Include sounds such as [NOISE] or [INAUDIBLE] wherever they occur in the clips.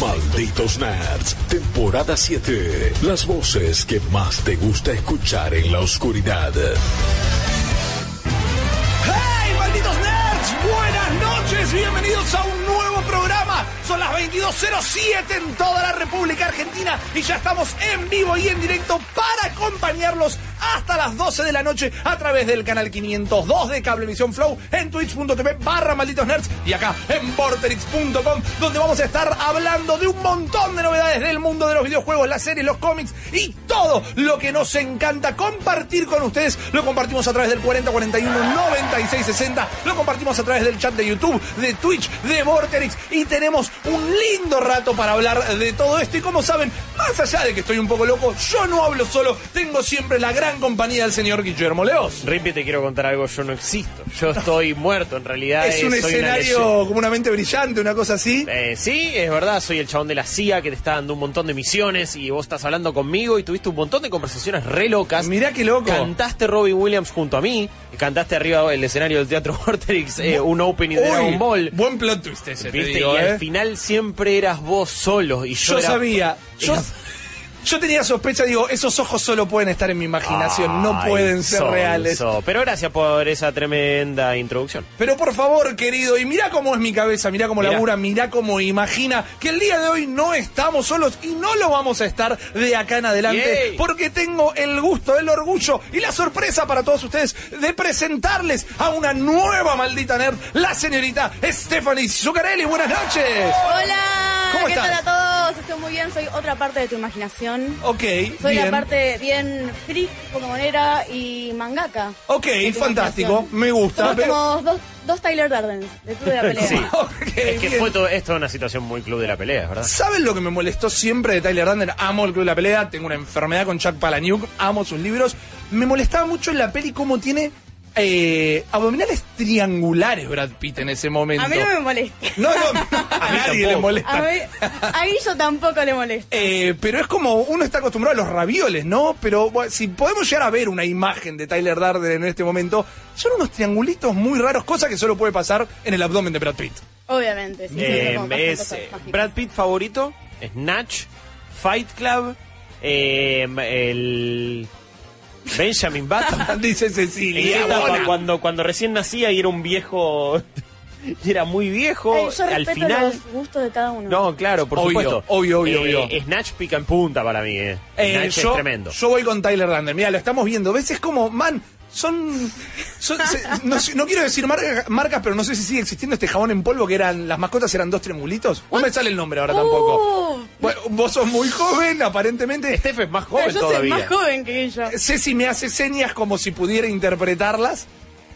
Malditos Nerds, temporada 7. Las voces que más te gusta escuchar en la oscuridad. ¡Hey, malditos nerds! Buenas noches, bienvenidos a un nuevo programa. Son las 22.07 en toda la República Argentina y ya estamos en vivo y en directo para acompañarlos hasta las 12 de la noche a través del canal 502 de Cablevisión Flow en twitch.tv barra malditos nerds y acá en vorterix.com donde vamos a estar hablando de un montón de novedades del mundo de los videojuegos, las series, los cómics y todo lo que nos encanta compartir con ustedes. Lo compartimos a través del 40 41 96 60, lo compartimos a través del chat de YouTube, de Twitch, de Vorterix. Y tenemos un lindo rato para hablar de todo esto. Y como saben, más allá de que estoy un poco loco, yo no hablo solo, tengo siempre la gran compañía del señor Guillermo Leos. Rippy, te quiero contar algo, yo no existo. Yo estoy muerto, en realidad. Es eh, un soy una escenario leyenda. como una mente brillante, una cosa así. Eh, sí, es verdad, soy el chabón de la CIA que te está dando un montón de misiones y vos estás hablando conmigo y tuviste un montón de conversaciones re locas. Mirá qué loco. Cantaste Robin Williams junto a mí, cantaste arriba del escenario del Teatro [LAUGHS] Vorterix eh, un opening de Dragon Ball. Buen plot twist ese, te ¿Viste? digo, y ¿eh? al final siempre eras vos solo. Y yo, Yo era- sabía. [LAUGHS] Yo, yo tenía sospecha, digo, esos ojos solo pueden estar en mi imaginación, no pueden ser reales. Pero gracias por esa tremenda introducción. Pero por favor, querido, y mirá cómo es mi cabeza, mirá cómo Mirá. labura, mirá cómo imagina que el día de hoy no estamos solos y no lo vamos a estar de acá en adelante, Yay. porque tengo el gusto, el orgullo y la sorpresa para todos ustedes de presentarles a una nueva maldita nerd, la señorita Stephanie Zuccarelli. Buenas noches. Hola, ¿Cómo ¿qué estás? tal a todos? Estoy muy bien, soy otra parte de tu imaginación. Ok, Soy bien. la parte bien freak, pokémonera y mangaka. Ok, de tu fantástico, imaginación. me gusta. Somos pero- como dos, dos Tyler Dardens, de Club de la [LAUGHS] Pelea. Sí. Ok, Es que bien. fue todo, es toda una situación muy club de la pelea, ¿verdad? ¿Saben lo que me molestó siempre de Tyler Durden? Amo el Club de la Pelea, tengo una enfermedad con Chuck Palahniuk, amo sus libros. Me molestaba mucho en la peli cómo tiene eh, abdominales triangulares Brad Pitt en ese momento. A mí no me molesta. No, no, [LAUGHS] a nadie tampoco. le A, molesta. mí, a Guillo tampoco le molesta. Eh, pero es como uno está acostumbrado a los ravioles, ¿no? Pero bueno, si podemos llegar a ver una imagen de Tyler Durden en este momento, son unos triangulitos muy raros, cosa que solo puede pasar en el abdomen de Brad Pitt. Obviamente, sí. Eh, como pasan es. Brad Pitt favorito, Snatch, Fight Club, eh, el Benjamin Button. [LAUGHS] Dice ¿En Cecilia. qué etapa? Cuando, cuando recién nacía y era un viejo, [LAUGHS] y era muy viejo, Eh, yo al final... los gustos de cada uno. No, claro, por Obvio, supuesto. obvio, obvio, Eh, obvio. Snatch pica en punta para mí, eh. Eh, Snatch yo, es tremendo. Yo voy con Tyler Durden. Mira, lo estamos viendo. ¿Ves? Es como, man, son. son- se- [LAUGHS] no, quiero decir marca- marcas, pero no sé si sigue existiendo este jabón en polvo que eran. Las mascotas eran dos triangulitos. No me sale el nombre ahora tampoco. Bueno, vos sos muy joven, aparentemente. Steph es más joven yo soy todavía. más joven que Guillo. Ceci me hace señas como si pudiera interpretarlas.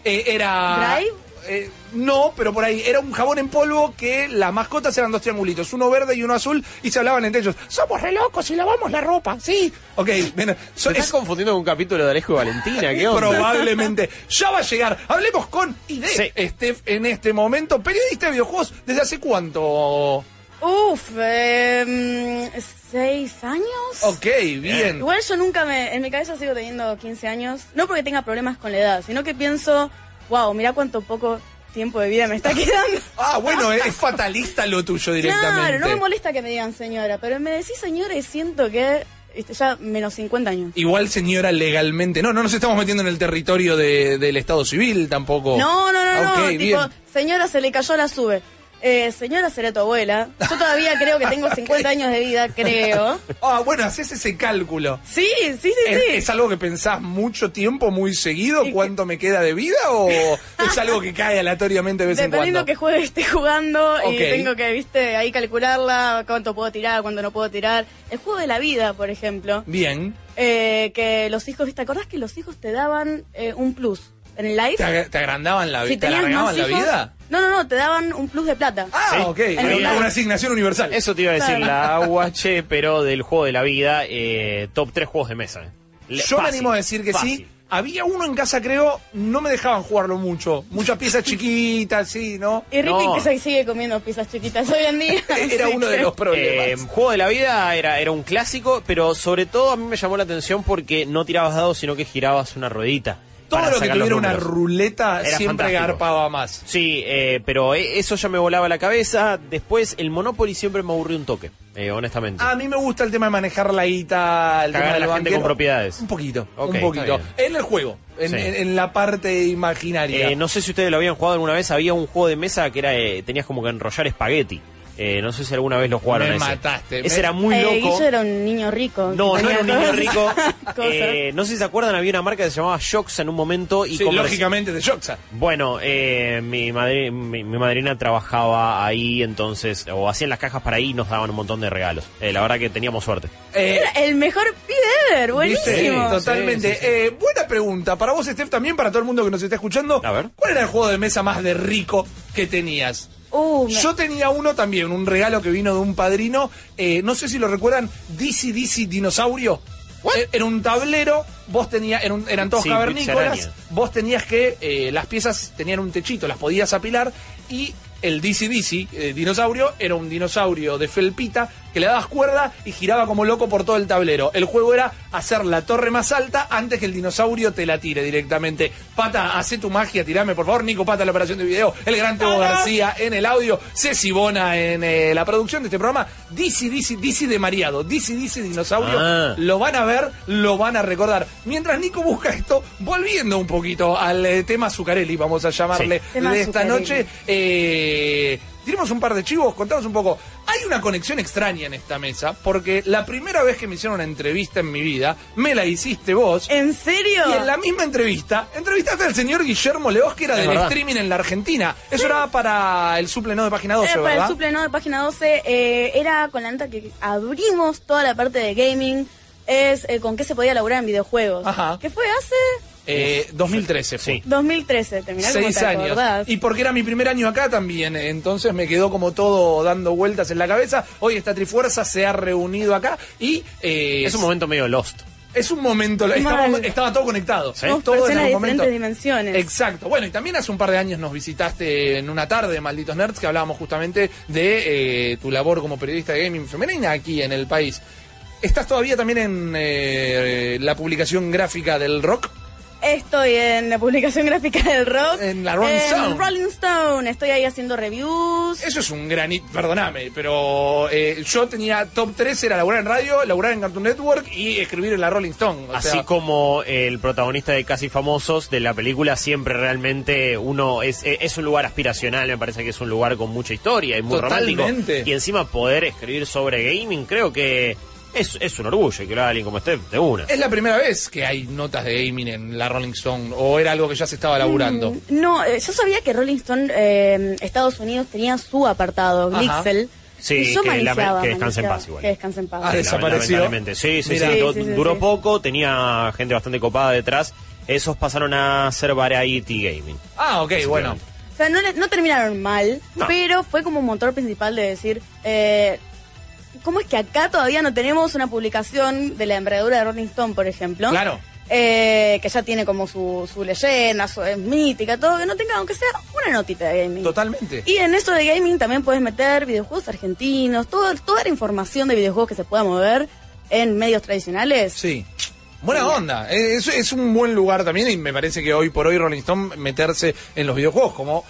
Eh, era. ¿Drive? eh, no, pero por ahí era un jabón en polvo que las mascotas eran dos triangulitos, uno verde y uno azul, y se hablaban entre ellos. Somos re locos y lavamos la ropa, sí. Ok, bueno, so- ¿Te estás es- confundiendo con un capítulo de Alejo y Valentina? ¿Qué onda? Probablemente. Ya va a llegar. Hablemos con de Sí. Steph en este momento. Periodista de videojuegos, ¿desde hace cuánto? Uf, em, ¿seis años? Ok, bien. Igual yo nunca me. En mi cabeza sigo teniendo 15 años. No porque tenga problemas con la edad, sino que pienso, wow, mira cuánto poco tiempo de vida me está [LAUGHS] quedando. Ah, bueno, es fatalista lo tuyo directamente. Claro, no me molesta que me digan señora, pero me decís señora y siento que ya menos 50 años. Igual, señora, legalmente. No, no nos estamos metiendo en el territorio de- del Estado civil tampoco. No, no, no, no. Ok, tipo, bien. señora se le cayó la sube. Eh, señora, será tu abuela. Yo todavía creo que tengo [LAUGHS] 50 años de vida, creo. Ah, bueno, haces ese cálculo. Sí, sí, sí, ¿Es, sí. es algo que pensás mucho tiempo, muy seguido, cuánto me queda de vida o es algo que cae aleatoriamente de vez en Dependiendo cuando? qué juego esté jugando y tengo que, viste, ahí calcularla, cuánto puedo tirar, cuánto no puedo tirar. El juego de la vida, por ejemplo, Bien. eh, que los hijos, ¿te acordás que los hijos te daban eh, un plus? En el live. ¿Te, ag- te agrandaban la, si te alargaban la hijos, vida? No, no, no, te daban un plus de plata. Ah, Sí. ok. Era una, asignación universal. Eso te iba a decir, Claro. la UH, pero del juego de la vida, eh, top 3 juegos de mesa. Le- Yo me fácil, animo a decir que fácil. sí. Había uno en casa, creo, no me dejaban jugarlo mucho. Muchas piezas chiquitas, sí, ¿no? Y Ricky No. que se sigue comiendo pizzas chiquitas hoy en día. [LAUGHS] Era uno de los problemas. Eh, juego de la vida era, era un clásico, pero sobre todo a mí me llamó la atención porque no tirabas dados, sino que girabas una ruedita. Todo lo que tuviera una ruleta Era siempre fantástico. garpaba más. Sí, eh, pero eh, eso ya me volaba la cabeza. Después, el Monopoly siempre me aburrió un toque, eh, honestamente. A mí me gusta el tema de manejar la guita, el Cagar tema a del la gente banquero. con propiedades. Un poquito, un poquito. En el juego, en, Sí. en- en la parte imaginaria. Eh, no sé si ustedes lo habían jugado alguna vez. Había un juego de mesa que era eh, tenías como que enrollar espagueti. Eh, no sé si alguna vez lo jugaron. Me ese. mataste. Ese Me- era muy Eh, loco. Guillo era un niño rico. No, no era un niño rico. [LAUGHS] Eh, no sé si se acuerdan, había una marca que se llamaba Shox en un momento. Y Sí, lógicamente de Shoxa. Bueno, eh, mi, madri- mi, mi madrina trabajaba ahí, entonces, o hacían las cajas para ahí y nos daban un montón de regalos. Eh, la verdad que teníamos suerte. Eh, Era el mejor pibe ever, buenísimo. Totalmente. Sí, sí, sí. Eh, buena pregunta. Para vos, Steph, también para todo el mundo que nos está escuchando. A ver. ¿Cuál era el juego de mesa más de rico que tenías? Uh, me- Yo tenía uno también, un regalo que vino de un padrino. eh, no sé si lo recuerdan, DC DC Dinosaurio. Eh, Era un tablero, vos tenías, eran, eran todos Sí, cavernícolas, vos tenías que, eh, las piezas tenían un techito, las podías apilar y el DC DC, eh, dinosaurio, era un dinosaurio de felpita que le dabas cuerda y giraba como loco por todo el tablero. El juego era hacer la torre más alta antes que el dinosaurio te la tire directamente. Pata, hace tu magia, tirame por favor. Nico Pata en la operación de video, el gran Teo García en el audio, Ceci Bona en eh, la producción de este programa. DC DC DC de Mariado, DC DC dinosaurio. Ah. Lo van a ver, lo van a recordar. Mientras Nico busca esto, volviendo un poquito al eh, tema Zucarelli, vamos a llamarle Sí. De esta Zuccarelli. noche. Eh, tiremos un par de chivos, contanos un poco. Hay una conexión extraña en esta mesa, porque la primera vez que me hicieron una entrevista en mi vida, me la hiciste vos. ¿En serio? Y en la misma entrevista, entrevistaste al señor Guillermo Leos, que era Es del verdad. streaming en la Argentina. Eso era para el suple no de página 12, Era para ¿verdad? el suple no de página 12. eh, era con la nota que abrimos toda la parte de gaming. Es eh, con qué se podía laburar en videojuegos. Ajá. Que fue hace Eh, 2013 fue. Sí. 2013. Terminá como Seis te años. acordás. Y porque era mi primer año acá también, entonces me quedó como todo dando vueltas en la cabeza. Hoy esta Trifuerza se ha reunido acá y... eh, Es un momento medio lost. Es un momento, estaba, estaba todo conectado. Sí. Todo en diferentes momento. dimensiones. Exacto. Bueno, y también hace un par de años nos visitaste en una tarde de Malditos Nerds que hablábamos justamente de eh, tu labor como periodista de gaming femenina aquí en el país. ¿Estás todavía también en eh, la publicación gráfica del rock? Estoy en la publicación [LAUGHS] gráfica del rock. En la Rolling En Stone. Rolling Stone. Estoy ahí haciendo reviews. Eso es un granito, perdóname, pero eh, yo tenía top 3, era laburar en radio, laburar en Cartoon Network y escribir en la Rolling Stone. O Así sea, como el protagonista de Casi Famosos de la película, siempre realmente uno es, eh, es un lugar aspiracional, me parece que es un lugar con mucha historia y muy Totalmente. romántico. Y encima poder escribir sobre gaming, creo que es, es un orgullo y que lo haga alguien como usted de una. ¿Es la primera vez que hay notas de gaming en la Rolling Stone o era algo que ya se estaba laburando? Mm, No, eh, yo sabía que Rolling Stone, eh, Estados Unidos, tenía su apartado. Glixel. Sí, que la- que descanse en paz igual. Que descanse en paz. Ah, desapareció. Lamentablemente. Sí, sí, sí, Mira. du- Sí, sí, sí, duró sí. poco, tenía gente bastante copada detrás. Esos pasaron a ser Variety Gaming. Ah, ok, bueno. O sea, no, le- no terminaron mal, No. pero fue como un motor principal de decir, eh, ¿cómo es que acá todavía no tenemos una publicación de la envergadura de Rolling Stone, por ejemplo? Claro. Eh, que ya tiene como su, su leyenda, su es mítica, todo, que no tenga, aunque sea una notita de gaming. Totalmente. Y en eso de gaming también puedes meter videojuegos argentinos, todo, toda la información de videojuegos que se pueda mover en medios tradicionales. Sí. Buena onda. Es, es un buen lugar también y me parece que hoy por hoy Rolling Stone meterse en los videojuegos como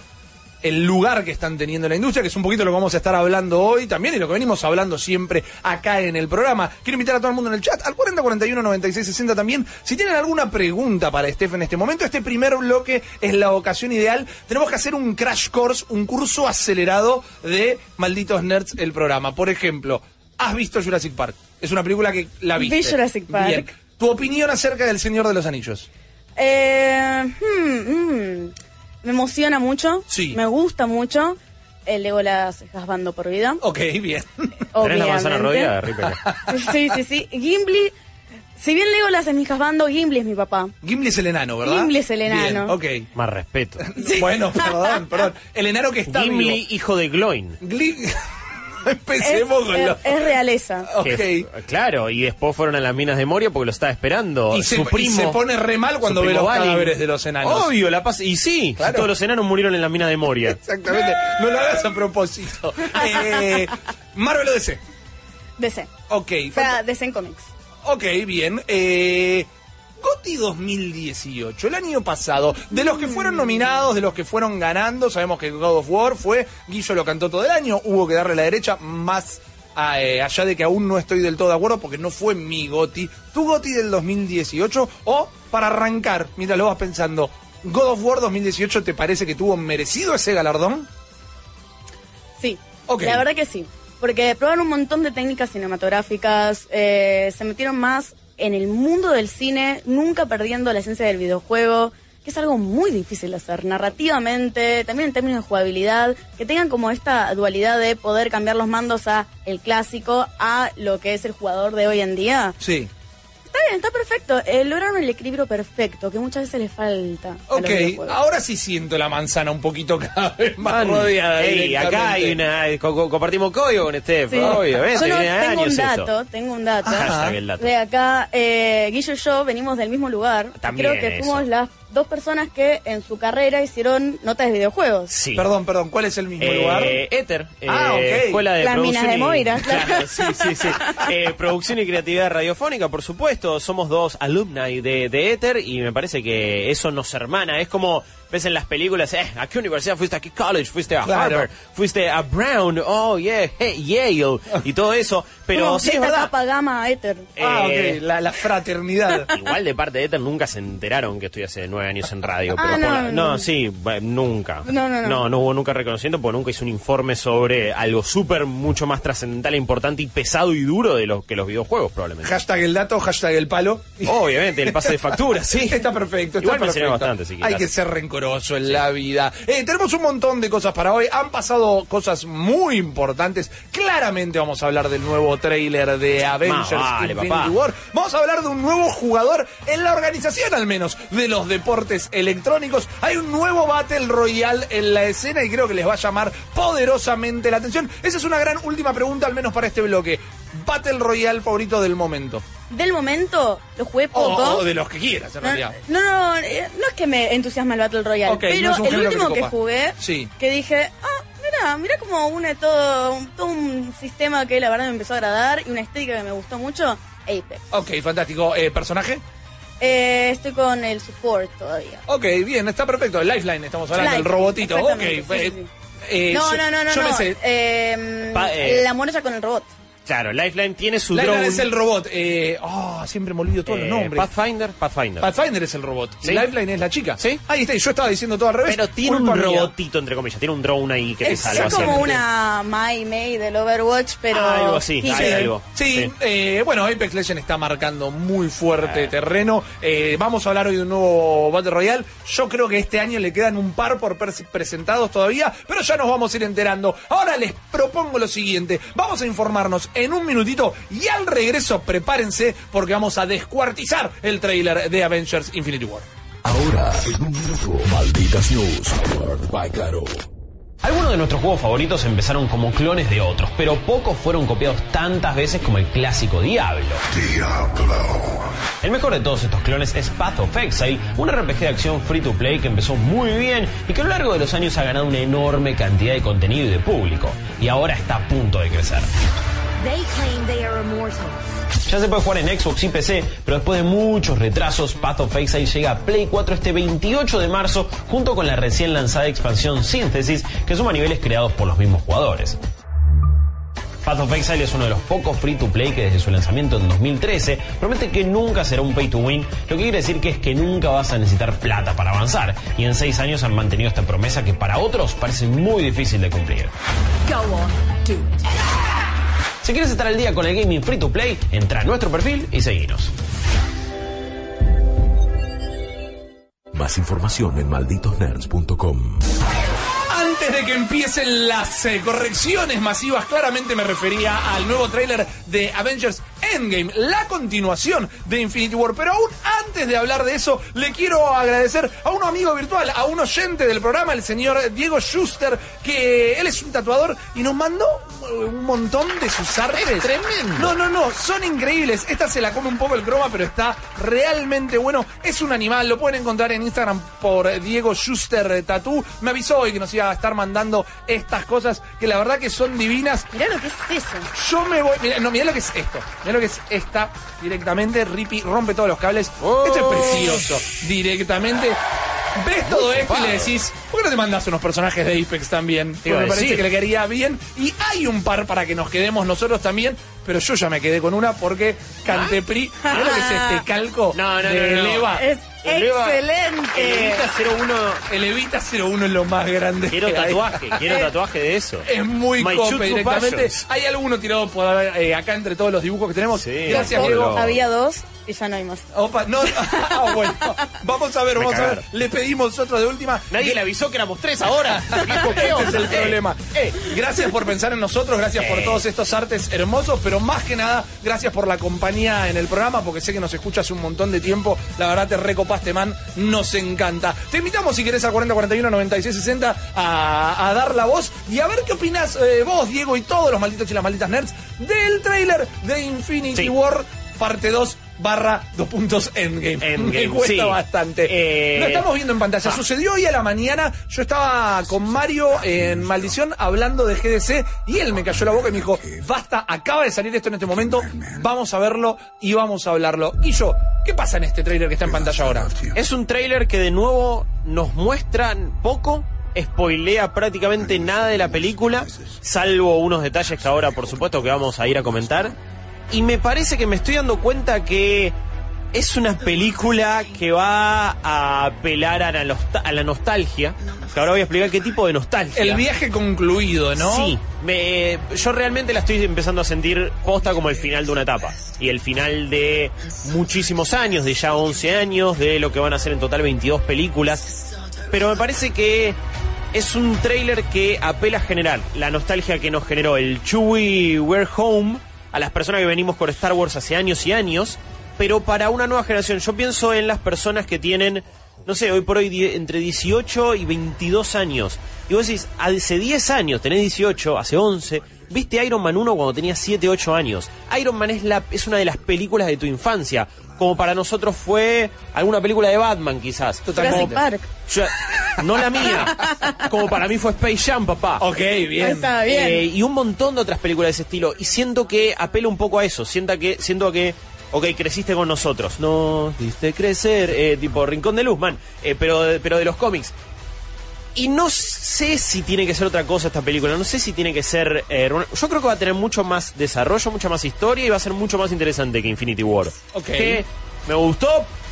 el lugar que están teniendo en la industria, que es un poquito lo que vamos a estar hablando hoy también y lo que venimos hablando siempre acá en el programa. Quiero invitar a todo el mundo en el chat al 40 41 96 60 también. Si tienen alguna pregunta para Steph en este momento, este primer bloque es la ocasión ideal. Tenemos que hacer un crash course, un curso acelerado de Malditos Nerds el programa. Por ejemplo, ¿has visto Jurassic Park? Es una película que la viste. Vi Jurassic Park. Bien. Tu opinión acerca del Señor de los Anillos. Eh, hmm, hmm. Me emociona mucho. Sí. Me gusta mucho. El Legolas jasbando por vida. Ok, bien. [LAUGHS] ¿Tenés la manzana obviamente. rodilla? Ripper? [LAUGHS] Sí, sí, sí. Gimli Si bien Legolas es mi husbando, Gimli es mi papá. Gimli es el enano, ¿verdad? Gimli es el enano. Bien, Más respeto. ok. [LAUGHS] Bueno, perdón, perdón. El enano que está Gimli, vivo. hijo de Gloin. Gli- [LAUGHS] Es, con es- lo... es realeza. Ok. Que f- claro, y después fueron a las minas de Moria porque lo estaba esperando. Y se, su y primo. se pone re mal cuando ve los Balin. cadáveres de los enanos. Obvio, la paz. Y sí, Claro. todos los enanos murieron en la mina de Moria. [LAUGHS] Exactamente. No lo hagas a propósito. [LAUGHS] Eh, Marvel o DC. DC. Ok. O sea, DC en cómics. Ok, bien. Eh, GOTY 2018, el año pasado, de los que fueron nominados, de los que fueron ganando, sabemos que God of War fue, Guillo lo cantó todo el año, hubo que darle la derecha, más eh, allá de que aún no estoy del todo de acuerdo porque no fue mi GOTY. ¿Tu GOTY del 2018? O para arrancar, mientras lo vas pensando, ¿God of War 2018 te parece que tuvo merecido ese galardón? Sí. La verdad que sí. Porque probaron un montón de técnicas cinematográficas, eh, se metieron más en el mundo del cine, nunca perdiendo la esencia del videojuego, que es algo muy difícil de hacer narrativamente, también en términos de jugabilidad, que tengan como esta dualidad de poder cambiar los mandos a el clásico, a lo que es el jugador de hoy en día. Sí. Está bien, está perfecto. Eh, lograron el equilibrio perfecto, que muchas veces les falta. a los Ok, videojuegos. ahora sí siento la manzana un poquito cada vez más Man, rodeada. ey, acá hay una. co- co- compartimos código con Steph, Sí. obviamente. Yo no, tengo años un esto. dato, tengo un dato. Hashtag el dato. De acá, eh, Guillo y yo venimos del mismo lugar. También Creo que eso. fuimos las dos personas que en su carrera hicieron notas de videojuegos. Sí. Perdón, perdón, ¿cuál es el mismo Eh, lugar? Éter, eh, Ah, ok. escuela de Las producción minas de y- Moira, [LAUGHS] claro. sí, sí, sí. Eh, producción y creatividad radiofónica, por supuesto. Somos dos alumni de, de Éter y me parece que eso nos hermana. Es como ves en las películas, eh, ¿a qué universidad fuiste? ¿A qué college? ¿Fuiste a Claro. Harvard? ¿Fuiste a Brown? Oh, yeah, hey, Yale. [LAUGHS] Y todo eso. Pero sí, es verdad. Kappa, Gamma, Éter. ah, eh, ok, la, la fraternidad. [LAUGHS] Igual de parte de Ether nunca se enteraron que estoy hace nueve años en radio. Ah, no, la- no, no, no. sí, nunca. No, no, no. No, hubo nunca reconocimiento porque nunca hice un informe sobre algo súper, mucho más trascendental, e importante y pesado y duro de lo que los videojuegos, probablemente. hashtag el dato, hashtag el palo. Obviamente, el pase de factura, sí. [LAUGHS] Está perfecto, está Igual me perfecto. enseñó bastante, Hay que ser rencoroso en la vida. Eh, tenemos un montón de cosas para hoy. Han pasado cosas muy importantes. Claramente vamos a hablar del nuevo tráiler de Avengers vale, Infinity papá. War. Vamos a hablar de un nuevo jugador en la organización, al menos, de los deportes electrónicos. Hay un nuevo Battle Royale en la escena y creo que les va a llamar poderosamente la atención. Esa es una gran última pregunta, al menos para este bloque. Battle Royale favorito del momento. Del momento, lo jugué poco. o de los que quieras, en No, realidad. no, no, eh, no es que me entusiasma el Battle Royale, pero el que último que, jugué, Sí. que dije, ah, mira, mira cómo une todo, todo un sistema que la verdad me empezó a agradar y una estética que me gustó mucho, Apex. Ok, fantástico. Eh, ¿Personaje? Eh, estoy con el support todavía. Ok, bien, está perfecto. Lifeline, estamos hablando, el robotito. Ok, sí, eh, sí. eh, no, no, no, no, Yo no. me sé. Eh, Pa- eh, la muralla con el robot. Claro, Lifeline tiene su Lifeline drone. es el robot. Eh, oh, siempre me olvido todos eh, los nombres. Pathfinder, Pathfinder. Pathfinder es el robot. Sí. Y Lifeline es la chica. Sí. Ahí está, y yo estaba diciendo todo al revés. pero tiene un mía. robotito, entre comillas. Tiene un drone ahí que te Es, salva es como siempre. una My May del Overwatch, pero... Algo así, hay algo. Sí, Sí. eh, bueno, Apex Legends está marcando muy fuerte Eh. terreno. Eh, vamos a hablar hoy de un nuevo Battle Royale. Yo creo que este año le quedan un par por presentados todavía, pero ya nos vamos a ir enterando. Ahora les propongo lo siguiente: vamos a informarnos en un minutito y al regreso prepárense porque vamos a descuartizar el trailer de Avengers Infinity War. Ahora, en un minuto, malditas news. By Claro. Algunos de nuestros juegos favoritos empezaron como clones de otros, pero pocos fueron copiados tantas veces como el clásico Diablo. El mejor de todos estos clones es Path of Exile, un RPG de acción free to play que empezó muy bien y que a lo largo de los años ha ganado una enorme cantidad de contenido y de público, y ahora está a punto de crecer. They claim they are immortal. Ya se puede jugar en Xbox y PC, pero después de muchos retrasos, Path of Exile llega a Play 4 este 28 de marzo, junto con la recién lanzada expansión Synthesis, que suma niveles creados por los mismos jugadores. Path of Exile es uno de los pocos free to play que desde su lanzamiento en 2013 promete que nunca será un pay to win, lo que quiere decir que es que nunca vas a necesitar plata para avanzar, y en 6 años han mantenido esta promesa que para otros parece muy difícil de cumplir. Go on, do it. Si quieres estar al día con el gaming free to play, entra a nuestro perfil y seguinos. Más información en malditosnerds.com. Antes de que empiecen las eh, correcciones masivas, claramente me refería al nuevo tráiler de Avengers Endgame, la continuación de Infinity War. Pero aún antes de hablar de eso, le quiero agradecer a un amigo virtual, a un oyente del programa, el señor Diego Schuster, que él es un tatuador y nos mandó un montón de sus artes. tremendo. No, no, no, son increíbles. Esta se la come un poco el croma, pero está realmente bueno. Es un animal, lo pueden encontrar en Instagram por Diego Schuster Tattoo. Me avisó hoy que nos iba a estar mandando estas cosas que la verdad que son divinas. Mirá lo que es eso. Yo me voy. Mira, no, mirá lo que es esto. Mirá lo que es esta. Directamente, Rippy rompe todos los cables. Oh. Esto es precioso. Directamente. Ves todo esto y le decís, ¿por qué no te mandas unos personajes de Apex también? Porque me parece que le quedaría bien. Y hay un par para que nos quedemos nosotros también. Pero yo ya me quedé con una porque Cantepri. Ah. ¿Ves lo que es este calco No, no, de no, no. Leva? Es El excelente. Evita 01. El Evita 01 es lo más grande. Quiero que hay. tatuaje, quiero tatuaje de eso. Es muy cope directamente. Passions. Hay alguno tirado por eh, acá entre todos los dibujos que tenemos. Sí, Gracias, Diego. Había dos y ya no hay más. Opa, no, [LAUGHS] ah, bueno, vamos a ver, Me vamos a ver. Le pedimos otro de última. Nadie le avisó que éramos tres ahora. [LAUGHS] Este es el problema. Eh, gracias por pensar en nosotros, gracias por Eh. todos estos artes hermosos, pero más que nada, gracias por la compañía en el programa, porque sé que nos escuchas un montón de tiempo. La verdad te recopaste, man, nos encanta. Te invitamos, si querés, a 4041 9660 a, a dar la voz y a ver qué opinas eh, vos, Diego, y todos los malditos y las malditas nerds del tráiler de Infinity Sí. War, parte 2 barra dos puntos endgame. Endgame, [LAUGHS] Me cuesta sí. bastante. Eh, Lo estamos viendo en pantalla. ah. Sucedió hoy a la mañana. Yo estaba con Mario en Maldición hablando de GDC y él me cayó la boca y me dijo, basta, acaba de salir esto en este momento, vamos a verlo y vamos a hablarlo. Y yo, ¿qué pasa en este trailer que está en pantalla ahora? Es un tráiler que de nuevo nos muestra poco, spoilea prácticamente nada de la película, salvo unos detalles que ahora por supuesto que vamos a ir a comentar. Y me parece que me estoy dando cuenta que es una película que va a apelar a la, a la nostalgia, que ahora voy a explicar qué tipo de nostalgia. El viaje concluido, ¿no? Sí, me- yo realmente la estoy empezando a sentir posta como el final de una etapa. Y el final de muchísimos años, de ya 11 años, de lo que van a ser en total 22 películas. Pero me parece que es un tráiler que apela a generar la nostalgia que nos generó el Chewie We're Home a las personas que venimos con Star Wars hace años y años, pero para una nueva generación. Yo pienso en las personas que tienen, no sé, hoy por hoy entre 18 y 22 años. Y vos decís, hace 10 años, tenés 18, hace 11, viste Iron Man 1 cuando tenías 7, 8 años. Iron Man es, la, es una de las películas de tu infancia, como para nosotros fue alguna película de Batman quizás. Jurassic Como- Park. yo- no la mía. Como para mí fue Space Jam, papá. Ok, bien. Está bien. Eh, y un montón de otras películas de ese estilo. Y siento que apela un poco a eso. Siento que, siento que, ok, creciste con nosotros. No diste crecer, eh, tipo Rincón de Luz, man. Eh, pero, de- pero de los cómics. Y no sé si tiene que ser otra cosa esta película. No sé si tiene que ser. eh, yo creo que va a tener mucho más desarrollo, mucha más historia y va a ser mucho más interesante que Infinity War. Ok. Que me gustó,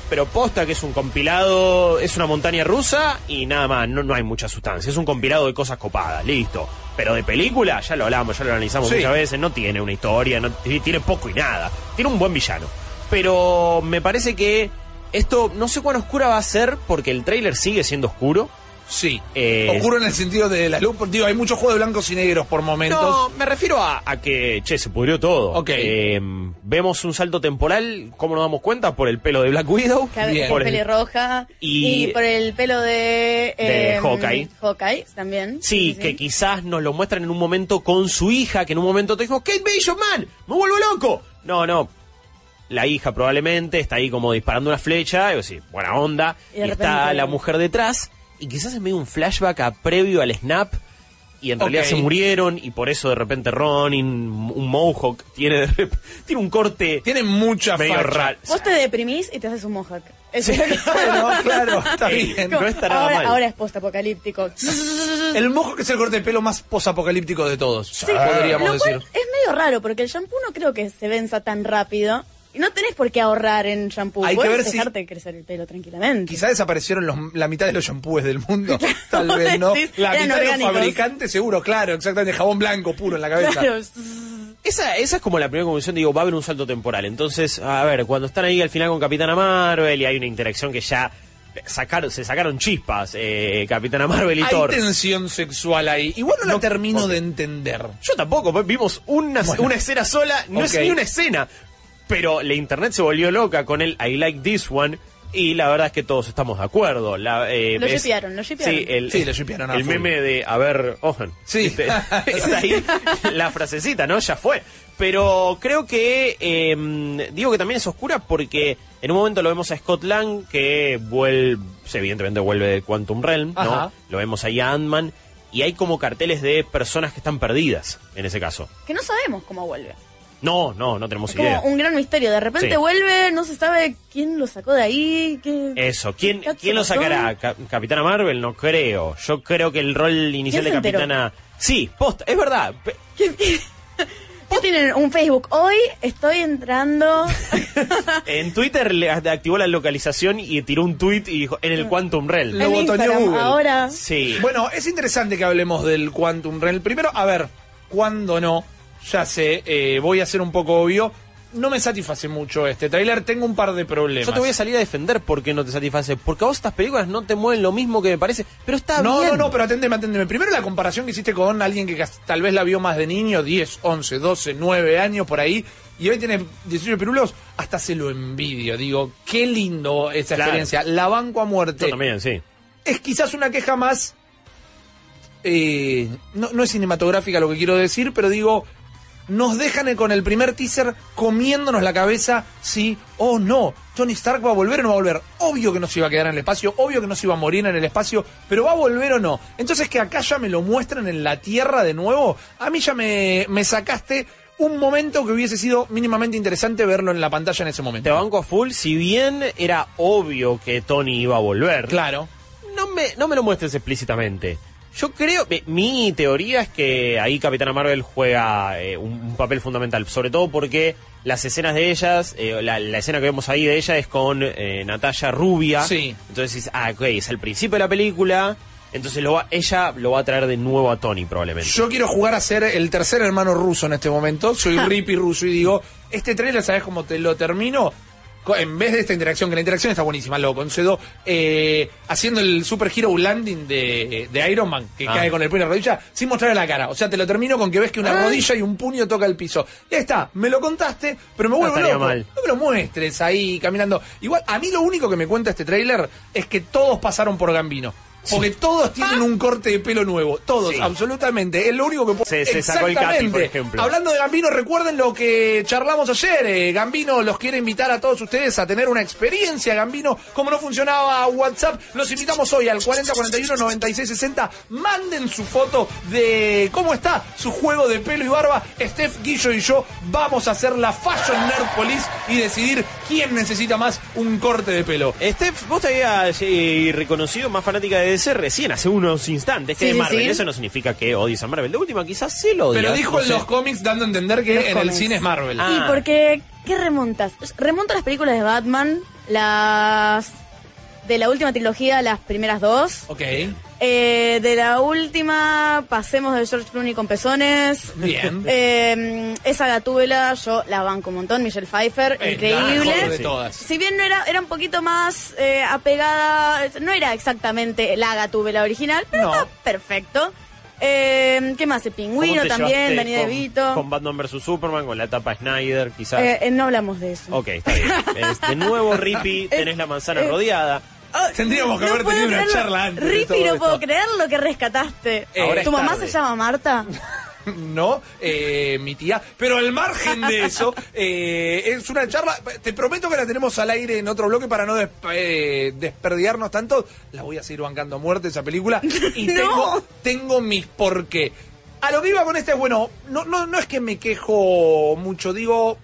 pero posta que es un compilado, es una montaña rusa y nada más, no, no hay mucha sustancia. Es un compilado de cosas copadas, listo. Pero de película, ya lo hablamos, ya lo analizamos Sí. muchas veces, no tiene una historia, no, tiene poco y nada. Tiene un buen villano. Pero me parece que esto, no sé cuán oscura va a ser, porque el tráiler sigue siendo oscuro. Sí. Eh, Ocurre en el sentido de la luz. porque, Digo, hay mucho juego de blancos y negros por momentos. No, me refiero a, a que, che, se pudrió todo. Ok. Eh, vemos un salto temporal, ¿cómo nos damos cuenta? Por el pelo de Black Widow. Que Bien. por el- pelirroja. Y- Y, por el pelo de. De em, Hawkeye. Hawkeye también. Sí, que quizás nos lo muestran en un momento con su hija, que en un momento te dijo, Kate Bishop, man, me vuelvo loco. No, no. La hija probablemente está ahí como disparando una flecha, y decís, buena onda. Y está la mujer detrás, y quizás es medio un flashback a previo al snap, y en realidad se murieron, y por eso de repente Ronin, un Mohawk, tiene, de tiene un corte Tiene mucha medio raro. Vos te deprimís y te haces un mohawk. Eso Sí. es lo que- Claro, claro, está Ey, bien. no está nada ahora, mal. ahora es post-apocalíptico. El mojo que es el corte de pelo más posapocalíptico de todos. Sí, podríamos lo decir. cual es medio raro porque el shampoo no creo que se venza tan rápido. No tenés por qué ahorrar en shampoo. Hay que Puedes ver si- dejarte crecer el pelo tranquilamente. Quizá desaparecieron los- la mitad de los shampoos del mundo. [LAUGHS] Tal vez no. La mitad de los orgánicos. fabricantes, seguro, claro, exactamente. Jabón blanco puro en la cabeza. Claro. Esa, esa es como la primera conclusión, digo, va a haber un salto temporal. Entonces, a ver, cuando están ahí al final con Capitana Marvel y hay una interacción que ya sacaron, se sacaron chispas, eh, Capitana Marvel y Hay Thor. tensión sexual ahí. Igual no, la No, termino ok. de entender. Yo tampoco, vimos una, Bueno. una escena sola, no es ni una escena. Pero la internet se volvió loca con el I like this one. Y la verdad es que todos estamos de acuerdo. La, eh, Lo es- shippearon, lo shippearon. Sí, el, Sí, lo shippearon a El meme de, a ver, Ojan. Sí. [LAUGHS] Está ahí la frasecita, ¿no? Ya fue. Pero creo que, eh, digo que también es oscura porque en un momento lo vemos a Scott Lang, que vuelve, evidentemente vuelve de Quantum Realm, ¿no? Ajá. Lo vemos ahí a Ant-Man. Y hay como carteles de personas que están perdidas, en ese caso. Que no sabemos cómo vuelve. No, no, no tenemos Es idea. como un gran misterio. De repente Sí. vuelve, no se sabe quién lo sacó de ahí. Qué... Eso, ¿quién, ¿Qué ¿quién lo pasó? sacará? Ca- ¿Capitana Marvel? No creo. Yo creo que el rol inicial de ¿Quién se enteró? Capitana... Sí, posta, es verdad. Pe- ¿Quién- [LAUGHS] tienen un Facebook. Hoy estoy entrando. [LAUGHS] En Twitter le activó la localización y tiró un tweet y dijo, en el Quantum Realm. Lo en botoneó Instagram. Google. Ahora. Sí. Bueno, es interesante que hablemos del Quantum Realm. Primero, a ver, ¿cuándo no? Ya sé, eh, voy a ser un poco obvio. No me satisface mucho este tráiler, tengo un par de problemas. Yo te voy a salir a defender porque no te satisface. Porque a vos estas películas no te mueven lo mismo que me parece. Pero está No, bien. no, no, pero atendeme, atendeme. Primero la comparación que hiciste con alguien que tal vez la vio más de niño, 10, 11, 12, 9 años por ahí, y hoy tiene 18 pirulos, hasta se lo envidio. Digo, qué lindo esa Claro. experiencia. La banco a muerte. Yo también, sí. Es quizás una queja más. eh, no, no es cinematográfica lo que quiero decir, pero digo. Nos dejan con el primer teaser comiéndonos la cabeza si o no. Tony Stark va a volver o no va a volver. Obvio que no se iba a quedar en el espacio, obvio que no se iba a morir en el espacio, pero va a volver o no. Entonces que acá ya me lo muestran en la Tierra de nuevo, a mí ya me, me sacaste un momento que hubiese sido mínimamente interesante verlo en la pantalla en ese Te momento. banco a full. Si bien era obvio que Tony iba a volver. Claro. no me, no me lo muestres explícitamente. Yo creo, mi, mi teoría es que ahí Capitana Marvel juega eh, un, un papel fundamental, sobre todo porque las escenas de ellas, eh, la, la escena que vemos ahí de ella es con eh, Natalia Rubia. Sí. Entonces ah, ok, es el principio de la película, entonces lo va, ella lo va a traer de nuevo a Tony probablemente. Yo quiero jugar a ser el tercer hermano ruso en este momento. Soy Rippy ruso y digo, este trailer, ¿sabes cómo te lo termino? En vez de esta interacción, que la interacción está buenísima, lo concedo, eh, haciendo el Super Hero Landing de, de Iron Man, que Ah. cae con el puño en la rodilla, sin mostrarle la cara. O sea, te lo termino con que ves que una rodilla y un puño toca el piso. Ya está, me lo contaste, pero me vuelvo estaría loco. mal. No me lo muestres ahí caminando. Igual, a mí lo único que me cuenta este tráiler es que todos pasaron por Gambino. Porque todos tienen un corte de pelo nuevo. Todos, Sí. absolutamente. Es lo único que Se- se sacó el Capi, por Exactamente. ejemplo. Hablando de Gambino, recuerden lo que charlamos ayer. eh, Gambino los quiere invitar a todos ustedes a tener una experiencia. Gambino, como no funcionaba WhatsApp, los invitamos hoy al 4041 9660. Manden su foto de cómo está su juego de pelo y barba. Steph, Guillo y yo vamos a hacer la Fashion Nerd Police y decidir quién necesita más un corte de pelo. Steph, vos te habías eh, reconocido más fanática de DC recién, hace unos instantes, que Sí, de sí, Marvel. sí. Eso no significa que odies a Marvel. De última, quizás sí lo odias. Pero dijo no en sé. los cómics dando a entender que Los en el cine es Marvel. Ah. Y porque, ¿qué remontas? Remonto las películas de Batman, las de la última trilogía, las primeras dos. Ok. Eh, de la última, pasemos de George Clooney con pezones. Bien. Eh, esa gatúbela, yo la banco un montón, Michelle Pfeiffer, Eh, increíble. la de todas. Si bien no era, era un poquito más eh, apegada, no era exactamente la gatúbela original, pero No. está perfecto. Eh, ¿Qué más? El ¿Cómo pingüino también, Danny DeVito. Con Batman vs Superman, con la etapa Snyder, quizás. Eh, eh, no hablamos de eso. Ok, está bien. [LAUGHS] Es- de nuevo, Rippy, tenés la manzana rodeada. Ah, Tendríamos que haber tenido una creerlo. charla antes todo no puedo creer lo que rescataste. Ahora ¿Tu mamá tarde. se llama Marta? [LAUGHS] no, eh, mi tía. Pero al margen de eso, [LAUGHS] eh, es una charla. Te prometo que la tenemos al aire en otro bloque para no eh, desperdiarnos tanto. La voy a seguir bancando a muerte esa película. [LAUGHS] Y No. tengo, tengo mis por qué. A lo que iba con este es bueno, no, no, no es que me quejo mucho, digo.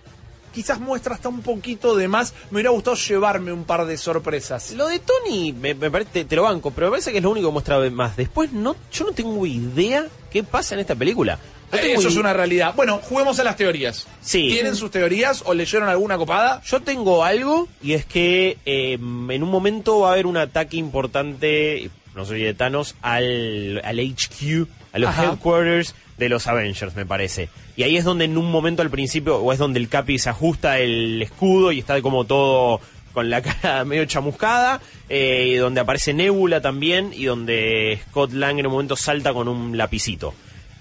Quizás muestra hasta un poquito de más. Me hubiera gustado llevarme un par de sorpresas. Lo de Tony, me, me parece, te, te lo banco, pero me parece que es lo único que muestra más. Después, no, yo no tengo idea qué pasa en esta película. No Eh, Eso es una realidad. Bueno, juguemos a las teorías. Sí. ¿Tienen sus teorías o leyeron alguna copada? Yo tengo algo y es que eh, en un momento va a haber un ataque importante, no soy de Thanos, al, al HQ, a los Ajá. headquarters de los Avengers, me parece. Y ahí es donde en un momento al principio, o es donde el Capi se ajusta el escudo y está como todo con la [LAUGHS] cara medio chamuscada, eh, y donde aparece Nebula también, y donde Scott Lang en un momento salta con un lapicito.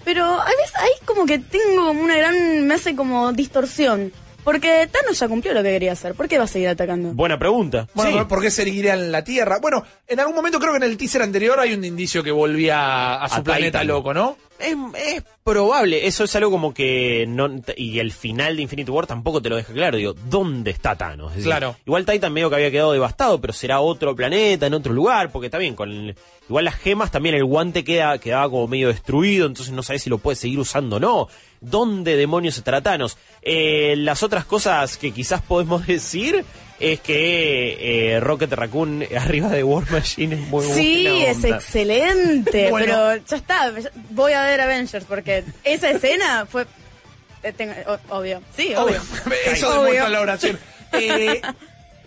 Pero a veces ahí como que tengo una gran, me hace como distorsión. Porque Thanos ya cumplió lo que quería hacer. ¿Por qué va a seguir atacando? Buena pregunta. Bueno, Sí. ¿por qué seguiría en la Tierra? Bueno, en algún momento creo que en el teaser anterior hay un indicio que volvía a su A planeta Titan. loco, ¿no? Es, es probable, eso es algo como que no y el final de Infinity War tampoco te lo deja claro, digo, ¿dónde está Thanos? Es decir, Claro. Igual Titan medio que había quedado devastado, pero será otro planeta, en otro lugar, porque está bien, con el- igual las gemas también el guante queda quedaba como medio destruido, entonces no sabes si lo puedes seguir usando o no. ¿Dónde demonios estará Thanos? Eh, las otras cosas que quizás podemos [LAUGHS] decir es que eh, Rocket Raccoon [LAUGHS] arriba de War Machine es muy Sí, buena es excelente, Bueno. pero ya está, voy a ver Avengers porque esa escena fue... eh, tengo- o- obvio, sí, obvio. [LAUGHS] Eso Obvio. demuestra la oración. Eh,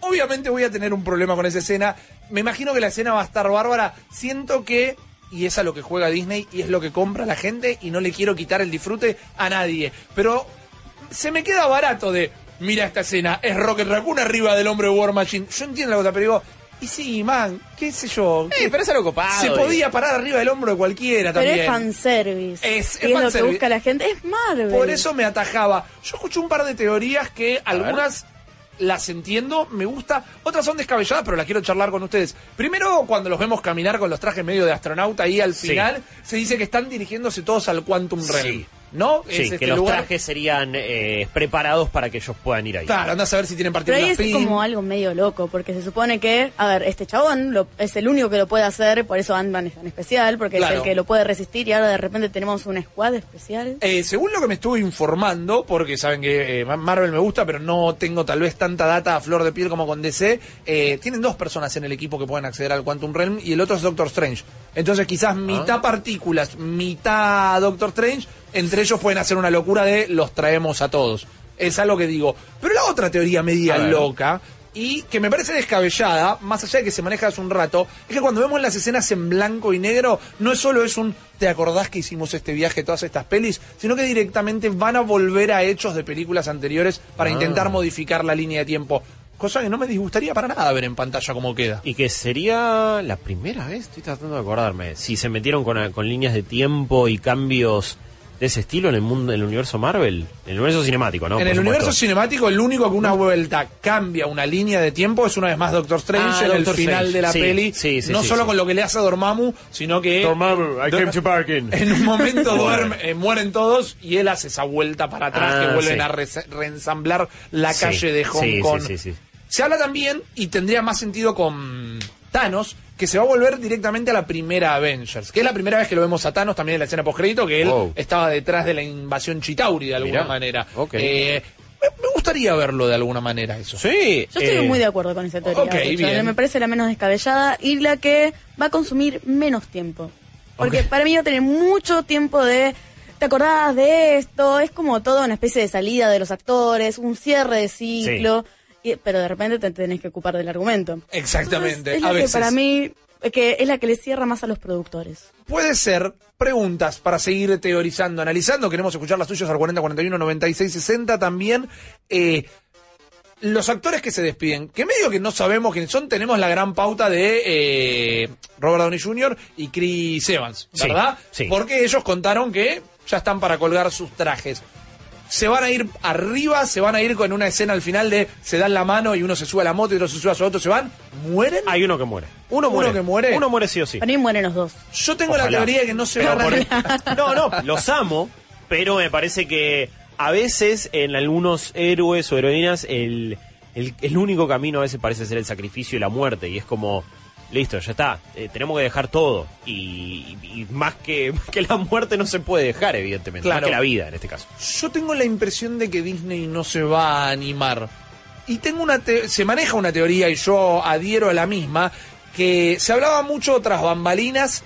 obviamente voy a tener un problema con esa escena. Me imagino que la escena va a estar bárbara. Siento que, y es a lo que juega Disney, y es lo que compra la gente, y no le quiero quitar el disfrute a nadie. Pero se me queda barato de, mira esta escena, es Rocket Raccoon arriba del hombre de War Machine. Yo entiendo la cosa, pero digo, y sí, man, qué sé yo. Eh, pero es algo copado. se podía parar arriba del hombro de cualquiera Pero también. es fanservice. Es- es es lo que busca la gente. Es Marvel. Por eso me atajaba. Yo escuché un par de teorías que algunas las entiendo, me gusta, otras son descabelladas, pero las quiero charlar con ustedes. Primero, cuando los vemos caminar con los trajes medio de astronauta ahí al Sí. final, se dice que están dirigiéndose todos al Quantum Realm. Sí. ¿No? Sí, Es que este los lugar- trajes serían eh, preparados para que ellos puedan ir ahí. Claro, anda a saber si tienen Pero partículas ahí es PIN. como algo medio loco, porque se supone que, a ver, este chabón lo- es el único que lo puede hacer, por eso Ant-Man es tan especial, porque Claro. es el que lo puede resistir y ahora de repente tenemos una squad especial. Eh, según lo que me estuve informando, porque saben que eh, Ma- Marvel me gusta, pero no tengo tal vez tanta data a flor de piel como con DC, eh, tienen dos personas en el equipo que pueden acceder al Quantum Realm y el otro es Doctor Strange. Entonces quizás mitad partículas, mitad Doctor Strange, entre ellos pueden hacer una locura de los traemos a todos. Es algo que digo. Pero la otra teoría media loca y que me parece descabellada, más allá de que se maneja hace un rato, es que cuando vemos las escenas en blanco y negro, no es solo es un ¿te acordás que hicimos este viaje, todas estas pelis? Sino que directamente van a volver a hechos de películas anteriores para Ah. intentar modificar la línea de tiempo. Cosa que no me disgustaría para nada ver en pantalla cómo queda. Y que sería la primera vez, estoy tratando de acordarme, si se metieron con, con líneas de tiempo y cambios de ese estilo en el mundo, en el universo Marvel, en el universo cinemático, ¿no? en Por el supuesto. universo cinemático, el único que una vuelta cambia una línea de tiempo es una vez más Doctor Strange Ah, en el Doctor final Strange. de la Sí, peli. sí, sí, no sí, solo sí. con lo que le hace a Dormammu, sino que Dormammu, I came to bargain. [LAUGHS] en un momento duerme, eh, mueren todos y él hace esa vuelta para atrás Ah, que vuelven sí. a re- reensamblar la Sí, calle de Hong sí, Kong. sí, sí, sí. Se habla también, y tendría más sentido con Thanos, que se va a volver directamente a la primera Avengers, que es la primera vez que lo vemos a Thanos también en la escena postcrédito, que él Wow. estaba detrás de la invasión Chitauri de alguna Mirá, manera. Eh, me, gustaría verlo de alguna manera eso. Sí. Yo estoy eh, muy de acuerdo con esa teoría. bien. Me parece la menos descabellada y la que va a consumir menos tiempo. Porque para mí va a tener mucho tiempo de... ¿Te acordás de esto? Es como toda una especie de salida de los actores, un cierre de ciclo, y- pero de repente te tenés que ocupar del argumento. Exactamente, Es a la que veces. para mí es que es la que le cierra más a los productores. Puede ser preguntas para seguir teorizando, analizando. Queremos escuchar las tuyas al 40 41 96 60 también. Eh, los actores que se despiden, que medio que no sabemos quiénes son, tenemos la gran pauta de eh, Robert Downey Jr. y Chris Evans, Sí, ¿verdad? sí. Porque ellos contaron que ya están para colgar sus trajes. Se van a ir arriba, se van a ir con una escena al final de se dan la mano y uno se sube a la moto y otro se sube a su auto, se van, mueren. Hay uno que muere. Uno ¿Uno muere. que muere? Uno muere sí o sí. Para mí mueren los dos. Yo tengo la teoría de que no se van a [LAUGHS] No, no, los amo, pero me parece que a veces en algunos héroes o heroínas el, el, el único camino a veces parece ser el sacrificio y la muerte. Y es como, listo, ya está, eh, tenemos que dejar todo. Y, y más, que, [LAUGHS] más que la muerte no se puede dejar, evidentemente. Claro. Más que la vida en este caso. Yo tengo la impresión de que Disney no se va a animar. Y tengo una te- se maneja una teoría y yo adhiero a la misma que se hablaba mucho tras bambalinas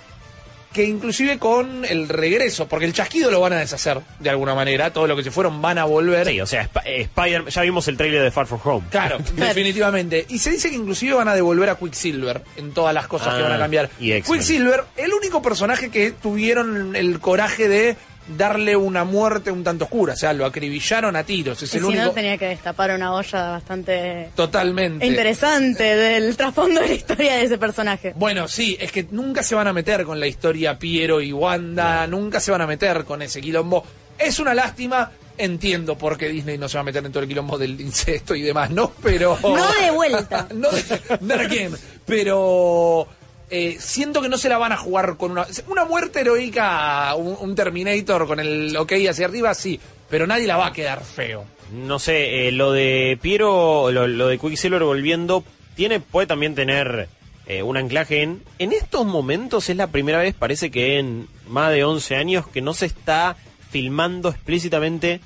que inclusive con el regreso, porque el chasquido lo van a deshacer de alguna manera, todo lo que se fueron van a volver. Sí, o sea, Sp- eh, Spider ya vimos el trailer de Far From Home. Claro, [LAUGHS] definitivamente. Y se dice que inclusive van a devolver a Quicksilver en todas las cosas que Ah, van a cambiar. y. Quicksilver, el único personaje que tuvieron el coraje de darle una muerte un tanto oscura, o sea, lo acribillaron a tiros, es Y el si único no, tenía que destapar una olla bastante totalmente interesante del trasfondo de la historia de ese personaje. Bueno, sí, es que nunca se van a meter con la historia Piero y Wanda, nunca se van a meter con ese quilombo. Es una lástima, Entiendo por qué Disney no se va a meter en todo el quilombo del incesto y demás, ¿no? Pero. No de vuelta. [LAUGHS] no de, not again. Pero. Eh, siento que no se la van a jugar con una. Una muerte heroica, un, un Terminator con el ok hacia arriba, sí. Pero nadie la va a quedar feo. No sé, eh, lo de Piero, lo, lo de Quicksilver volviendo, tiene, puede también tener eh, un anclaje en... En estos momentos es la primera vez, parece que en más de 11 años, que no se está filmando explícitamente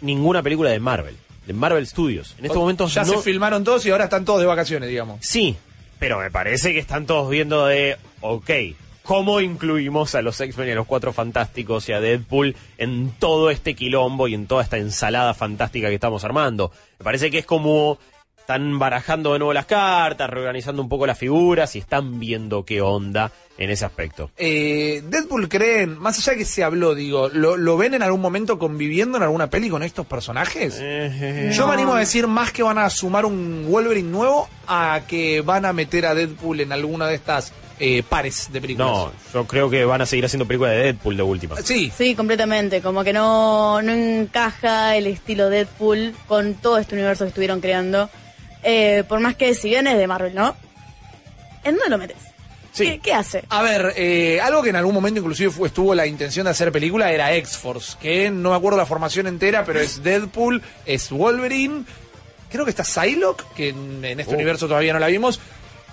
ninguna película de Marvel, de Marvel Studios. En estos momentos Ya no... se filmaron todos y ahora están todos de vacaciones, digamos. Sí, pero me parece que están todos viendo de, ok, ¿cómo incluimos a los X-Men y a los Cuatro Fantásticos y a Deadpool en todo este quilombo y en toda esta ensalada fantástica que estamos armando? Me parece que es como están barajando de nuevo las cartas, reorganizando un poco las figuras y están viendo qué onda en ese aspecto. Eh, Deadpool creen, más allá de que se habló, digo, ¿lo, lo ven en algún momento conviviendo en alguna peli con estos personajes? Eh, Yo me animo a decir más que van a sumar un Wolverine nuevo a que van a meter a Deadpool en alguna de estas eh, pares de películas. No, yo creo que van a seguir haciendo películas de Deadpool de última. Sí, Sí, completamente. Como que no, no encaja el estilo Deadpool con todo este universo que estuvieron creando. Eh, por más que si bien es de Marvel, ¿no? ¿En dónde lo metes? Sí. ¿Qué, qué hace? A ver, eh, algo que en algún momento inclusive fue- estuvo la intención de hacer película era X-Force, que no me acuerdo la formación entera, pero es Deadpool, es Wolverine, creo que está Psylocke, que en, en este Oh. universo todavía no la vimos.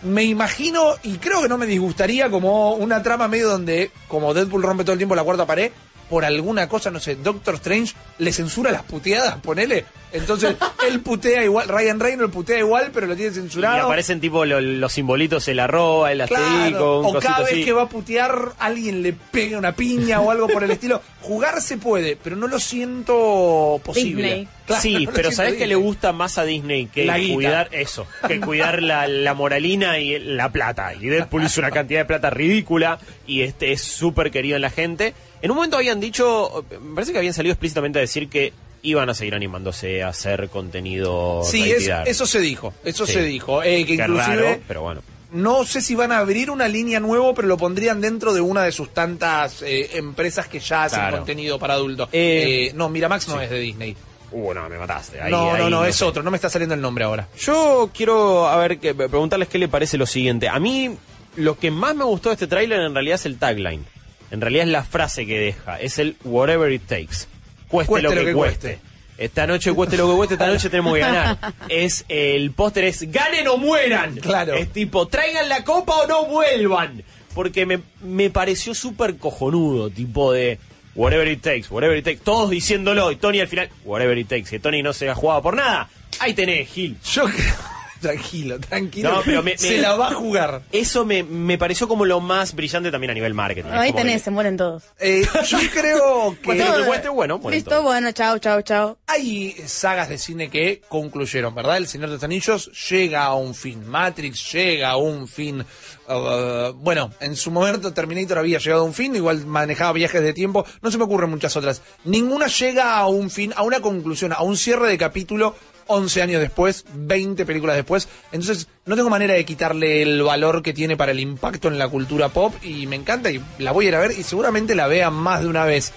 Me imagino, y creo que no me disgustaría, como una trama medio donde, como Deadpool rompe todo el tiempo la cuarta pared, por alguna cosa, no sé, Doctor Strange le censura las puteadas, ponele. Entonces, [LAUGHS] él putea igual, Ryan Reynolds putea igual, pero lo tiene Y censurado. aparecen tipo lo- los simbolitos, el arroba, el asterisco, Claro, un o cosito cada vez así. que va a putear, alguien le pega una piña o algo por el [LAUGHS] estilo. Jugar se puede, pero no lo siento posible. Disney. Claro, sí, lo pero siento ¿sabes qué le Disney. gusta más a Disney que La guita. cuidar eso? Que [LAUGHS] cuidar la, la moralina y la plata. Y Deadpool hizo una cantidad de plata ridícula y este es súper querido en la gente. En un momento habían dicho, me parece que habían salido explícitamente a decir que iban a seguir animándose a hacer contenido Sí, es- eso se dijo, eso Sí. se dijo. Eh, que Qué inclusive, raro, pero bueno. no sé si van a abrir una línea nueva, pero lo pondrían dentro de una de sus tantas eh, empresas que ya hacen Claro. contenido para adultos. Eh, Eh, no, Miramax no sí. es de Disney. Uh, no, me mataste. Ahí- no, no, ahí no, es sé. otro, no me está saliendo el nombre ahora. Yo quiero, a ver, que, preguntarles qué le parece lo siguiente. A mí, lo que más me gustó de este tráiler en realidad es el tagline. En realidad es la frase que deja. Es el whatever it takes. Cueste, lo, que cueste. Esta noche cueste lo que cueste, esta noche tenemos que ganar. Es el póster es ganen o mueran. Claro. Es tipo, traigan la copa o no vuelvan. Porque me, me pareció súper cojonudo, tipo de whatever it takes, whatever it takes. Todos diciéndolo y Tony al final, whatever it takes. Que Tony no se ha jugado por nada. Ahí tenés, Gil. Yo creo. Tranquilo, tranquilo. No, pero me- se me- la va a jugar. Eso me, me pareció como lo más brillante también a nivel marketing. Ahí como tenés, que- se mueren todos. Eh, yo [LAUGHS] creo que. Lo que cueste, bueno, bueno, Listo, entonces. bueno, chao, chao, chao. Hay sagas de cine que concluyeron, ¿verdad? El Señor de los Anillos llega a un fin. Matrix llega a un fin. Uh, bueno, en su momento Terminator había llegado a un fin, igual manejaba viajes de tiempo. No se me ocurren muchas otras. Ninguna llega a un fin, a una conclusión, a un cierre de capítulo 11 años después, 20 películas después. Entonces, no tengo manera de quitarle el valor que tiene para el impacto en la cultura pop y me encanta y la voy a ir a ver y seguramente la vea más de una vez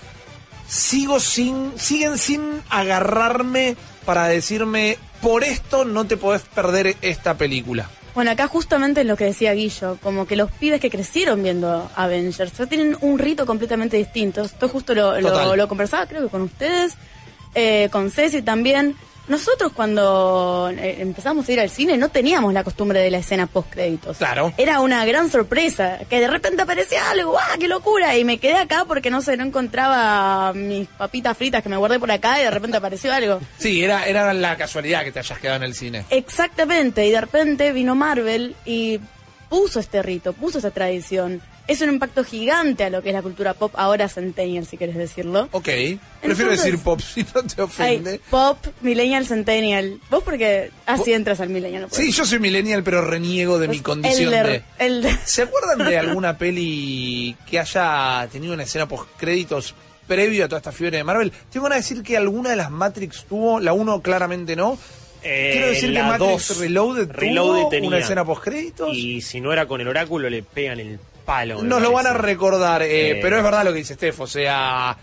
sigo sin, siguen sin agarrarme para decirme, por esto no te podés perder esta película. Bueno, acá justamente es lo que decía Guillo, como que los pibes que crecieron viendo Avengers ya tienen un rito completamente distinto. Esto justo lo, lo, Total. lo conversaba creo que con ustedes, eh, con Ceci también. Nosotros cuando eh, empezamos a ir al cine no teníamos la costumbre de la escena post créditos. Claro. Era una gran sorpresa, que de repente aparecía algo, ¡ah, qué locura! Y me quedé acá porque no sé, no encontraba mis papitas fritas que me guardé por acá y de repente apareció algo. Sí, era, era la casualidad que te hayas quedado en el cine. Exactamente, y de repente vino Marvel y puso este rito, puso esta tradición. Es un impacto gigante a lo que es la cultura pop ahora centennial, si quieres decirlo. Ok, prefiero Entonces- decir pop [LAUGHS] si no te Ay, ofende. pop, millennial, centennial. Vos porque así entras al millennial. pues. Sí, yo soy millennial, pero reniego de mi condición elder, de... elder. ¿Se acuerdan de [LAUGHS] alguna peli que haya tenido una escena post créditos previo a toda esta fiebre de Marvel? Tengo ganas de decir que alguna de las Matrix tuvo, la 1 claramente no. Eh, Quiero decir que Matrix dos, Reloaded, Reloaded tuvo tenía. una escena post créditos. Y si no era con el oráculo, le pegan el palo. Nos lo van a recordar, eh, Eh. pero es verdad lo que dice Steph, o sea,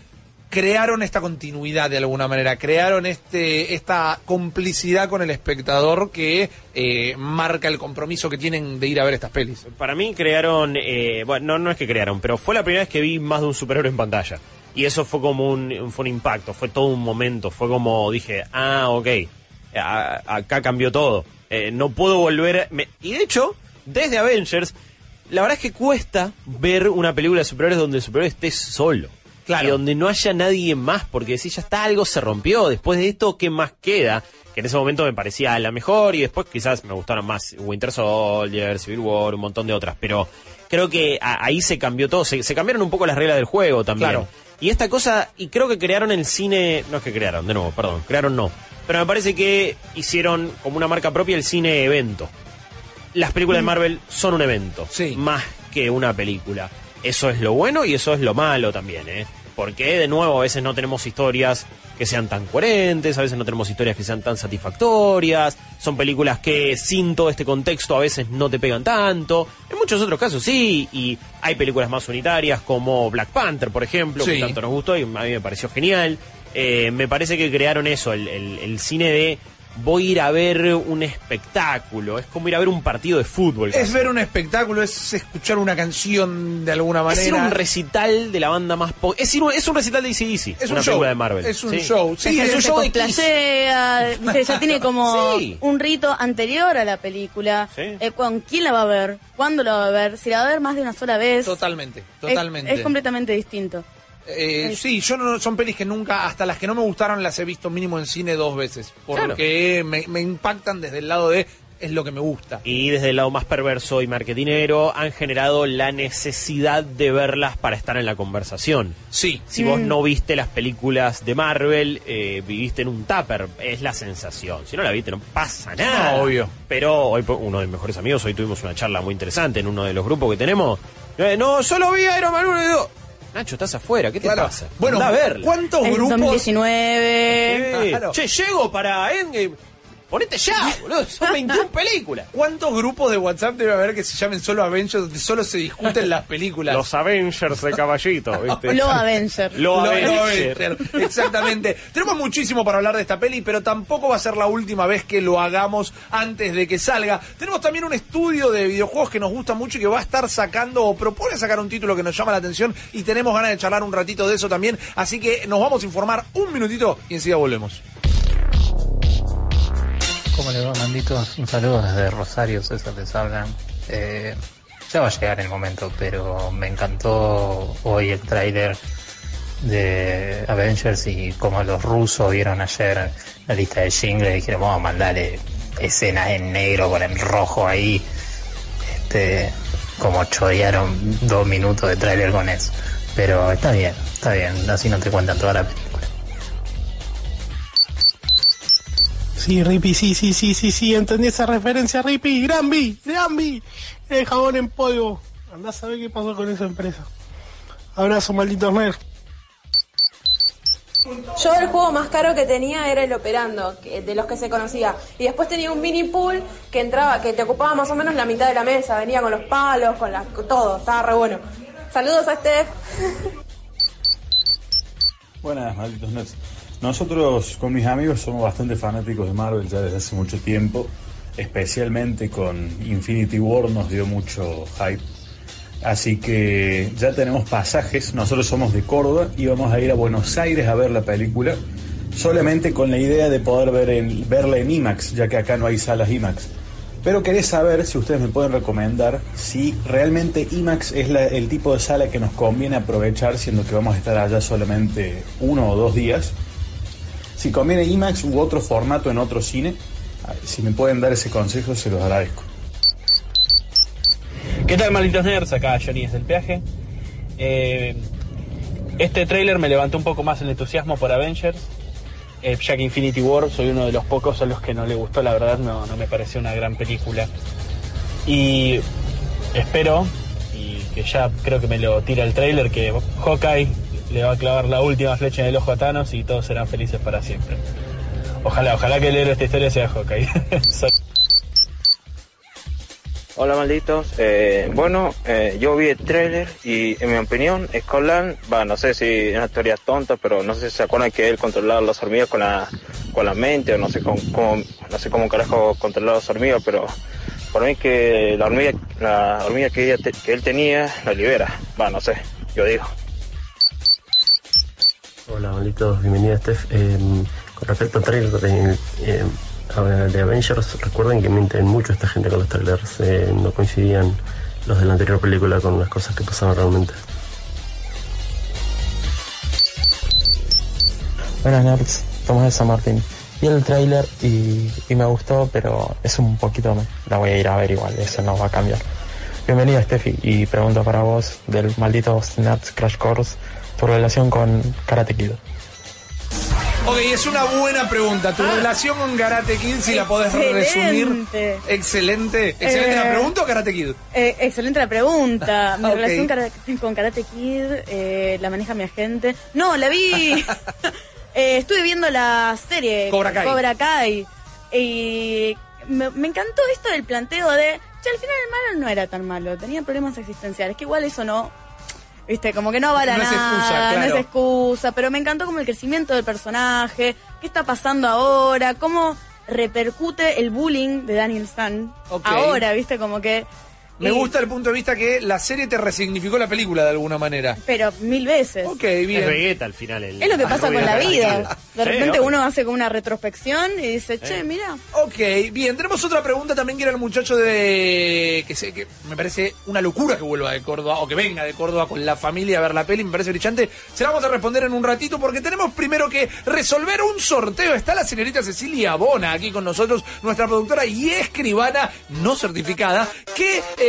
crearon esta continuidad de alguna manera, crearon este esta complicidad con el espectador que eh, marca el compromiso que tienen de ir a ver estas pelis. Para mí crearon, eh, bueno, no, no es que crearon, pero fue la primera vez que vi más de un superhéroe en pantalla. Y eso fue como un, fue un impacto, fue todo un momento, fue como dije, ah, ok, a- acá cambió todo. Eh, no puedo volver... me- y de hecho, desde Avengers, la verdad es que cuesta ver una película de superhéroes donde el superhéroe esté solo. Claro. Y donde no haya nadie más, porque si ya está, algo se rompió. Después de esto, ¿qué más queda? Que en ese momento me parecía la mejor y después quizás me gustaron más Winter Soldier, Civil War, un montón de otras. Pero creo que a- ahí se cambió todo. Se, se cambiaron un poco las reglas del juego también. Claro. Y esta cosa, y creo que crearon el cine, no es que crearon, de nuevo, perdón, crearon no. Pero me parece que hicieron como una marca propia el cine evento. Las películas de Marvel son un evento, Sí. más que una película. Eso es lo bueno y eso es lo malo también, ¿eh? Porque, de nuevo, a veces no tenemos historias que sean tan coherentes, a veces no tenemos historias que sean tan satisfactorias, son películas que sin todo este contexto a veces no te pegan tanto. En muchos otros casos sí, y hay películas más unitarias como Black Panther, por ejemplo, Sí. que tanto nos gustó y a mí me pareció genial. Eh, me parece que crearon eso, el, el- el cine de voy a ir a ver un espectáculo, es como ir a ver un partido de fútbol. Es ver un espectáculo, es escuchar una canción de alguna manera. Es ir a un recital de la banda más... po- es, ir un- es un recital de ACDC, Es una un show. película de Marvel. Es un Sí. show. Sí, es un show de viste, ya tiene como [LAUGHS] Sí. un rito anterior a la película. Sí. Eh, ¿Con quién la va a ver? ¿Cuándo la va a ver? Si la va a ver más de una sola vez. Totalmente, Es- totalmente. Es, completamente distinto. Eh, sí, yo no, son pelis que nunca, hasta las que no me gustaron, las he visto mínimo en cine dos veces. Porque me, me impactan desde el lado de es lo que me gusta. Y desde el lado más perverso y marketinero han generado la necesidad de verlas para estar en la conversación. Sí. Si vos no viste las películas de Marvel, eh, viviste en un tupper, es la sensación. Si no la viste, no pasa nada. No, obvio. Pero hoy uno de mis mejores amigos, hoy tuvimos una charla muy interesante en uno de los grupos que tenemos. Eh, no, solo vi Iron Man 1 y 2. Nacho, estás afuera, ¿qué te Claro. pasa? Bueno, a verla. ¿cuántos Es grupos? 2019. Sí. Claro. Che, llego para Endgame. Ponete ya, boludo. Son 21 películas. ¿Cuántos grupos de WhatsApp debe haber que se llamen solo Avengers donde solo se discuten las películas? Los Avengers de caballito, ¿viste? Lo Avenger. Lo Lo- lo Avenger. Avenger, Exactamente. Tenemos muchísimo para hablar de esta peli, pero tampoco va a ser la última vez que lo hagamos antes de que salga. Tenemos también un estudio de videojuegos que nos gusta mucho y que va a estar sacando o propone sacar un título que nos llama la atención y tenemos ganas de charlar un ratito de eso también. Así que nos vamos a informar un minutito y enseguida volvemos. ¿Cómo le va, manditos? Un saludo desde Rosario, César les hablan. Eh, ya va a llegar el momento, pero me encantó hoy el tráiler de Avengers y como los rusos vieron ayer la lista de jingles, dijeron vamos a mandarle escenas en negro con el rojo ahí. Este, como chorearon dos minutos de tráiler con eso. Pero está bien, está bien, así no te cuentan toda la película. Sí, Rippy, sí, sí, sí, sí, sí, entendí esa referencia, Rippy, Granby, Granby, el jabón en polvo. Andá a saber qué pasó con esa empresa. Abrazo, malditos nerds. Yo el juego más caro que tenía era el Operando, que- de los que se conocía. Y después tenía un mini pool que entraba, que te ocupaba más o menos la mitad de la mesa. Venía con los palos, con la, con todo. Estaba re bueno. Saludos a Steph. Buenas, malditos nerds. Nosotros con mis amigos somos bastante fanáticos de Marvel ya desde hace mucho tiempo, especialmente con Infinity War nos dio mucho hype. Así que ya tenemos pasajes, nosotros somos de Córdoba y vamos a ir a Buenos Aires a ver la película, solamente con la idea de poder verla en IMAX, ya que acá no hay salas IMAX. Pero quería saber si ustedes me pueden recomendar si realmente IMAX es la- el tipo de sala que nos conviene aprovechar, siendo que vamos a estar allá solamente uno o dos días. Si conviene IMAX u otro formato en otro cine, si me pueden dar ese consejo, se los agradezco. ¿Qué tal, malditos nerds? Acá Johnny desde el peaje. Eh, este tráiler me levantó un poco más el entusiasmo por Avengers. Eh, Infinity War soy uno de los pocos a los que no le gustó, la verdad no, no me pareció una gran película. Y espero, y que ya creo que me lo tira el tráiler, que Hawkeye le va a clavar la última flecha en el ojo a Thanos y todos serán felices para siempre. Ojalá, ojalá que el héroe de esta historia sea Hawkeye. [LAUGHS] Hola malditos, Eh, bueno, eh, yo vi el trailer y en mi opinión, Scotland, va, no sé si es una teoría tonta, pero no sé si se acuerdan que él controlaba las hormigas con la, con la mente o no sé cómo, cómo- no sé cómo carajo controlaba las hormigas, pero por mí que la hormiga, la hormiga que, ella que él tenía la libera, va, no sé, yo digo. Hola, malditos, bienvenida Steph. Eh, con respecto al trailer de, eh, de Avengers, recuerden que mienten mucho esta gente con los trailers. eh, no coincidían los de la anterior película con las cosas que pasaban realmente. Buenas nerds, Tomás de San Martín. Vi el tráiler y, me gustó, pero es un poquito... La voy a ir a ver igual, eso no va a cambiar. Bienvenida Steffi y pregunto para vos del maldito Nerds Crash Course tu relación con Karate Kid. Ok, es una buena pregunta. Tu relación con Karate Kid, si la podés resumir. Excelente. Excelente. ¿Excelente la Eh, pregunta o Karate Kid? Eh, excelente la pregunta. [LAUGHS] Mi relación con Karate Kid eh, la maneja mi agente. No, la vi. [LAUGHS] Eh, estuve viendo la serie Cobra Kai. Cobra Kai. Y me, me encantó esto del planteo de. Che, al final el malo no era tan malo. Tenía problemas existenciales. Que igual eso no. Viste, como que no vale No es nada. excusa, No claro. es excusa. Pero me encantó como el crecimiento del personaje. ¿Qué está pasando ahora? ¿Cómo repercute el bullying de Daniel San Ok. ahora? ¿Viste? Como que. Me y- gusta el punto de vista que la serie te resignificó la película de alguna manera. Pero mil veces. Ok, bien. Es Vegeta al final. el- Es lo que pasa con la vida. De repente uno hace como una retrospección y dice, che, mira. Ok, bien, tenemos otra pregunta también que era el muchacho de... que sé que me parece una locura que vuelva de Córdoba o que venga de Córdoba con la familia a ver la peli, me parece brillante. Se la vamos a responder en un ratito porque tenemos primero que resolver un sorteo. Está la señorita Cecilia Bona aquí con nosotros, nuestra productora y escribana no certificada, que eh,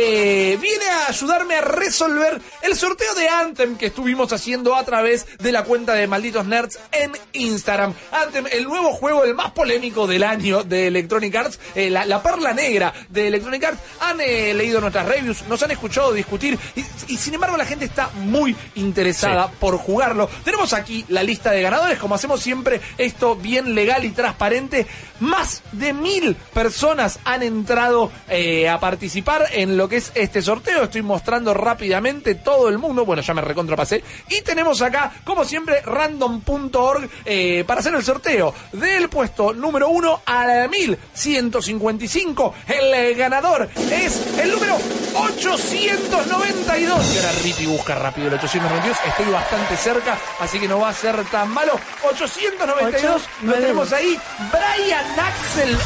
viene a ayudarme a resolver el sorteo de Anthem que estuvimos haciendo a través de la cuenta de Malditos Nerds en Instagram. Anthem, el nuevo juego, el más polémico del año de Electronic Arts, eh, la, la perla negra de Electronic Arts. Han eh, leído nuestras reviews, nos han escuchado discutir y, y sin embargo la gente está muy interesada Sí. por jugarlo. Tenemos aquí la lista de ganadores, como hacemos siempre, esto bien legal y transparente. Más de mil personas han entrado eh, a participar en lo que es este sorteo. Estoy mostrando rápidamente todo el mundo. Bueno, ya me recontrapasé. Y tenemos acá, como siempre, random.org eh, para hacer el sorteo del puesto número uno al 1155. El eh, ganador es el número 892. Y ahora Rippy busca rápido el 892. Estoy bastante cerca, así que no va a ser tan malo. 892. Lo tenemos ahí. Brian Axel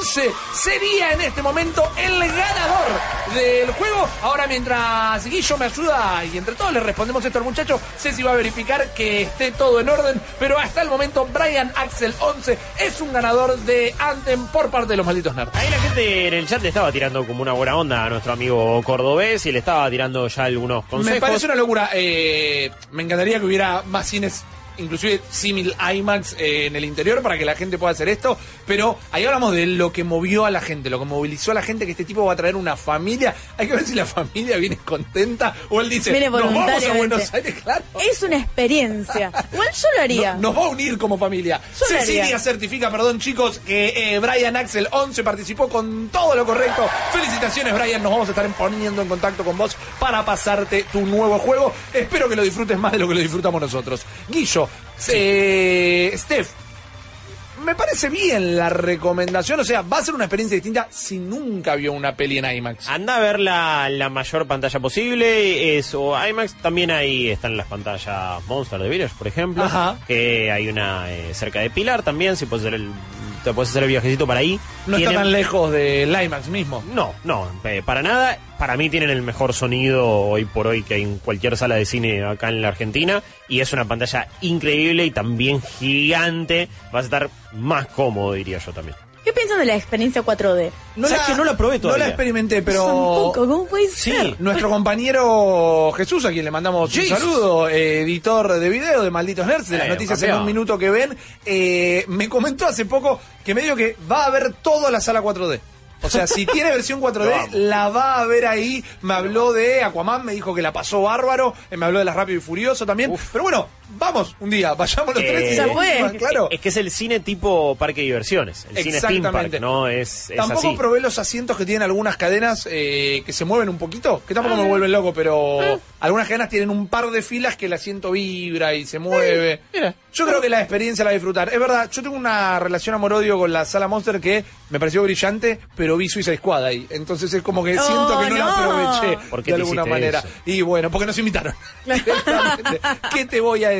11 sería en este momento el ganador del juego. Ahora mientras Guillo me ayuda y entre todos le respondemos esto al muchacho, Ceci va a verificar que esté todo en orden, pero hasta el momento Brian Axel 11 es un ganador de Anthem por parte de los malditos nerds. Ahí la gente en el chat le estaba tirando como una buena onda a nuestro amigo cordobés y le estaba tirando ya algunos consejos. Me parece una locura. eh, me encantaría que hubiera más cines, inclusive símil IMAX eh, en el interior para que la gente pueda hacer esto. Pero ahí hablamos de lo que movió a la gente, lo que movilizó a la gente, que este tipo va a traer una familia. [LAUGHS] Hay que ver si la familia viene contenta o él dice, Viene nos vamos a. Buenos Aires, claro. Es una experiencia. Igual yo lo haría. No- nos va a unir como familia. Yo Cecilia certifica, perdón chicos, que eh, Brian Axel 11 participó con todo lo correcto. Felicitaciones Brian, nos vamos a estar poniendo en contacto con vos para pasarte tu nuevo juego. Espero que lo disfrutes más de lo que lo disfrutamos nosotros. Guillo, eh, Steph, me parece bien la recomendación, o sea, va a ser una experiencia distinta si nunca vio una peli en IMAX. Anda a ver la, la mayor pantalla posible, es, o IMAX, también ahí están las pantallas Monster de Village, por ejemplo, Ajá. que hay una eh, cerca de Pilar también, si puedes hacer el, te puedes hacer el viajecito para ahí. No está tan lejos del IMAX mismo. No, no, eh, para nada. Para mí tienen el mejor sonido hoy por hoy que hay en cualquier sala de cine acá en la Argentina. Y es una pantalla increíble y también gigante. Vas a estar más cómodo, diría yo también. ¿Qué piensan de la experiencia 4D? No ¿Sabes que no la probé No todavía? la experimenté, pero... Tampoco, ¿cómo puede ser? Nuestro compañero Jesús, a quien le mandamos Jesus. un saludo, eh, editor de video de Malditos Nerds, de las Eh, noticias en campeón. un minuto que ven, eh, me comentó hace poco que me dijo que va a ver toda la sala 4D. O sea, si tiene versión 4D, [LAUGHS] la va a ver ahí. Me habló de Aquaman, me dijo que la pasó bárbaro. eh, Me habló de las Rápido y Furioso también. Pero bueno, vamos un día, vayamos los tres. y Eh, seguimos, claro. Es que es el cine tipo parque de diversiones. El cine theme park, Exactamente. ¿no? Es, es Tampoco así. probé los asientos que tienen algunas cadenas eh, que se mueven un poquito, que tampoco me vuelven loco, pero algunas cadenas tienen un par de filas que el asiento vibra y se mueve. Yo creo que la experiencia la disfrutar. Es verdad, yo tengo una relación amor-odio con la sala Monster que me pareció brillante, pero vi Suicide Squad ahí. Entonces es como que Oh, siento que no, la aproveché ¿Por qué de alguna manera. eso? Y bueno, porque nos invitaron. [LAUGHS] ¿Qué te voy a decir?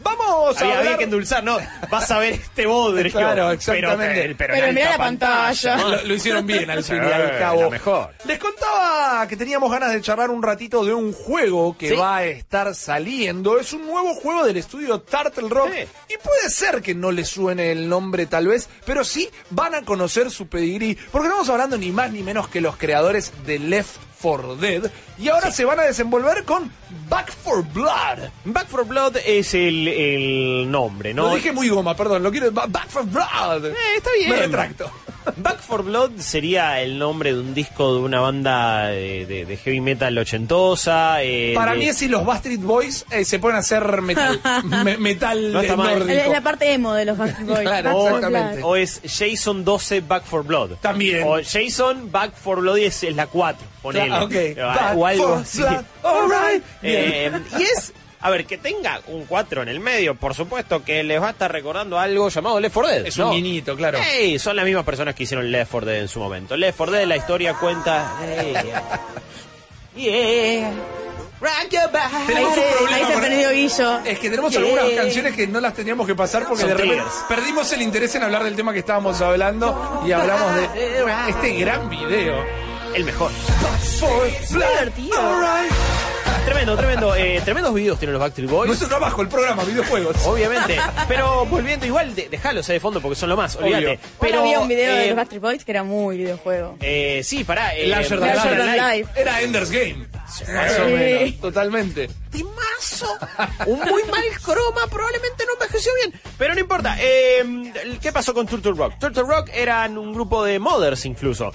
Vamos a Había, había que endulzar, ¿no? Vas a ver este bodrio. [LAUGHS] Claro, pero- exactamente. Pero, Pero mirá alta la pantalla. Lo, lo hicieron bien al [LAUGHS] fin y al cabo. mejor. Les contaba que teníamos ganas de charlar un ratito de un juego que Sí. va a estar saliendo. Es un nuevo juego del estudio Turtle Rock. Sí. Y puede ser que no les suene el nombre tal vez, pero sí van a conocer su pedigrí. Porque estamos hablando ni más ni menos que los creadores de Left 4 Dead. Y ahora se van a desenvolver con Back for Blood. Back for Blood es el, el nombre, ¿no? Lo dije muy goma, perdón. Lo quiero. Back for Blood. Eh, está bien. Me retracto. Back for Blood sería el nombre de un disco de una banda de, de- de heavy metal ochentosa. eh, Para de- mí es si los Bastard Boys eh, se ponen a hacer metal, [LAUGHS] me- metal No está mal. nórdico. Es la parte emo de los Backstreet Boys. Claro, Back exactamente. O es Jason 12 Back for Blood. También. O Jason Back for Blood y es, es la 4. Ponele. Claro. O- Back algo for así. Blood. All right. Eh, y es, a ver, que tenga un 4 en el medio, por supuesto que les va a estar recordando algo llamado Left 4 Dead. Es ¿no? un guiñito, claro. Son las mismas personas que hicieron Left 4 Dead en su momento. Left 4 Dead, la historia cuenta... [LAUGHS] Yeah. Rock your body. Tenemos Ahí un se, problema ahí se con- prendió Guillo. Es que tenemos Yeah. algunas canciones que no las teníamos que pasar porque Son de repente triggers. perdimos el interés en hablar del tema que estábamos hablando y hablamos de este gran video. El mejor. Divertido. Tremendo, tremendo. Eh, tremendos videos tienen los Backstreet Boys. Nuestro trabajo, el programa, videojuegos. Obviamente. [LAUGHS] Pero volviendo igual, de, dejalos ahí de fondo porque son lo más, olvídate. Obvio. Pero había un video de eh, los Backstreet Boys que era muy videojuego. eh, sí, pará. Eh, Larger than Larger life. life. Era Ender's Game. Más o Sí. menos, totalmente. Timazo. Un muy mal croma, probablemente no envejeció bien. Pero no importa. Eh, ¿Qué pasó con Turtle Rock? Turtle Rock eran un grupo de modders incluso.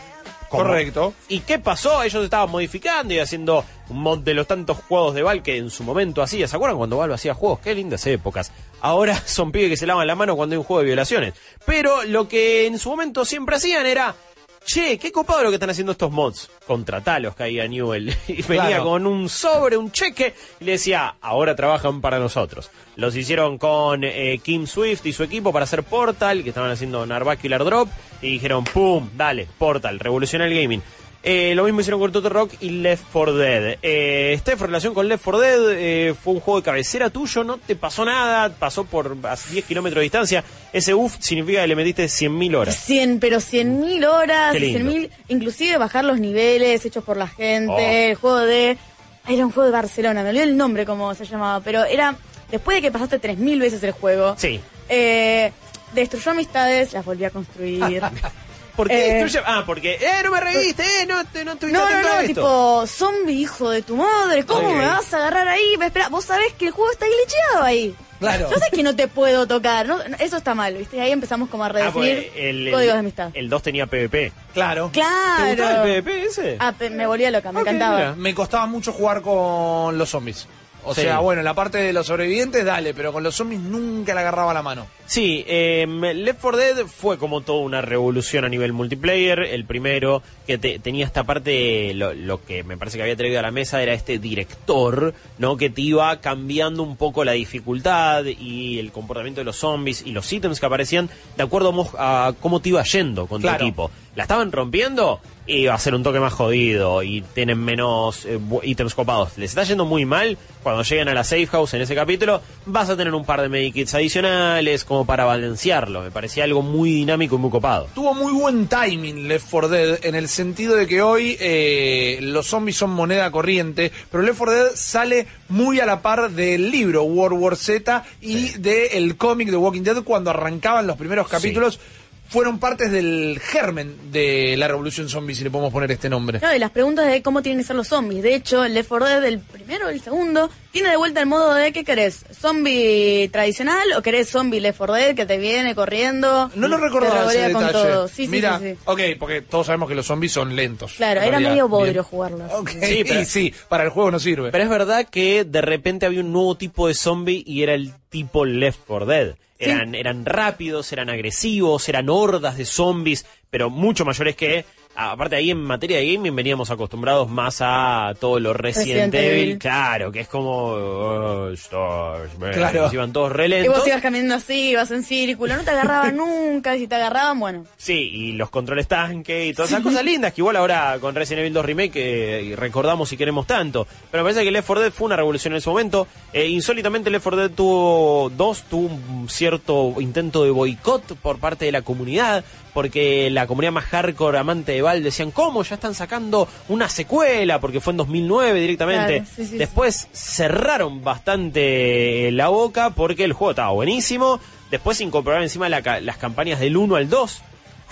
Correcto. ¿Y qué pasó? Ellos estaban modificando y haciendo un mod de los tantos juegos de Val que en su momento hacía. ¿Se acuerdan cuando Valve hacía juegos? Qué lindas épocas. Ahora [LAUGHS] son pibes que se lavan la mano cuando hay un juego de violaciones. Pero lo que en su momento siempre hacían era... Che, qué copado lo que están haciendo estos mods. Contratalos, caía Newell. [LAUGHS] Y venía Claro. con un sobre, un cheque, y le decía, ahora trabajan para nosotros. Los hicieron con eh, Kim Swift y su equipo para hacer Portal, que estaban haciendo Narvacular Drop, y dijeron, ¡pum! Dale, Portal, revoluciona el gaming. Eh, lo mismo hicieron con Total Rock y Left 4 Dead. Eh, Steph, en relación con Left 4 Dead, eh, fue un juego de cabecera tuyo, no te pasó nada, pasó por a 10 kilómetros de distancia. Ese UF significa que le metiste 100.000 horas. 100, pero 100.000 horas, Qué lindo. 100.000, inclusive bajar los niveles hechos por la gente, Oh. el juego de... Era un juego de Barcelona, me olvidé el nombre como se llamaba, pero era después de que pasaste 3.000 veces el juego. Sí. Eh, destruyó amistades, las volví a construir. [LAUGHS] ¿Por qué Eh, destruye? Ah, porque, eh, no me reíste, eh, no, te- no estuviste No, no, no, esto. tipo, zombie hijo de tu madre, ¿cómo me vas a agarrar ahí? Espera, vos sabés que el juego está glitcheado ahí. Claro. Yo sé que no te puedo tocar, ¿no? Eso está mal, ¿viste? Ahí empezamos como a Ah, redefinir porque el, el- códigos de amistad. El 2 tenía PvP. Claro. Claro. ¿Te gustaba el PvP ese? Ah, me volvía loca, me encantaba. mira. Me costaba mucho jugar con los zombies. O Sí. sea, bueno, en la parte de los sobrevivientes, dale, pero con los zombies nunca le agarraba la mano. Sí, eh, Left 4 Dead fue como toda una revolución a nivel multiplayer. El primero que te- tenía esta parte, lo, lo que me parece que había traído a la mesa era este director, ¿no? Que te iba cambiando un poco la dificultad y el comportamiento de los zombies y los ítems que aparecían de acuerdo a cómo te iba yendo con Claro. tu equipo. La estaban rompiendo y va a ser un toque más jodido y tienen menos eh, ítems copados. Les está yendo muy mal. Cuando lleguen a la safe house en ese capítulo, vas a tener un par de medikits adicionales como para balancearlo. Me parecía algo muy dinámico y muy copado. Tuvo muy buen timing Left 4 Dead en el sentido de que hoy eh, los zombies son moneda corriente, pero Left 4 Dead sale muy a la par del libro World War Z y del cómic de Walking Dead cuando arrancaban los primeros capítulos. Fueron partes del germen de la revolución zombie, si le podemos poner este nombre. Claro, y las preguntas de cómo tienen que ser los zombies. De hecho, el Left 4 Dead, el primero, el segundo, tiene de vuelta el modo de ¿qué querés? ¿Zombie tradicional o querés zombie Left 4 Dead que te viene corriendo? No lo recordaba ese revolea con detalle. todo? Sí, sí, Mira, sí, sí. ok, porque todos sabemos que los zombies son lentos. Claro, era realidad. medio bodrio jugarlo. Ok, Sí, [LAUGHS] pero- sí, para el juego no sirve. Pero es verdad que de repente había un nuevo tipo de zombie y era el tipo Left 4 Dead. Eran, eran rápidos, eran agresivos, eran hordas de zombies, pero mucho mayores que... Aparte ahí en materia de gaming veníamos acostumbrados más a todo lo Resident, Resident Evil, Evil. claro, que es como... oh, stars, man, Claro. Iban todos Y relentos. vos ibas caminando así, ibas en círculo, no te agarraban [LAUGHS] nunca, y si te agarraban, bueno. Sí, y los controles tanque y todas esas cosas lindas que igual ahora con Resident Evil 2 Remake eh, recordamos y queremos tanto. Pero me parece que Left 4 Dead fue una revolución en ese momento. Eh, insólitamente Left 4 Dead tuvo 2, tuvo un cierto intento de boicot por parte de la comunidad, porque la comunidad más hardcore amante de Decían, ¿cómo? Ya están sacando una secuela, porque fue en 2009 directamente. Claro, sí, sí, Después cerraron bastante la boca porque el juego estaba buenísimo. Después incorporaron encima la las campañas del 1 al 2.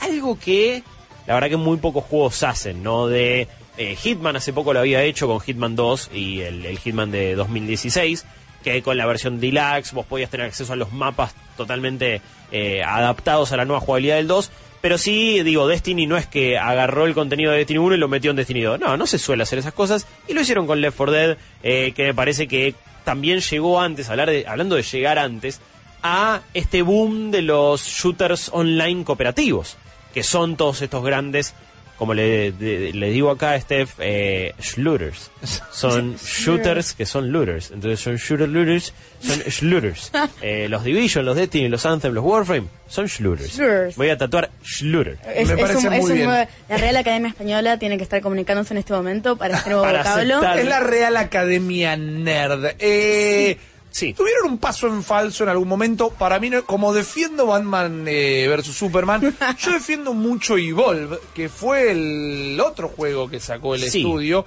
Algo que la verdad que muy pocos juegos hacen, ¿no? De eh, Hitman hace poco lo había hecho con Hitman 2 y el, el Hitman de 2016, que con la versión Deluxe vos podías tener acceso a los mapas totalmente eh, adaptados a la nueva jugabilidad del 2. Pero sí, digo, Destiny no es que agarró el contenido de Destiny 1 y lo metió en Destiny 2. No, no se suele hacer esas cosas. Y lo hicieron con Left 4 Dead, eh, que me parece que también llegó antes, hablar de, hablando de llegar antes, a este boom de los shooters online cooperativos, que son todos estos grandes, como le, de- le digo acá a Steph, eh, looters. Son [LAUGHS] shooters que son looters. Entonces son shooter looters, son looters. [LAUGHS] Eh, los Division, los Destiny, los Anthem, los Warframe, son. Shooters. Voy a tatuar looter. Es- es un- es un nuevo- la Real Academia Española tiene que estar comunicándose en este momento para este nuevo [LAUGHS] Para vocablo. aceptar. Es la Real Academia Nerd. Eh, Tuvieron un paso en falso en algún momento. Para mí, no- como defiendo Batman eh, versus Superman, [LAUGHS] yo defiendo mucho Evolve, que fue el otro juego que sacó el Sí. estudio,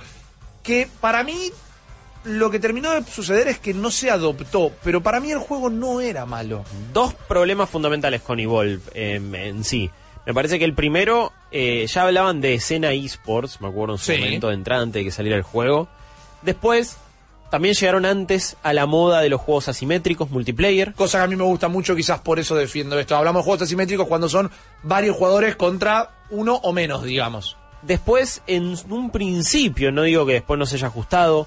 que para mí lo que terminó de suceder es que no se adoptó, pero para mí el juego no era malo. Dos problemas fundamentales con Evolve em, en sí. Me parece que el primero, eh, ya hablaban de escena esports, me acuerdo en su Sí. momento de entrada antes de que saliera el juego. Después, también llegaron antes a la moda de los juegos asimétricos, multiplayer. Cosa que a mí me gusta mucho, quizás por eso defiendo esto. Hablamos de juegos asimétricos cuando son varios jugadores contra uno o menos, digamos. Después, en un principio, no digo que después no se haya ajustado,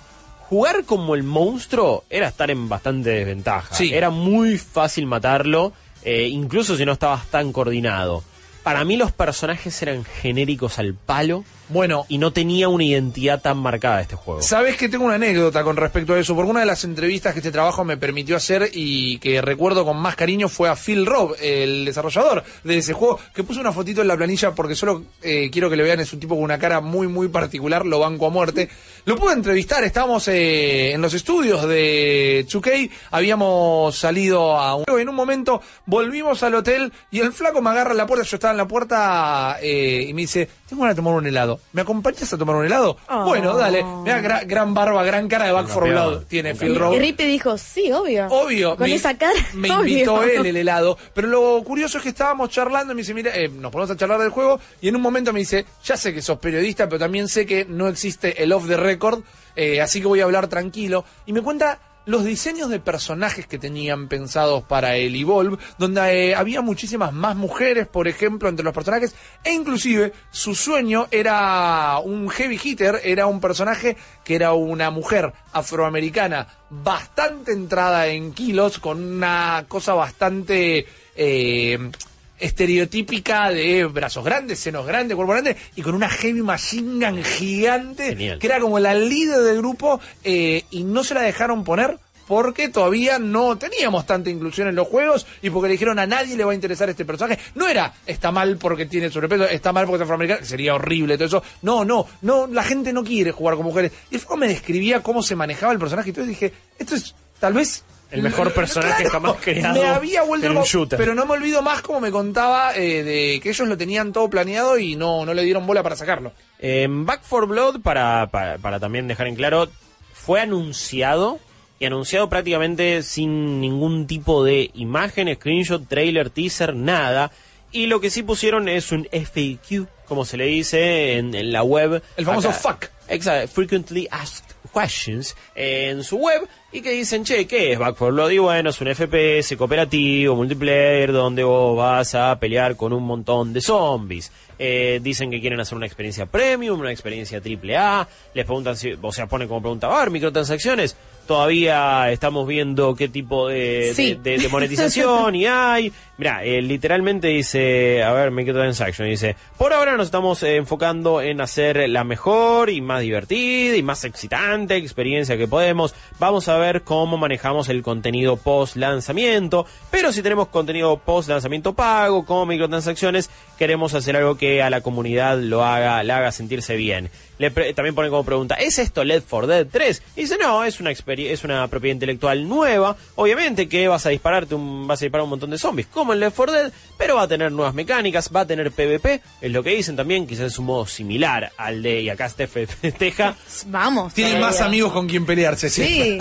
jugar como el monstruo era estar en bastante desventaja. Sí. Era muy fácil matarlo, eh, incluso si no estabas tan coordinado. Para mí los personajes eran genéricos al palo. Bueno. Y no tenía una identidad tan marcada este juego. Sabes que tengo una anécdota con respecto a eso, porque una de las entrevistas que este trabajo me permitió hacer y que recuerdo con más cariño fue a Phil Robb, el desarrollador de ese juego, que puso una fotito en la planilla porque solo eh, quiero que le vean, es un tipo con una cara muy, muy particular, lo banco a muerte. Lo pude entrevistar, estábamos eh, en los estudios de 2K, habíamos salido a un... En un momento volvimos al hotel y el flaco me agarra la puerta, yo estaba en la puerta eh, y me dice, tengo ganas de tomar un helado. ¿Me acompañas a tomar un helado? Bueno, dale. Mira, gra- gran barba, gran cara de Back for. Blood tiene Phil Robb. y Rippy dijo, sí, obvio. Obvio. Con me- esa cara. [LAUGHS] Me obvio. invitó él el helado. Pero lo curioso es que estábamos charlando y me dice, mira, eh, nos ponemos a charlar del juego. Y en un momento me dice, ya sé que sos periodista, pero también sé que no existe el off the record. eh, así que voy a hablar tranquilo. Y me cuenta los diseños de personajes que tenían pensados para el Evolve, donde eh, había muchísimas más mujeres, por ejemplo, entre los personajes, e inclusive su sueño era un heavy hitter, era un personaje que era una mujer afroamericana bastante entrada en kilos, con una cosa bastante... eh, estereotípica de brazos grandes, senos grandes, cuerpo grande y con una heavy machine gun gigante Genial. que era como la líder del grupo eh, y no se la dejaron poner porque todavía no teníamos tanta inclusión en los juegos y porque le dijeron a nadie le va a interesar este personaje. No era está mal porque tiene sobrepeso, está mal porque es afroamericano, sería horrible todo eso. No, no, no, la gente no quiere jugar con mujeres. Y el juego me describía cómo se manejaba el personaje y entonces dije, esto es tal vez El mejor personaje jamás creado Me había vuelto en un loco, shooter. pero no me olvido más como me contaba eh, de que ellos lo tenían todo planeado y no, no le dieron bola para sacarlo. En Back for Blood, para, para, para también dejar en claro, fue anunciado y anunciado prácticamente sin ningún tipo de imagen, screenshot, trailer, teaser, nada. Y lo que sí pusieron es un FAQ, como se le dice en, en la web. El famoso Acá- fuck. Exacto, Frequently Asked Questions en su web y que dicen, che, ¿qué es Back 4 Blood? Bueno, es un FPS cooperativo, multiplayer, donde vos vas a pelear con un montón de zombies. Eh, dicen que quieren hacer una experiencia premium, una experiencia triple A. Les preguntan si, o sea, pone como pregunta, a ver, microtransacciones. Todavía estamos viendo qué tipo de, Sí. de- de- de monetización y hay. Mira, literalmente dice, a ver, microtransaction, dice, por ahora nos estamos eh, enfocando en hacer la mejor y más divertida y más excitante experiencia que podemos. Vamos a ver cómo manejamos el contenido post lanzamiento, pero si tenemos contenido post lanzamiento pago, como microtransacciones, queremos hacer algo que a la comunidad lo haga, la haga sentirse bien. Le pre- también pone como pregunta, ¿es esto Left 4 Dead 3? Y dice, no, es una es una propiedad intelectual nueva. Obviamente que vas a dispararte un, vas a disparar un montón de zombies, como en Left 4 Dead, pero va a tener nuevas mecánicas, va a tener PvP, es lo que dicen también, quizás es un modo similar al de, y acá Steph [LAUGHS] festeja, Vamos. Tiene todavía. más amigos con quien pelearse, sí. Sí.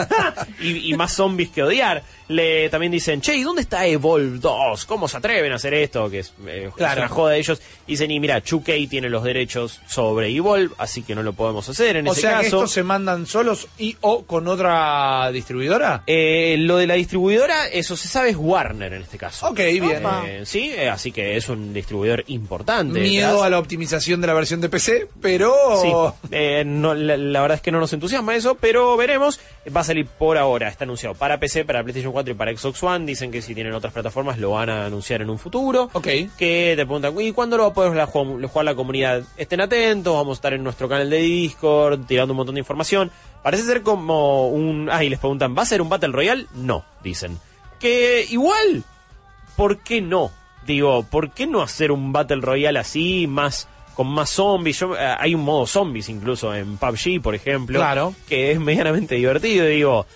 [LAUGHS] y, y más zombies que odiar. Le también dicen, che, ¿y dónde está Evolve 2? ¿Cómo se atreven a hacer esto? Que es, eh, es Claro. una joda de ellos. Y dicen, y mira, 2K tiene los derechos sobre Evolve, así que no lo podemos hacer en O ese sea que caso. estos se mandan solos y o con otra distribuidora. Eh, lo de la distribuidora, eso se sabe, es Warner en este caso. Ok, bien. Eh, sí, eh, así que es un distribuidor importante. Miedo a la optimización de la versión de PC, pero... Sí, no, la, la verdad es que no nos entusiasma eso, pero veremos. Va a salir por ahora, está anunciado para PC, para PlayStation 4 y para Xbox One. Dicen que si tienen otras plataformas lo van a anunciar en un futuro. Ok. Que te preguntan, ¿y cuándo lo va a poder la- jugar la comunidad? Estén atentos, vamos a estar en nuestro canal de Discord, tirando un montón de información. Parece ser como un... Ah, y les preguntan, ¿va a ser un Battle Royale? No, dicen. Que igual, ¿por qué no? Digo, ¿por qué no hacer un Battle Royale así, más con más zombies? Yo, eh, hay un modo zombies incluso en PUBG, por ejemplo, Claro. que es medianamente divertido. Digo,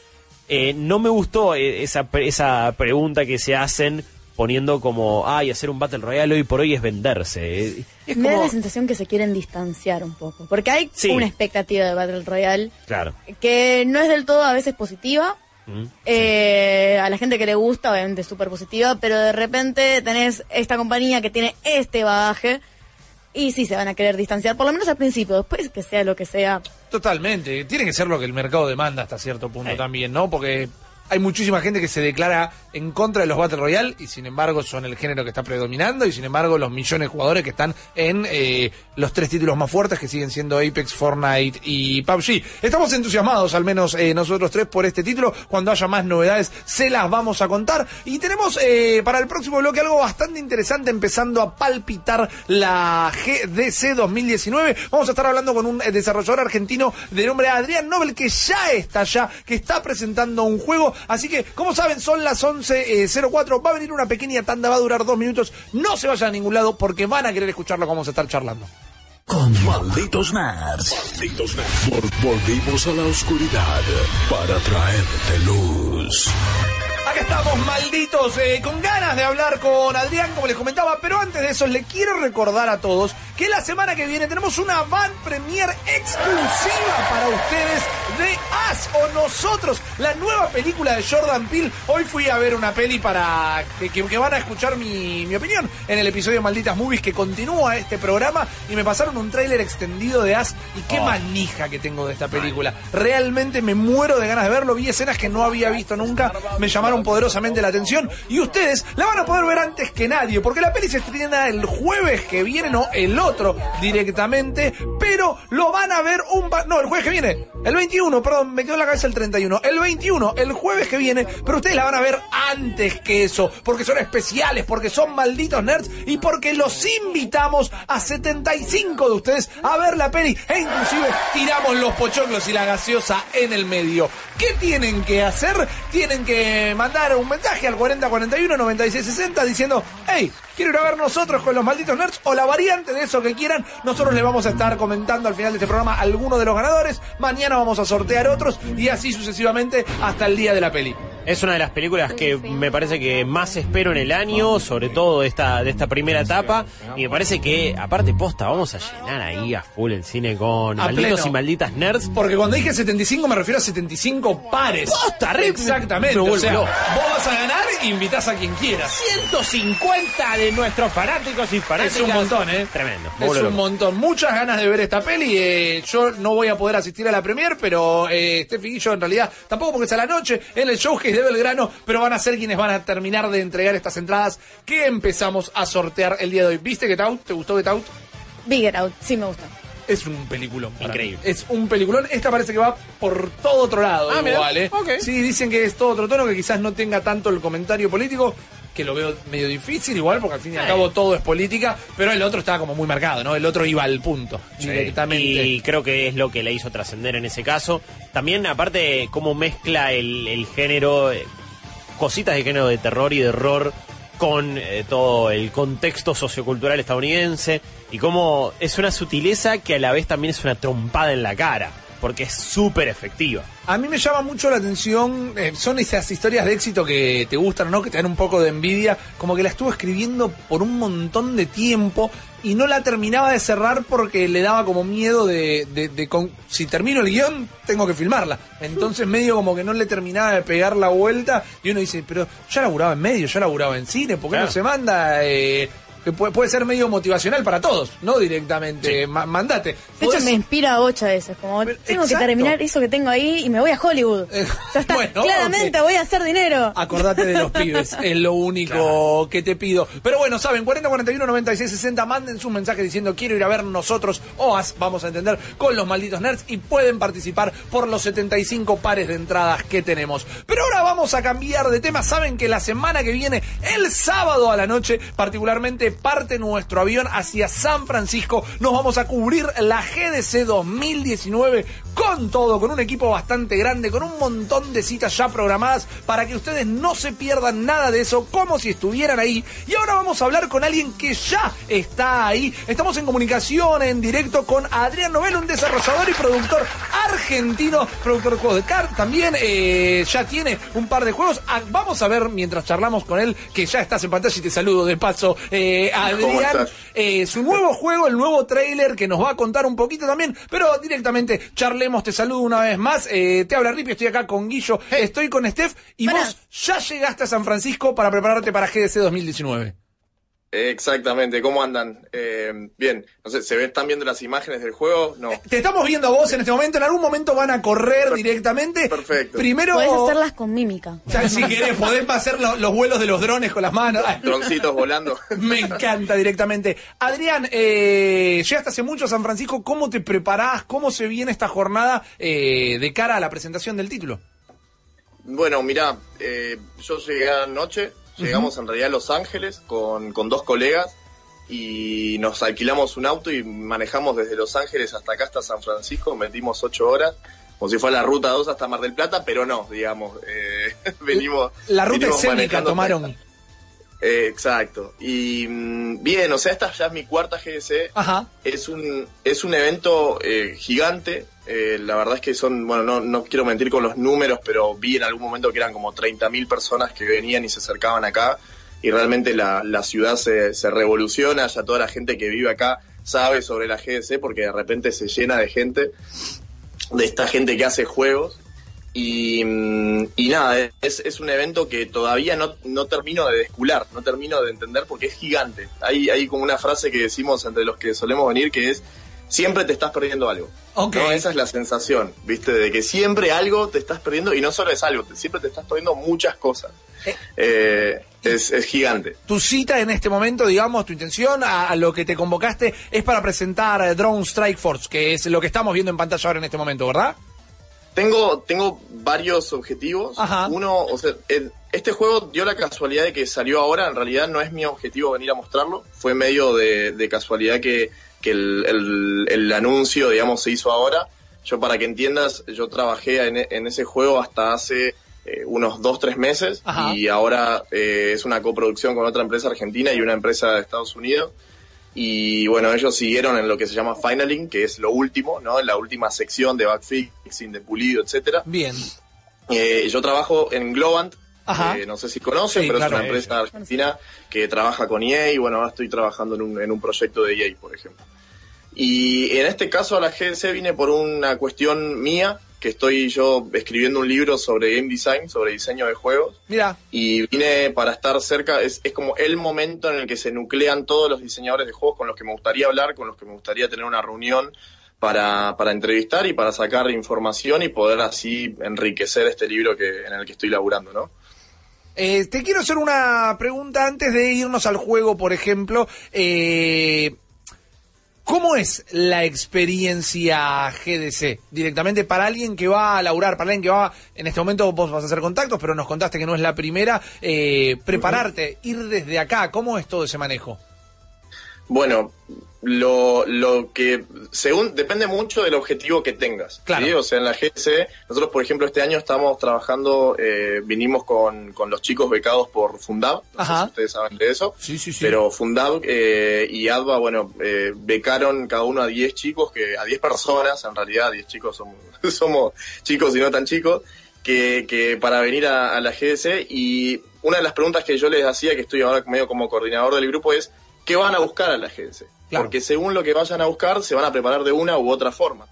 eh, no me gustó eh, esa, esa pregunta que se hacen poniendo como, ay, hacer un Battle Royale hoy por hoy es venderse. Eh, Es Me da como, la sensación que se quieren distanciar un poco. Porque hay Sí. una expectativa de Battle Royale claro. que no es del todo a veces positiva. Mm. Eh, a la gente que le gusta, obviamente es súper positiva, pero de repente tenés esta compañía que tiene este bagaje y sí se van a querer distanciar, por lo menos al principio, después que sea lo que sea. Totalmente. Tiene que ser lo que el mercado demanda hasta cierto punto también, ¿no? Porque hay muchísima gente que se declara en contra de los Battle Royale y sin embargo son el género que está predominando y sin embargo los millones de jugadores que están en eh, los tres títulos más fuertes que siguen siendo Apex, Fortnite y PUBG. Estamos entusiasmados, al menos eh, nosotros tres, por este título. Cuando haya más novedades se las vamos a contar. Y tenemos eh, para el próximo bloque algo bastante interesante empezando a palpitar la GDC 2019. Vamos a estar hablando con un eh, desarrollador argentino de nombre Adrián Nobel que ya está allá, que está presentando un juego. Así que, como saben, son las 11.04. Va a venir una pequeña tanda, va a durar dos minutos. No se vayan a ningún lado porque van a querer escuchar lo que vamos a estar charlando. Malditos nerds. Malditos nerds. Vol- volvimos a la oscuridad para traerte luz. Acá estamos, malditos, eh, con ganas de hablar con Adrián, como les comentaba, pero antes de eso les quiero recordar a todos que la semana que viene tenemos una van premier exclusiva para ustedes de As o Nosotros, la nueva película de Jordan Peele. Hoy fui a ver una peli para que, van a escuchar mi, mi opinión en el episodio Malditas Movies que continúa este programa y me pasaron un tráiler extendido de As y qué Oh. manija que tengo de esta película. Realmente me muero de ganas de verlo, vi escenas que no había visto nunca, me llamaron poderosamente la atención y ustedes la van a poder ver antes que nadie, porque la peli se estrena el jueves que viene, no el otro directamente, pero lo van a ver un... No, el jueves que viene, el 21, perdón, me quedó en la cabeza el 31, el 21, el jueves que viene, pero ustedes la van a ver antes que eso, porque son especiales, porque son malditos nerds y porque los invitamos a 75 de ustedes a ver la peli e inclusive tiramos los pochoclos y la gaseosa en el medio. ¿Qué tienen que hacer? Tienen que mandar un mensaje al 4041 9660 diciendo, hey, quiero ir a ver nosotros con los malditos nerds o la variante de eso que quieran. Nosotros les vamos a estar comentando al final de este programa algunos de los ganadores. Mañana vamos a sortear otros y así sucesivamente hasta el día de la peli. Es una de las películas que me parece que más espero en el año, sobre todo de esta, de esta primera etapa. Y me parece que, aparte posta, vamos a llenar ahí a full el cine con A malditos pleno. y malditas nerds. Porque cuando dije 75 me refiero a 75 pares. ¡Posta, re- Exactamente. me O vuelvo sea, loco. vos vas a ganar e invitás a quien quieras. 150 de nuestros fanáticos y fanáticas. Es un montón, ¿eh? Tremendo. me Es vuelvo un loco. montón. Muchas ganas de ver esta peli. eh, yo no voy a poder asistir a la premier, pero eh, Steffi y yo en realidad tampoco porque es a la noche en el showcase de Belgrano, pero van a ser quienes van a terminar de entregar estas entradas que empezamos a sortear el día de hoy. ¿Viste Get Out? ¿Te gustó Get Out? Bigger Out, sí me gusta. Es un peliculón. Increíble. mí. Es un peliculón. Esta parece que va por todo otro lado. Ah, mira. igual, ¿eh? Sí, dicen que es todo otro tono, que quizás no tenga tanto el comentario político, que lo veo medio difícil igual, porque al fin y al cabo todo es política, pero el otro estaba como muy marcado, ¿no? El otro iba al punto, Sí. directamente. Y creo que es lo que le hizo trascender en ese caso. También, aparte, cómo mezcla el, el género, eh, cositas de género de terror y de horror con eh, todo el contexto sociocultural estadounidense y cómo es una sutileza que a la vez también es una trompada en la cara, porque es súper efectiva. A mí me llama mucho la atención, eh, son esas historias de éxito que te gustan, ¿no? Que te dan un poco de envidia, como que la estuvo escribiendo por un montón de tiempo y no la terminaba de cerrar porque le daba como miedo de, de- de con- si termino el guion, tengo que filmarla. Entonces [LAUGHS] medio como que no le terminaba de pegar la vuelta y uno dice, pero ya laburaba en medio, ya laburaba en cine, ¿por qué Claro. no se manda? eh, que puede, puede ser medio motivacional para todos, no directamente. Ma- mandate. De hecho, me inspira a ocho veces. Como tengo que terminar eso que tengo ahí y me voy a Hollywood. ya está. bueno, Claramente voy a hacer dinero. Acordate de los [LAUGHS] pibes, es lo único que te pido. Pero bueno, saben, 40 41 96 60, manden sus mensajes diciendo quiero ir a ver nosotros, OAS, vamos a entender, con los malditos nerds y pueden participar por los 75 pares de entradas que tenemos. Pero ahora vamos a cambiar de tema. Saben que la semana que viene, el sábado a la noche, particularmente parte nuestro avión hacia San Francisco. Nos vamos a cubrir la GDC 2019 con todo, con un equipo bastante grande, con un montón de citas ya programadas para que ustedes no se pierdan nada de eso, como si estuvieran ahí. Y ahora vamos a hablar con alguien que ya está ahí. Estamos en comunicación en directo con Adrián Novel, un desarrollador y productor argentino, productor de juegos de cartas. También eh, ya tiene un par de juegos. Ah, vamos a ver mientras charlamos con él, que ya estás en pantalla y te saludo de paso, eh, ¿Cómo Adrián. eh, su nuevo juego, el nuevo trailer que nos va a contar un poquito también, pero directamente charlemos, te saludo una vez más. Eh, te habla Ripi, estoy acá con Guillo, estoy con Steph y vos ya llegaste a San Francisco para prepararte para GDC 2019. Exactamente, ¿cómo andan? Eh, bien, no sé, ¿se ven, están viendo las imágenes del juego? No. Te estamos viendo a vos en este momento, en algún momento van a correr directamente. Perfecto. Primero, Podés hacerlas con mímica. Si [LAUGHS] querés, podés hacer lo- los vuelos de los drones con las manos. Droncitos volando. [LAUGHS] Me encanta directamente. Adrián, eh, llegaste hace mucho a San Francisco. ¿Cómo te preparás? ¿Cómo se viene esta jornada eh, de cara a la presentación del título? Bueno, mirá, eh, yo llegué anoche, llegamos en realidad a Los Ángeles con, con dos colegas y nos alquilamos un auto y manejamos desde Los Ángeles hasta acá, hasta San Francisco, metimos ocho horas, como si fuera la ruta 2 hasta Mar del Plata, pero no, digamos, eh, [LAUGHS] venimos... La ruta venimos escénica tomaron. Eh, exacto. Y mm, bien, o sea, esta ya es mi cuarta GDC. Ajá. Es un, es un evento eh, gigante. Eh, la verdad es que son, bueno, no, no quiero mentir con los números, pero vi en algún momento que eran como 30.000 personas que venían y se acercaban acá. Y realmente la, la ciudad se, se revoluciona. Ya toda la gente que vive acá sabe sobre la GDC porque de repente se llena de gente, de esta gente que hace juegos. Y, y nada, es, es un evento que todavía no, no termino de descular, no termino de entender porque es gigante. Hay, hay como una frase que decimos entre los que solemos venir que es, siempre te estás perdiendo algo. Ok. ¿no? Esa es la sensación, ¿viste? De que siempre algo te estás perdiendo y no solo es algo, siempre te estás perdiendo muchas cosas. Eh, es, es gigante. Tu cita en este momento, digamos, tu intención a, a lo que te convocaste es para presentar eh, Drone Strike Force, que es lo que estamos viendo en pantalla ahora en este momento, ¿verdad? Tengo, tengo varios objetivos. Ajá. Uno, o sea, el- este juego dio la casualidad de que salió ahora. En realidad no es mi objetivo venir a mostrarlo. Fue medio de, de casualidad que, que el, el- el anuncio, digamos, se hizo ahora. Yo, para que entiendas, yo trabajé en, en ese juego hasta hace eh, unos dos, tres meses. Ajá. Y ahora eh, es una coproducción con otra empresa argentina y una empresa de Estados Unidos. Y bueno, ellos siguieron en lo que se llama finaling, que es lo último, ¿no? En la última sección de backfixing, de pulido, etcétera. Bien. Eh, yo trabajo en Globant, eh, no sé si conocen, Sí, pero claro. es una empresa argentina que trabaja con EA y bueno, ahora estoy trabajando en un, en un proyecto de EA, por ejemplo. Y en este caso a la GDC vine por una cuestión mía, que estoy yo escribiendo un libro sobre game design, sobre diseño de juegos, Mira, y vine para estar cerca, es, es como el momento en el que se nuclean todos los diseñadores de juegos con los que me gustaría hablar, con los que me gustaría tener una reunión para, para entrevistar y para sacar información y poder así enriquecer este libro que, en el que estoy laburando, ¿no? eh, te quiero hacer una pregunta antes de irnos al juego, por ejemplo. Eh, ¿Cómo es la experiencia GDC directamente para alguien que va a laburar, para alguien que va, en este momento vos vas a hacer contactos, pero nos contaste que no es la primera, eh, prepararte, ir desde acá, ¿cómo es todo ese manejo? Bueno, lo, lo que según depende mucho del objetivo que tengas. ¿sí? O sea, en la GC, nosotros por ejemplo este año estamos trabajando, eh, vinimos con, con los chicos becados por Fundab, no sé si ustedes saben de eso, Sí, sí, sí. pero Fundab eh, y ADVA, bueno, eh, becaron cada uno a 10 chicos, que a 10 personas, en realidad 10 chicos somos, [LAUGHS] somos chicos y no tan chicos, que, que para venir a, a la GDC y una de las preguntas que yo les hacía, que estoy ahora medio como coordinador del grupo, es ¿qué van a buscar a la GDC? Porque según lo que vayan a buscar, se van a preparar de una u otra forma.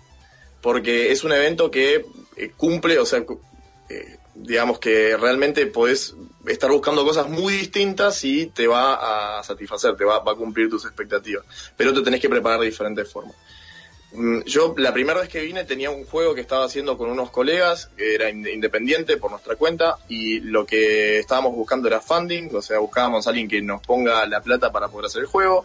Porque es un evento que eh, cumple, o sea, eh, digamos que realmente podés estar buscando cosas muy distintas y te va a satisfacer, te va, va a cumplir tus expectativas. Pero te tenés que preparar de diferentes formas. Mm, Yo la primera vez que vine tenía un juego que estaba haciendo con unos colegas, que era in- independiente por nuestra cuenta, y lo que estábamos buscando era funding, o sea, buscábamos a alguien que nos ponga la plata para poder hacer el juego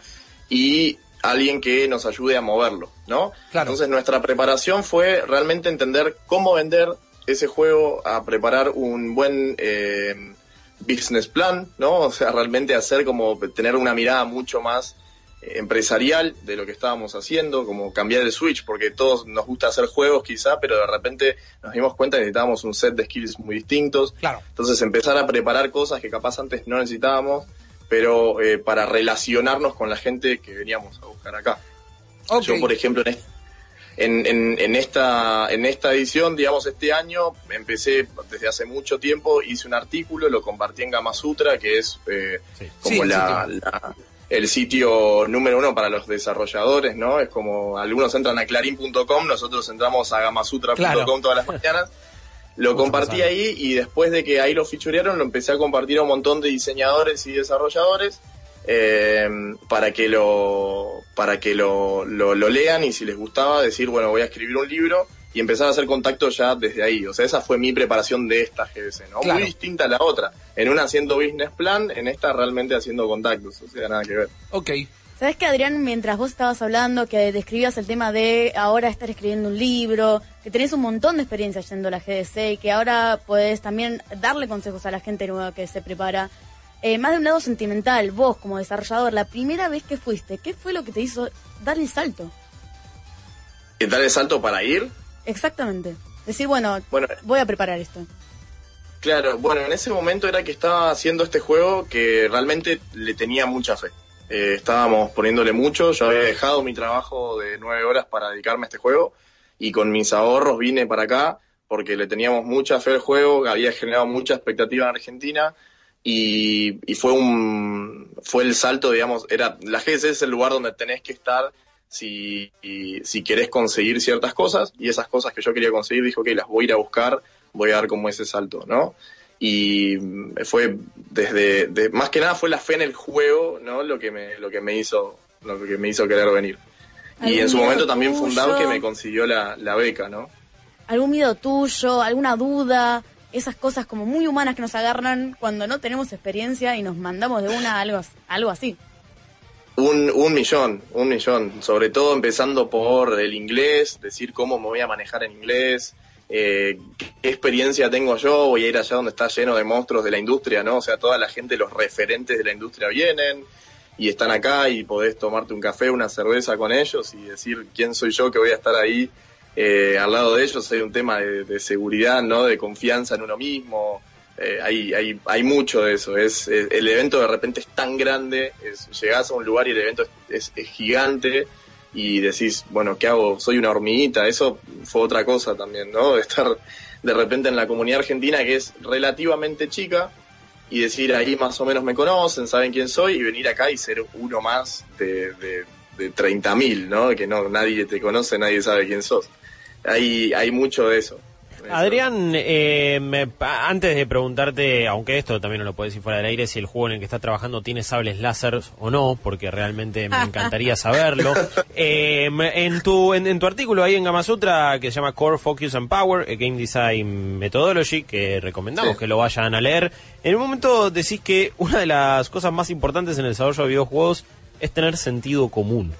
y alguien que nos ayude a moverlo, ¿no? Entonces nuestra preparación fue realmente entender cómo vender ese juego, a preparar un buen eh, business plan, ¿no? O sea, realmente hacer como tener una mirada mucho más empresarial de lo que estábamos haciendo, como cambiar el switch, porque todos nos gusta hacer juegos quizá, pero de repente nos dimos cuenta que necesitábamos un set de skills muy distintos. Claro. Entonces empezar a preparar cosas que capaz antes no necesitábamos, pero eh, para relacionarnos con la gente que veníamos a buscar acá. Yo, por ejemplo, en, en, en- esta, en esta edición, digamos, este año, empecé desde hace mucho tiempo, hice un artículo, lo compartí en Gama Sutra, que es eh, como Sí, la- el sitio número uno para los desarrolladores, ¿no? Es como algunos entran a clarín.com, nosotros entramos a gamasutra.com Claro. todas las mañanas. Lo compartí ahí y después de que ahí lo fichurearon, lo empecé a compartir a un montón de diseñadores y desarrolladores eh, para que lo para que lo, lo, lo lean y si les gustaba decir, bueno, voy a escribir un libro y empezar a hacer contacto ya desde ahí. O sea, esa fue mi preparación de esta GDC, ¿no? Claro. Muy distinta a la otra. En una haciendo business plan, en esta realmente haciendo contactos, o sea, nada que ver. Ok. ¿Sabes que Adrián, mientras vos estabas hablando, que describías el tema de ahora estar escribiendo un libro, que tenés un montón de experiencia yendo a la GDC y que ahora podés también darle consejos a la gente nueva que se prepara? Eh, más de un lado sentimental, vos como desarrollador, la primera vez que fuiste, ¿qué fue lo que te hizo dar el salto? ¿Qué tal el salto para ir? Exactamente. Decir, bueno, Bueno, voy a preparar esto. Claro, bueno, en ese momento era que estaba haciendo este juego que realmente le tenía mucha fe. Eh, estábamos poniéndole mucho, yo había dejado mi trabajo de nueve horas para dedicarme a este juego y con mis ahorros vine para acá porque le teníamos mucha fe al juego, había generado mucha expectativa en Argentina y, y fue un fue el salto, digamos, era la GS es el lugar donde tenés que estar si, si querés conseguir ciertas cosas y esas cosas que yo quería conseguir dijo que las voy a ir a buscar, voy a dar como ese salto, ¿no? Y mm, fue desde, de- más que nada fue la fe en el juego, ¿no? Lo que me, lo que me hizo, lo que me hizo querer venir. Y ¿Algún en su momento también tuyo? Fundado que me consiguió la, la beca, ¿no? ¿Algún miedo tuyo? ¿Alguna duda? Esas cosas como muy humanas que nos agarran cuando no tenemos experiencia y nos mandamos de una a algo, algo así. Un, un millón, un millón. Sobre todo empezando por el inglés, decir cómo me voy a manejar en inglés, eh, qué experiencia tengo yo, voy a ir allá donde está lleno de monstruos de la industria, ¿no? O sea, toda la gente, los referentes de la industria vienen y están acá y podés tomarte un café, una cerveza con ellos y decir quién soy yo que voy a estar ahí eh, al lado de ellos. Hay un tema de, de seguridad, ¿no? De confianza en uno mismo. Eh, hay, hay, hay mucho de eso. Es, el evento de repente es tan grande, es, llegás a un lugar y el evento es, es- gigante y decís, bueno, ¿qué hago? Soy una hormiguita. Eso fue otra cosa también, ¿no? [LAUGHS] Estar, de repente en la comunidad argentina que es relativamente chica y decir ahí más o menos me conocen, saben quién soy y venir acá y ser uno más de, de, de 30.000, ¿no? Que no nadie te conoce, nadie sabe quién sos. Hay, hay mucho de eso. Adrián, eh, me- antes de preguntarte, aunque esto también no lo puedes decir fuera del aire, si el juego en el que estás trabajando tiene sables láser o no, porque realmente me [LAUGHS] encantaría saberlo. Eh, en, tu, en, en tu artículo ahí en Gamasutra, que se llama Core Focus and Power, a Game Design Methodology, que recomendamos Sí. que lo vayan a leer, en un momento decís que una de las cosas más importantes en el desarrollo de videojuegos es tener sentido común.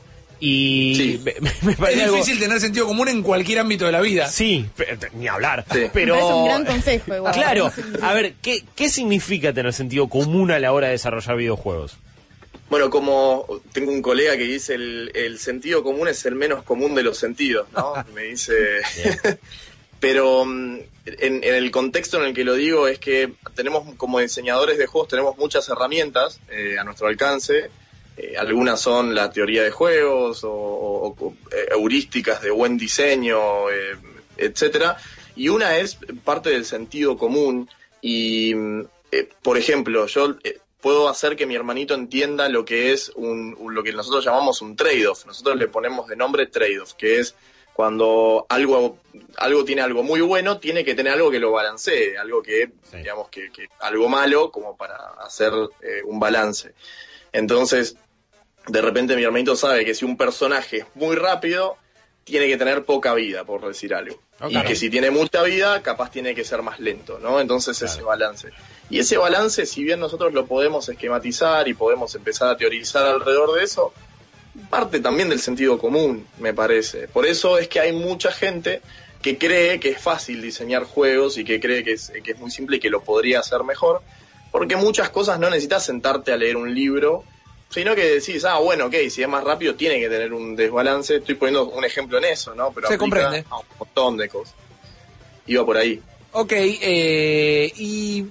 Y [LAUGHS] me, me parece Es algo- difícil tener sentido común en cualquier ámbito de la vida. Sí, ni hablar. Sí. Pero Es un gran consejo igual. Claro, a ver, ¿qué, ¿qué significa tener sentido común a la hora de desarrollar videojuegos? Bueno, como tengo un colega que dice el, el sentido común es el menos común de los sentidos, ¿no? [LAUGHS] Me dice... [LAUGHS] Pero mm, en, en el contexto en el que lo digo es que tenemos como diseñadores de juegos tenemos muchas herramientas eh, a nuestro alcance. Eh, algunas son la teoría de juegos o, o- o, eh, heurísticas de buen diseño, eh, etcétera. Y una es parte del sentido común. Y, eh, por ejemplo, yo puedo hacer que mi hermanito entienda lo que es un, un- lo que nosotros llamamos un trade-off. Nosotros le ponemos de nombre trade-off, que es cuando algo algo tiene algo muy bueno, tiene que tener algo que lo balancee, algo que, digamos, que, que algo malo como para hacer eh, un balance. Entonces, de repente mi hermanito sabe que si un personaje es muy rápido, tiene que tener poca vida, por decir algo. Ok. Y que si tiene mucha vida, capaz tiene que ser más lento, ¿no? Entonces ese balance. Y ese balance, si bien nosotros lo podemos esquematizar y podemos empezar a teorizar alrededor de eso, parte también del sentido común, me parece. Por eso es que hay mucha gente que cree que es fácil diseñar juegos y que cree que es, que es muy simple y que lo podría hacer mejor, porque muchas cosas no necesitas sentarte a leer un libro, sino que decís, ah, bueno, ok, si es más rápido tiene que tener un desbalance. Estoy poniendo un ejemplo en eso, ¿no? Pero Se comprende. a un montón de cosas. Iba por ahí. Ok, eh, y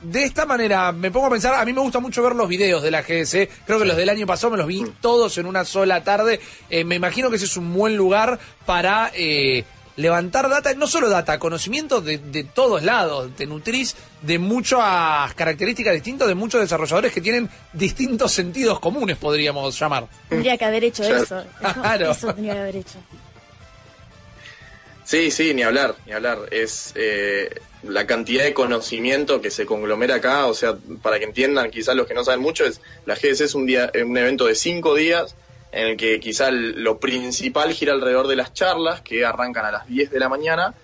de esta manera me pongo a pensar, a mí me gusta mucho ver los videos de la GDC, creo que los del año pasado me los vi todos en una sola tarde, Eh, me imagino que ese es un buen lugar para eh, levantar data, no solo data, conocimiento de, de todos lados, te nutrís de muchas características distintas de muchos desarrolladores que tienen distintos sentidos comunes, podríamos llamar. Tendría que haber hecho Claro. eso. [LAUGHS] Eso, Claro. eso tendría que haber hecho. Sí, sí, ni hablar, ni hablar. Es eh, la cantidad de conocimiento que se conglomera acá, o sea, para que entiendan, quizás los que no saben mucho, es la GDC es un día, un evento de cinco días en el que quizá lo principal gira alrededor de las charlas que arrancan a las 10 de la mañana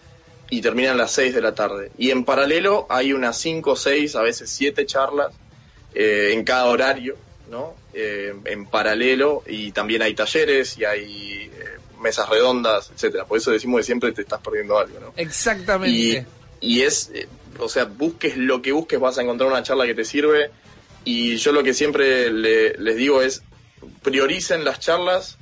y terminan a las 6 de la tarde. Y en paralelo hay unas 5, 6, a veces 7 charlas eh, en cada horario, ¿no? Eh, en paralelo y también hay talleres y hay eh, mesas redondas, etcétera. Por eso decimos que siempre te estás perdiendo algo, ¿no? Exactamente. Y, y es, eh, o sea, busques lo que busques, vas a encontrar una charla que te sirve. Y yo lo que siempre le- les digo es, prioricen las charlas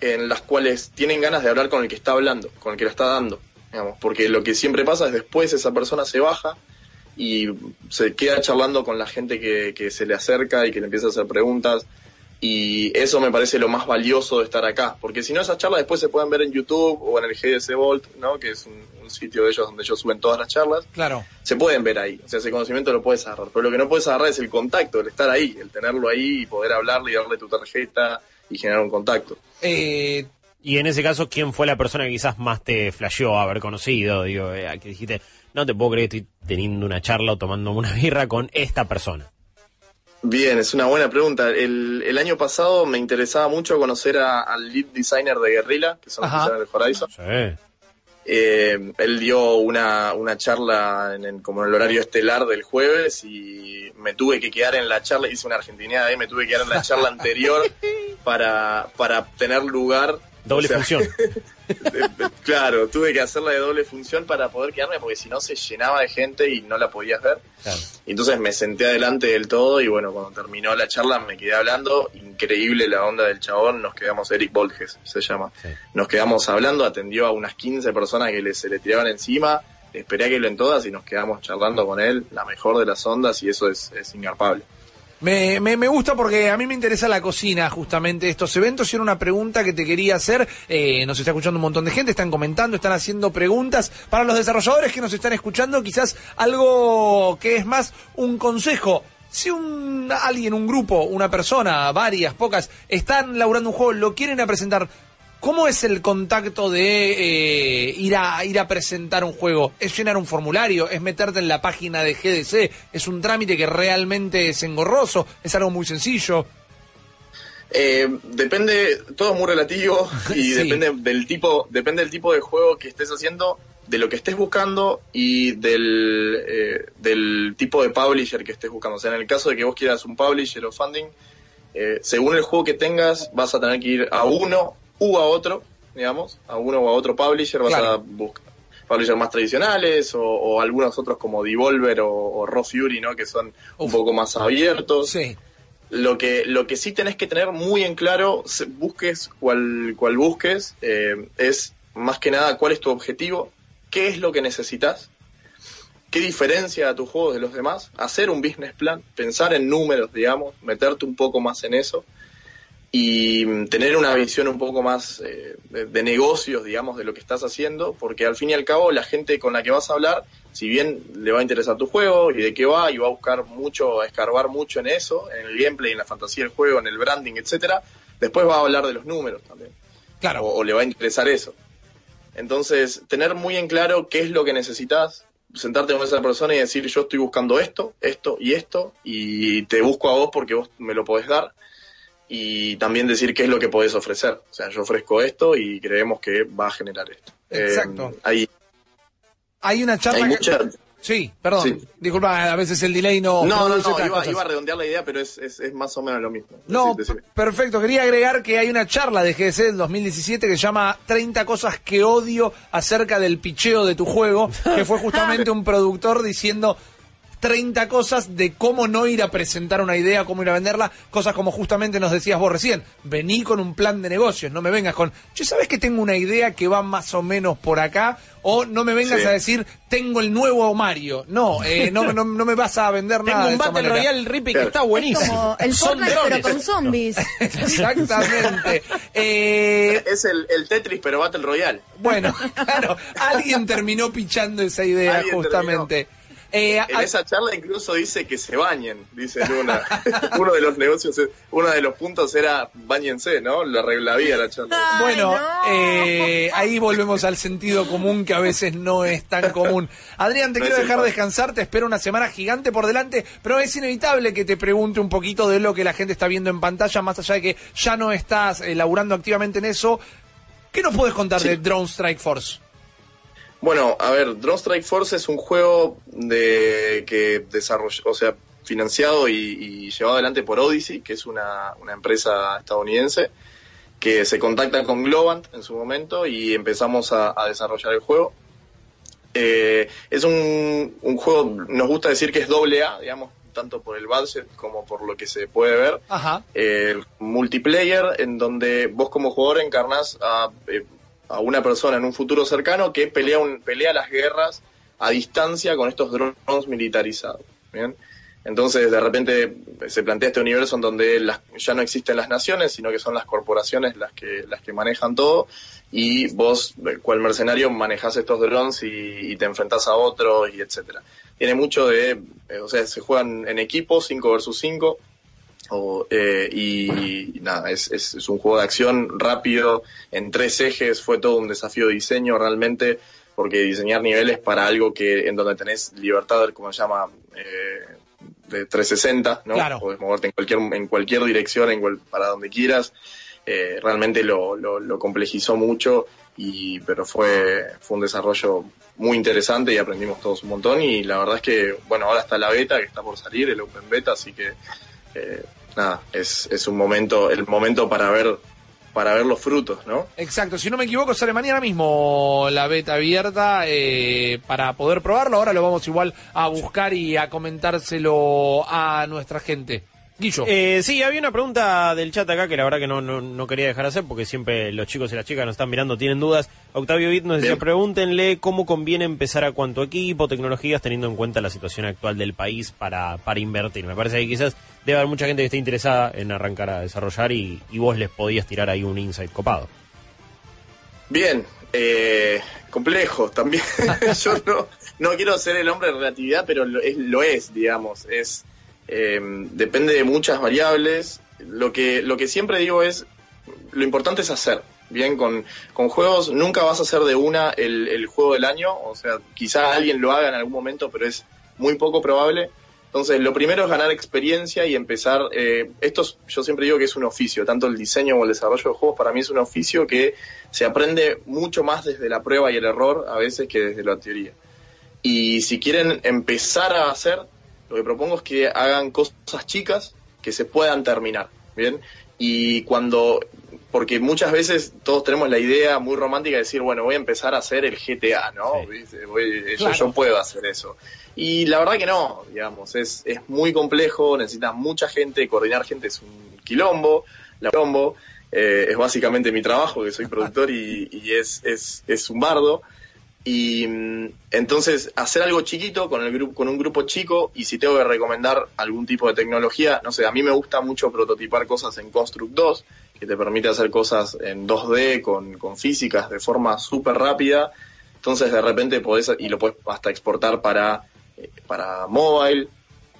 en las cuales tienen ganas de hablar con el que está hablando, con el que lo está dando. Digamos, porque lo que siempre pasa es después esa persona se baja y se queda charlando con la gente que, que se le acerca y que le empieza a hacer preguntas. Y eso me parece lo más valioso de estar acá, porque si no esas charlas después se pueden ver en YouTube o en el GDC Vault, ¿no? que es un, un sitio de ellos donde ellos suben todas las charlas, Claro. se pueden ver ahí, o sea, ese conocimiento lo puedes agarrar, pero lo que no puedes agarrar es el contacto, el estar ahí, el tenerlo ahí y poder hablarle y darle tu tarjeta y generar un contacto. Eh, Y en ese caso, ¿quién fue la persona que quizás más te flasheó haber conocido? Digo, eh, que dijiste, no te puedo creer que estoy teniendo una charla o tomando una birra con esta persona. Bien, es una buena pregunta. El, el año pasado me interesaba mucho conocer a- al lead designer de Guerrilla, que son los designers del Horizon. Sí. Eh, él dio una, una charla en el, como en el horario estelar del jueves y me tuve que quedar en la charla, hice una argentinidad ahí, me tuve que quedar en la charla anterior [LAUGHS] para, para tener lugar. Doble O sea, función. [LAUGHS] Claro, tuve que hacerla de doble función para poder quedarme porque si no se llenaba de gente y no la podías ver. Claro. Entonces me senté adelante del todo y bueno, cuando terminó la charla me quedé hablando. Increíble la onda del chabón, nos quedamos, Eric Volges se llama. Nos quedamos hablando, atendió a unas 15 personas que le, se le tiraban encima. Esperé a que lo en todas y nos quedamos charlando con él, la mejor de las ondas y eso es, es ingarpable. Me, me, me gusta porque a mí me interesa la cocina, justamente, estos eventos. Y era una pregunta que te quería hacer. Eh, nos está escuchando un montón de gente, están comentando, están haciendo preguntas. Para los desarrolladores que nos están escuchando, quizás algo que es más un consejo. Si un alguien, un grupo, una persona, varias, pocas, están laburando un juego, lo quieren presentar, ¿Cómo es el contacto de eh, ir, a, ir a presentar un juego? ¿Es llenar un formulario? ¿Es meterte en la página de GDC? ¿Es un trámite que realmente es engorroso? ¿Es algo muy sencillo? Eh, depende, todo es muy relativo [LAUGHS] y Sí. depende del tipo, depende del tipo de juego que estés haciendo, de lo que estés buscando y del, eh, del tipo de publisher que estés buscando. O sea, en el caso de que vos quieras un publisher o funding, eh, según el juego que tengas, vas a tener que ir a uno u a otro, digamos, a uno o a otro publisher, vas Claro. a buscar publishers más tradicionales o, o algunos otros como Devolver o, o Raw Fury, ¿no? Que son un poco más abiertos. Sí. Lo que, lo que sí tenés que tener muy en claro, busques cual, cual busques, eh, es más que nada cuál es tu objetivo, qué es lo que necesitas, qué diferencia a tu juego de los demás, hacer un business plan, pensar en números, digamos, meterte un poco más en eso y mm, tener una visión un poco más eh, de, de negocios, digamos, de lo que estás haciendo, porque al fin y al cabo la gente con la que vas a hablar, si bien le va a interesar tu juego y de qué va, y va a buscar mucho, a escarbar mucho en eso, en el gameplay, en la fantasía del juego, en el branding, etcétera, después va a hablar de los números también. Claro. O, o le va a interesar eso. Entonces, tener muy en claro qué es lo que necesitas, sentarte con esa persona y decir, yo estoy buscando esto, esto y esto, y te busco a vos porque vos me lo podés dar y también decir qué es lo que podés ofrecer. O sea, yo ofrezco esto y creemos que va a generar esto. Exacto. Eh, hay, Hay una charla. hay que- mucha... Sí, perdón. Sí. Disculpa, a veces el delay no. No, no, no, iba, a redondear la idea, pero es, es, es más o menos lo mismo. No, perfecto. Quería agregar que hay una charla de GDC del 2017 que se llama 30 cosas que odio acerca del picheo de tu juego, que fue justamente [LAUGHS] un productor diciendo 30 cosas de cómo no ir a presentar una idea, cómo ir a venderla, cosas como justamente nos decías vos recién, vení con un plan de negocios, no me vengas con, che, ¿sabes que tengo una idea que va más o menos por acá? O no me vengas Sí. a decir, tengo el nuevo Mario. No, eh, no, no, no me vas a vender [LAUGHS] Tengo nada. un de esa Battle. Royale Rippy que está buenísimo. Como el Fortnite, pero con zombies. [LAUGHS] [LAUGHS] Exactamente. Eh, Es el, el Tetris, pero Battle Royale. Bueno, claro, alguien terminó pichando esa idea Alguien justamente. Eh, En a- esa charla incluso dice que se bañen, dice Luna. [LAUGHS] uno de los negocios, uno de los puntos era bañense, ¿no? La regla vida la charla. bueno, eh, ahí volvemos al sentido común que a veces no es tan común. Adrián, te No quiero dejar descansar, te espero una semana gigante por delante, pero es inevitable que te pregunte un poquito de lo que la gente está viendo en pantalla, más allá de que ya no estás eh, laburando activamente en eso. ¿Qué nos puedes contar de Drone Strike Force? Bueno, a ver, Drone Strike Force es un juego de que desarrolló, o sea, financiado y, y llevado adelante por Odyssey, que es una, una empresa estadounidense, que se contacta con Globant en su momento y empezamos a, a desarrollar el juego. Eh, es un, un juego, nos gusta decir que es doble A, digamos, tanto por el budget como por lo que se puede ver. Ajá. Eh, multiplayer, en donde vos como jugador encarnás a, eh, a una persona en un futuro cercano que pelea, un, pelea las guerras a distancia con estos drones militarizados. ¿bien? Entonces, de repente se plantea este universo en donde las- ya no existen las naciones, sino que son las corporaciones las que, las que manejan todo, y vos, cual mercenario, manejás estos drones y, y te enfrentás a otros, y etcétera. Tiene mucho de, eh, o sea, se juegan en equipo, 5 versus 5, o, eh, y, y nada, es, es, es un juego de acción rápido, en tres ejes, fue todo un desafío de diseño realmente, porque diseñar niveles para algo que en donde tenés libertad, como se llama, eh, de 360, ¿no? Claro. Podés moverte en cualquier, en cualquier dirección, en cual- para donde quieras. Eh, realmente lo, lo, lo complejizó mucho, y, pero fue, fue un desarrollo muy interesante y aprendimos todos un montón. Y la verdad es que, bueno, ahora está la beta que está por salir, el Open Beta, así que eh, nada, es, es un momento, el momento para ver, para ver los frutos, ¿no? Exacto, si no me equivoco, sale mañana mismo la beta abierta eh, para poder probarlo. Ahora lo vamos igual a buscar y a comentárselo a nuestra gente. Guillo. Eh, sí, había una pregunta del chat acá que la verdad que no, no, no quería dejar hacer porque siempre los chicos y las chicas nos están mirando, tienen dudas. Octavio Vitt nos decía, Bien. pregúntenle cómo conviene empezar a cuánto equipo, tecnologías, teniendo en cuenta la situación actual del país para, para invertir. Me parece que quizás debe haber mucha gente que esté interesada en arrancar a desarrollar y, y vos les podías tirar ahí un insight copado. Bien, eh, complejo también. [LAUGHS] Yo no, no quiero ser el hombre de relatividad, pero lo es, lo es digamos. Es eh, depende de muchas variables. Lo que lo que siempre digo es lo importante es hacer. Bien, con, con juegos nunca vas a hacer de una el, el juego del año. O sea, quizá alguien lo haga en algún momento, pero es muy poco probable. Entonces, lo primero es ganar experiencia y empezar. Eh, esto es- yo siempre digo que es un oficio, tanto el diseño como el desarrollo de juegos para mí es un oficio que se aprende mucho más desde la prueba y el error a veces que desde la teoría. Y si quieren empezar a hacer, lo que propongo es que hagan cosas chicas que se puedan terminar, ¿bien? Y cuando, porque muchas veces todos tenemos la idea muy romántica de decir, bueno, voy a empezar a hacer el GTA, ¿no? ¿Viste? Voy- yo- Claro. yo puedo hacer eso. Y la verdad que no, digamos, es, es muy complejo, necesitas mucha gente, coordinar gente es un quilombo, la quilombo, eh, es básicamente mi trabajo, que soy productor y, y es, es, es un bardo. Y mm, entonces hacer algo chiquito con el grupo, con un grupo chico, y si tengo que recomendar algún tipo de tecnología, no sé, a mí me gusta mucho prototipar cosas en Construct 2, que te permite hacer cosas en 2D con, con físicas de forma súper rápida. Entonces de repente podés, y lo puedes hasta exportar para, eh, para mobile.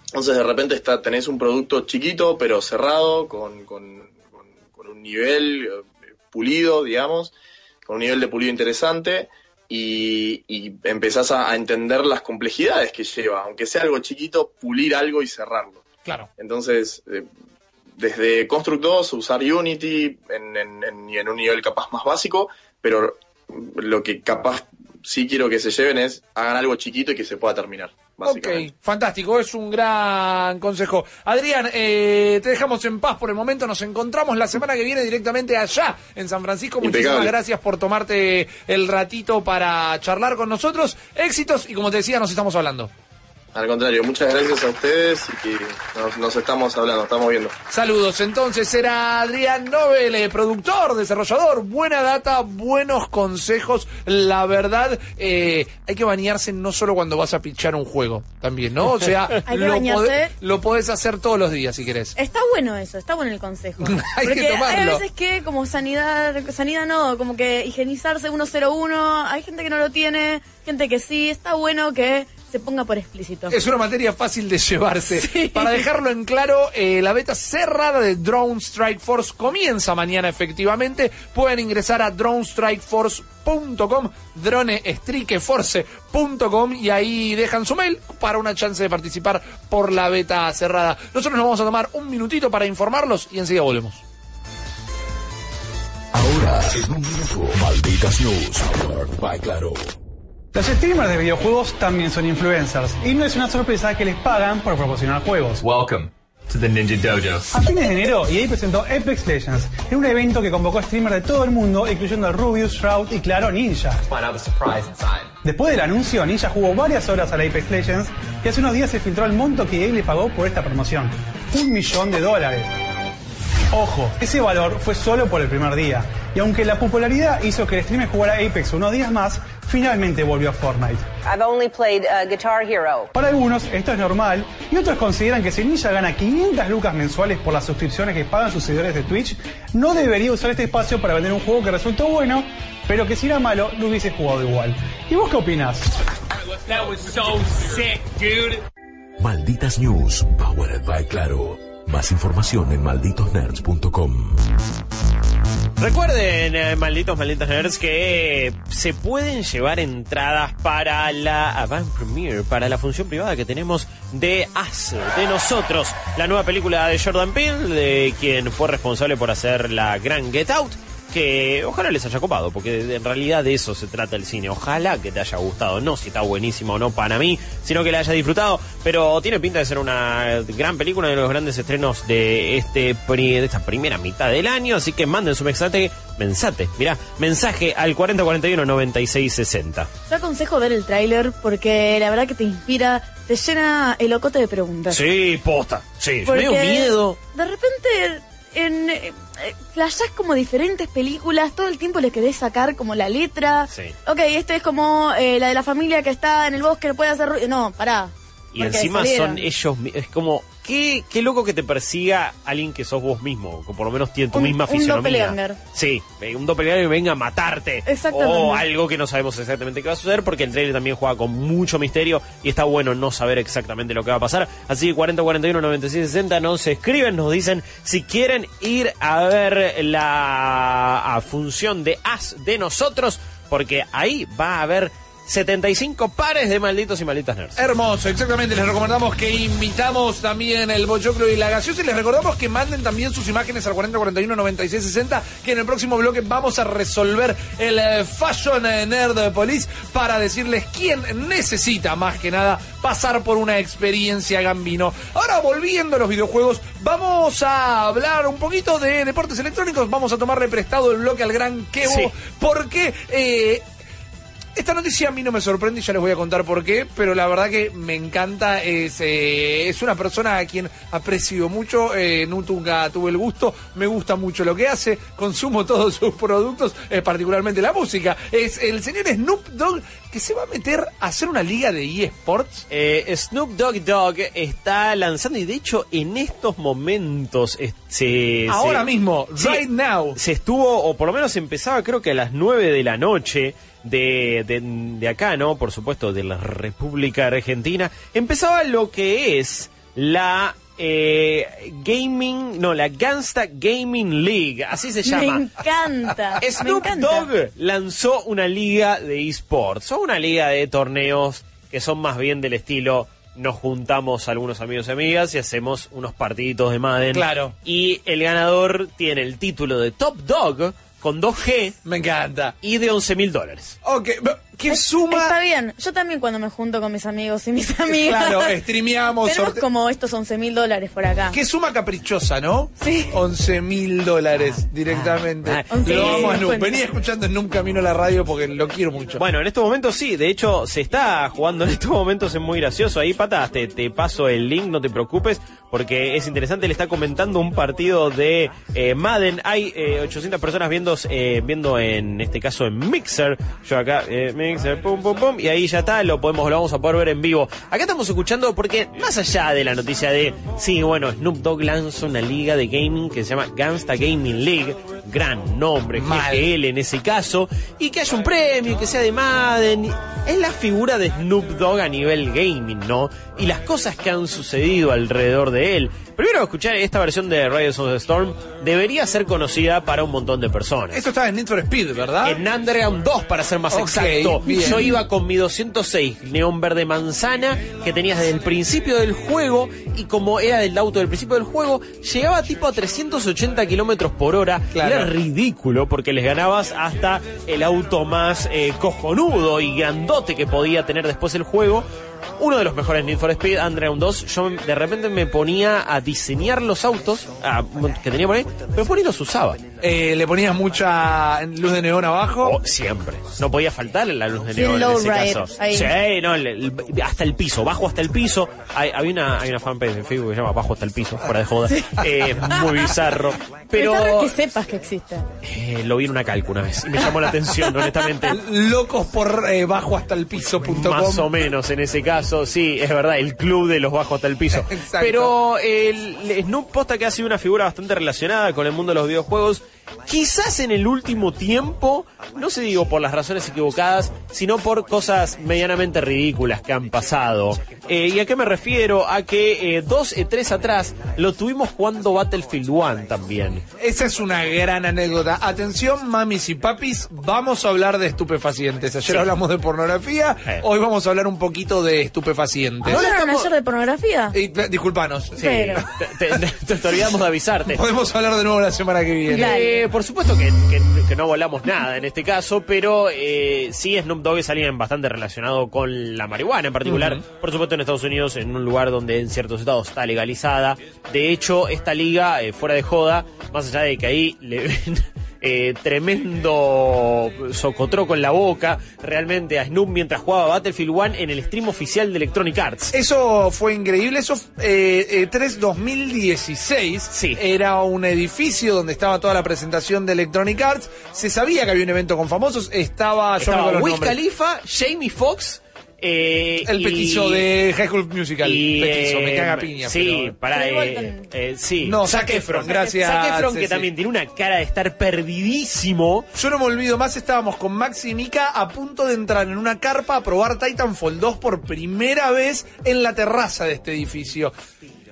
Entonces de repente está, tenés un producto chiquito pero cerrado, con, con, con- con un nivel eh, pulido, digamos, con un nivel de pulido interesante y, y empezás a, a entender las complejidades que lleva, aunque sea algo chiquito, pulir algo y cerrarlo. Claro. Entonces, eh, desde Construct 2, usar Unity en, en- en- y en un nivel capaz más básico, pero lo que capaz sí quiero que se lleven es hagan algo chiquito y que se pueda terminar. Ok, fantástico, es un gran consejo. Adrián, eh, te dejamos en paz por el momento, nos encontramos la semana que viene directamente allá en San Francisco. Muchísimas gracias por tomarte el ratito para charlar con nosotros. Éxitos y como te decía, nos estamos hablando. Al contrario, muchas gracias a ustedes y nos, nos estamos hablando, estamos viendo. Saludos, entonces era Adrián Nobel, eh, productor, desarrollador, buena data, buenos consejos. La verdad, eh, hay que bañarse no solo cuando vas a pichar un juego, también, ¿no? O sea, [LAUGHS] Hay que lo, bañarse. podés, lo podés hacer todos los días si querés. Está bueno eso, está bueno el consejo. [LAUGHS] Hay que Porque tomarlo. hay veces que como sanidad, sanidad no, como que higienizarse 101, hay gente que no lo tiene, gente que sí, está bueno que se ponga por explícito. Es una materia fácil de llevarse. [LAUGHS] Para dejarlo en claro, eh, la beta cerrada de Drone Strike Force comienza mañana efectivamente. Pueden ingresar a dronestrikeforce.com, dronestrikeforce.com y ahí dejan su mail para una chance de participar por la beta cerrada. Nosotros nos vamos a tomar un minutito para informarlos y enseguida volvemos. Ahora, en un minuto, Malditas News, by Claro. Los streamers de videojuegos también son influencers y no es una sorpresa que les pagan por proporcionar juegos. Welcome to the Ninja Dojo. A fines de enero, EA presentó Apex Legends, en un evento que convocó a streamers de todo el mundo, incluyendo a Rubius, Shroud y claro, Ninja. Find out the surprise inside. Después del anuncio, Ninja jugó varias horas al Apex Legends y hace unos días se filtró el monto que EA le pagó por esta promoción. Un millón de dólares. Ojo, ese valor fue solo por el primer día. Y aunque la popularidad hizo que el streamer jugara Apex unos días más, finalmente volvió a Fortnite. I've only played uh, Guitar Hero. Para algunos esto es normal y otros consideran que si Ninja gana 500 lucas mensuales por las suscripciones que pagan sus seguidores de Twitch, no debería usar este espacio para vender un juego que resultó bueno, pero que si era malo lo hubiese jugado igual. ¿Y vos qué opinas? That was so sick, dude. Malditas News, powered by Claro. Más información en malditosnerds.com. Recuerden, eh, malditos, malditos nerds, que se pueden llevar entradas para la Avant Premiere, para la función privada que tenemos de Us, de nosotros, la nueva película de Jordan Peele, de quien fue responsable por hacer la gran Get Out, que ojalá les haya copado, porque en realidad de eso se trata el cine. Ojalá que te haya gustado, no si está buenísimo o no para mí, sino que la haya disfrutado, pero tiene pinta de ser una gran película, uno de los grandes estrenos de este de esta primera mitad del año, así que manden su mensaje, mensaje, mirá, mensaje al 4041 9660. Yo aconsejo ver el tráiler porque la verdad que te inspira, te llena el ocote de preguntas. Sí, posta. Sí, Porque medio miedo. De repente, en, eh, flashás como diferentes películas, todo el tiempo le querés sacar como la letra. Sí. Ok, este es como eh, la de la familia que está en el bosque, no puede hacer ruido. No, pará. Y encima salieron. son ellos, es como, qué, qué loco que te persiga alguien que sos vos mismo, que por lo menos tiene tu Un- misma un doppelganger. Sí, eh, un doppelganger que venga a matarte. Exactamente. O algo que no sabemos exactamente qué va a suceder, porque el trailer también juega con mucho misterio y está bueno no saber exactamente lo que va a pasar. Así que 40 41 96 60 nos escriben, nos dicen si quieren ir a ver la a función de As de nosotros, porque ahí va a haber 75 pares de malditos y malditas nerds. Hermoso, exactamente. Les recomendamos que invitamos también el Bochoclo y la gaseosa y les recordamos que manden también sus imágenes al 4041 96 60 que en el próximo bloque vamos a resolver el eh, Fashion eh, Nerd Police para decirles quién necesita más que nada pasar por una experiencia gambino. Ahora volviendo a los videojuegos, vamos a hablar un poquito de deportes electrónicos. Vamos a tomarle prestado el bloque al gran Kevo Sí. porque... eh, esta noticia a mí no me sorprende y ya les voy a contar por qué, pero la verdad que me encanta. Es, eh, es una persona a quien aprecio mucho, eh, nunca tuve el gusto, me gusta mucho lo que hace, consumo [LAUGHS] todos sus productos, eh, particularmente la música. Es el señor Snoop Dogg que se va a meter a hacer una liga de eSports. Eh, Snoop Dogg Dogg está lanzando y de hecho en estos momentos eh, se, Ahora se- mismo, right now. se estuvo o por lo menos empezaba creo que a las 9 de la noche de, de, de acá, ¿no? Por supuesto, de la República Argentina. Empezaba lo que es la eh, Gaming, no, la Gangsta Gaming League, así se llama. Me encanta. me Snoop encanta. Dogg lanzó una liga de esports, o una liga de torneos que son más bien del estilo nos juntamos algunos amigos y amigas y hacemos unos partiditos de Madden. Claro. Y el ganador tiene el título de Top Dog con 2G. Me encanta. Y de 11 mil dólares. Ok, ¿qué suma? Está bien. Yo también cuando me junto con mis amigos y mis amigas. Claro, streameamos, Tenemos sorte- como estos 11 mil dólares por acá. Qué suma caprichosa, ¿no? Sí. 11 mil dólares directamente. ah, once lo mil vamos a Snoop. cincuenta. Venía escuchando en un camino a la radio porque lo quiero mucho. Bueno, en estos momentos sí, de hecho se está jugando en estos momentos, es muy gracioso. Ahí, patas, te, te paso el link, no te preocupes, porque es interesante, le está comentando un partido de eh, Madden. Hay eh, 800 personas viendo, eh, viendo en este caso en Mixer. Yo acá, eh, Pum, y ahí ya está, lo podemos, lo vamos a poder ver en vivo. Acá estamos escuchando porque más allá de la noticia de, sí, bueno, Snoop Dogg lanza una liga de gaming que se llama Gangsta Gaming League, gran nombre, Mal. GGL en ese caso, y que haya un premio, que sea de Madden. Es la figura de Snoop Dogg a nivel gaming, ¿no? Y las cosas que han sucedido alrededor de él. Primero, escuchar esta versión de Riders of the Storm debería ser conocida para un montón de personas. Esto está en Need for Speed, ¿verdad? En Underground 2, para ser más exacto. bien. Yo iba con mi 206 neón verde manzana que tenías desde el principio del juego y como era del auto del principio del juego, llegaba tipo a 380 kilómetros por hora. Claro. Era ridículo porque les ganabas hasta el auto más eh, cojonudo y grandote que podía tener después el juego. Uno de los mejores Need for Speed, Underground 2, yo de repente me ponía a diseñar los autos ah, que tenía por ahí, pero por ahí los usaba. Eh, ¿Le ponías mucha luz de neón abajo? Oh, siempre. No podía faltar la luz de neón en ese caso. ahí. Sí, no, el- el- hasta el piso, bajo hasta el piso. Hay, había una, hay una fanpage en Facebook que se llama Bajo hasta el piso, fuera de joda. Eh, muy bizarro. Pero Bizarro que sepas que existe. eh, lo vi en una calca una vez y me llamó la atención, honestamente. [LAUGHS] Locos por eh, bajo hasta el piso.com. Más o menos en ese caso, sí, es verdad, el club de los bajos hasta el piso. [LAUGHS] Exacto. Pero el, el Snoop posta que ha sido una figura bastante relacionada con el mundo de los videojuegos. Quizás en el último tiempo, no se digo por las razones equivocadas, sino por cosas medianamente ridículas que han pasado. Eh, ¿Y a qué me refiero? A que eh, dos e tres atrás lo tuvimos jugando Battlefield 1 también. Esa es una gran anécdota. Atención, mamis y papis, vamos a hablar de estupefacientes. Ayer Sí. hablamos de pornografía, Eh. hoy vamos a hablar un poquito de estupefacientes. ¿No hablaron ayer de pornografía? Eh, disculpanos. Sí, Pero- te, te- te- te olvidamos de avisarte. Podemos hablar de nuevo la semana que viene. Dale. Eh, por supuesto que, que- que no volamos nada en este caso, pero eh, sí Snoop Dogg es alguien bastante relacionado con la marihuana en particular. Por supuesto en Estados Unidos, en un lugar donde en ciertos estados está legalizada. De hecho, esta liga, eh, fuera de joda, más allá de que ahí le ven eh, tremendo socotroco en la boca realmente a Snoop mientras jugaba Battlefield 1 en el stream oficial de Electronic Arts. Eso fue increíble. Eso, eh, eh, 3 2016. Sí. Era un edificio donde estaba toda la presentación de Electronic Arts. Se sabía que había un evento con famosos. Estaba, yo Estaba los Wiz. Khalifa, Jamie Foxx. Eh, El petizo de High School Musical. y, petizo, me eh, caga piña. Sí, pero- para. Pero igual eh, eh, sí. No, Zac Efron, gracias, Zac Efron, que también tiene una cara de estar perdidísimo. Yo no me olvido más, estábamos con Max y Mika a punto de entrar en una carpa a probar Titanfall 2 por primera vez en la terraza de este edificio.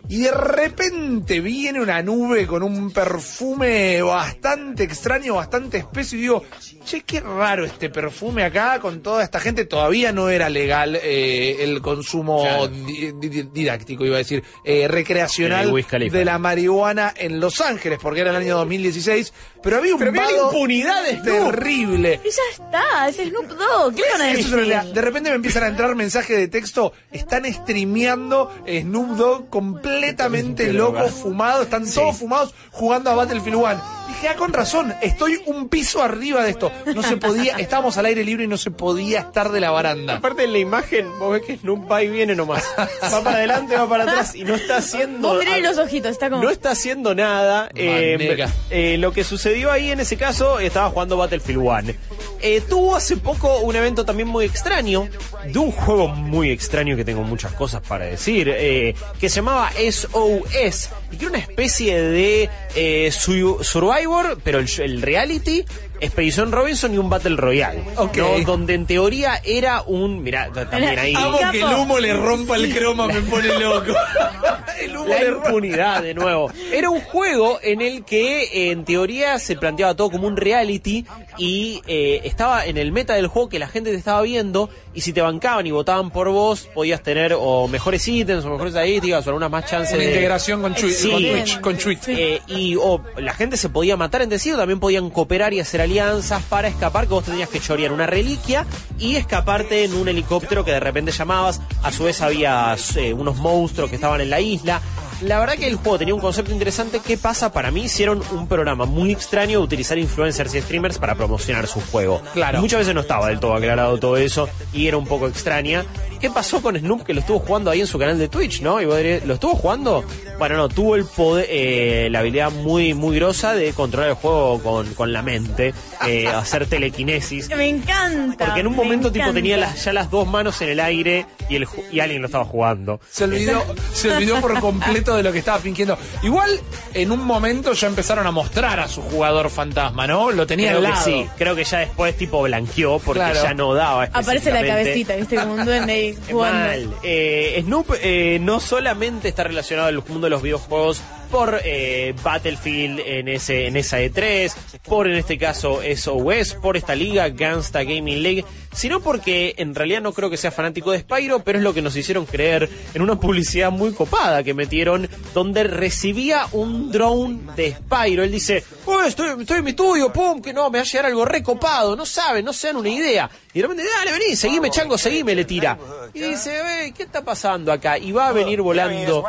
Y de repente viene una nube con un perfume bastante extraño, bastante espeso y digo, che, qué raro este perfume acá con toda esta gente. Todavía no era legal eh, el consumo Claro. di- di- didáctico, iba a decir, eh, recreacional De la marihuana en Los Ángeles, porque era el año 2016. Pero había un Pero había impunidad de Snoop. terrible. Y ya está, es Snoop Dogg. ¿Qué le van a Eso decir? es una realidad. de repente me empiezan a entrar mensajes de texto. Están streameando Snoop Dogg completamente Qué loco, fumado. Están todos fumados jugando a Battlefield 1. Dije, ah, con razón, estoy un piso arriba de esto. No se podía, [LAUGHS] estábamos al aire libre y no se podía estar de la baranda. Aparte en la imagen, vos ves que Snoop va y viene nomás. [LAUGHS] Va para adelante, va para atrás y no está haciendo. Vos mirá los ojitos, está como... No está haciendo nada. Eh, eh, lo que sucedió ahí en ese caso, estaba jugando Battlefield 1. Eh, tuvo hace poco un evento también muy extraño, de un juego muy extraño que tengo muchas cosas para decir, eh, que se llamaba SOS, y que era una especie de eh, pero el reality, Expedición Robinson y un Battle Royale. Donde en teoría era un... Mirá, también ahí... Amo que el humo le rompa el croma, me pone loco. [LAUGHS] el humo La le impunidad de nuevo. Era un juego en el que eh, en teoría se planteaba todo como un reality y eh, estaba en el meta del juego que la gente te estaba viendo y si te bancaban y votaban por vos podías tener o mejores ítems o mejores estadísticas o algunas más chances Una de integración con, Twi- Sí. con Twitch. Con Twitch. Eh, y o la gente se podía matar entre sí o también podían cooperar y hacer alianzas para escapar, que vos tenías que chorear una reliquia y escaparte en un helicóptero que de repente llamabas. A su vez había eh, unos monstruos que estaban en la isla. La verdad que el juego tenía un concepto interesante. ¿Qué pasa? Para mí hicieron un programa muy extraño de utilizar influencers y streamers para promocionar su juego. Claro. Muchas veces no estaba del todo aclarado todo eso y era un poco extraña. ¿Qué pasó con Snoop que lo estuvo jugando ahí en su canal de Twitch, no? Y vos dirías, ¿lo estuvo jugando? Bueno, no, tuvo el poder, eh, la habilidad muy, muy grosa de controlar el juego con, con la mente, eh, hacer telequinesis. [LAUGHS] Me encanta. Porque en un me momento tipo encanta. tenía las, ya las dos manos en el aire y, el, y alguien lo estaba jugando. Se olvidó, se olvidó por completo de lo que estaba fingiendo. Igual, en un momento ya empezaron a mostrar a su jugador fantasma, ¿no? Lo tenía creo al que lado. sí, creo que ya después tipo blanqueó porque Claro. ya no daba. Aparece la cabecita, viste, como un duende ahí. Mal. Eh, Snoop eh, no solamente está relacionado al mundo de los videojuegos por eh, Battlefield en ese en esa E3, por en este caso SOS, por esta liga Gangsta Gaming League, sino porque en realidad no creo que sea fanático de Spyro, pero es lo que nos hicieron creer en una publicidad muy copada que metieron donde recibía un drone de Spyro. Él dice, "Oh, estoy, estoy en mi estudio, pum, que no, me va a llegar algo recopado, no saben, no se dan una idea. Y de repente, dale, vení, seguime, chango, seguime, le tira. Y dice, "Ey, ¿qué está pasando acá? Y va a venir volando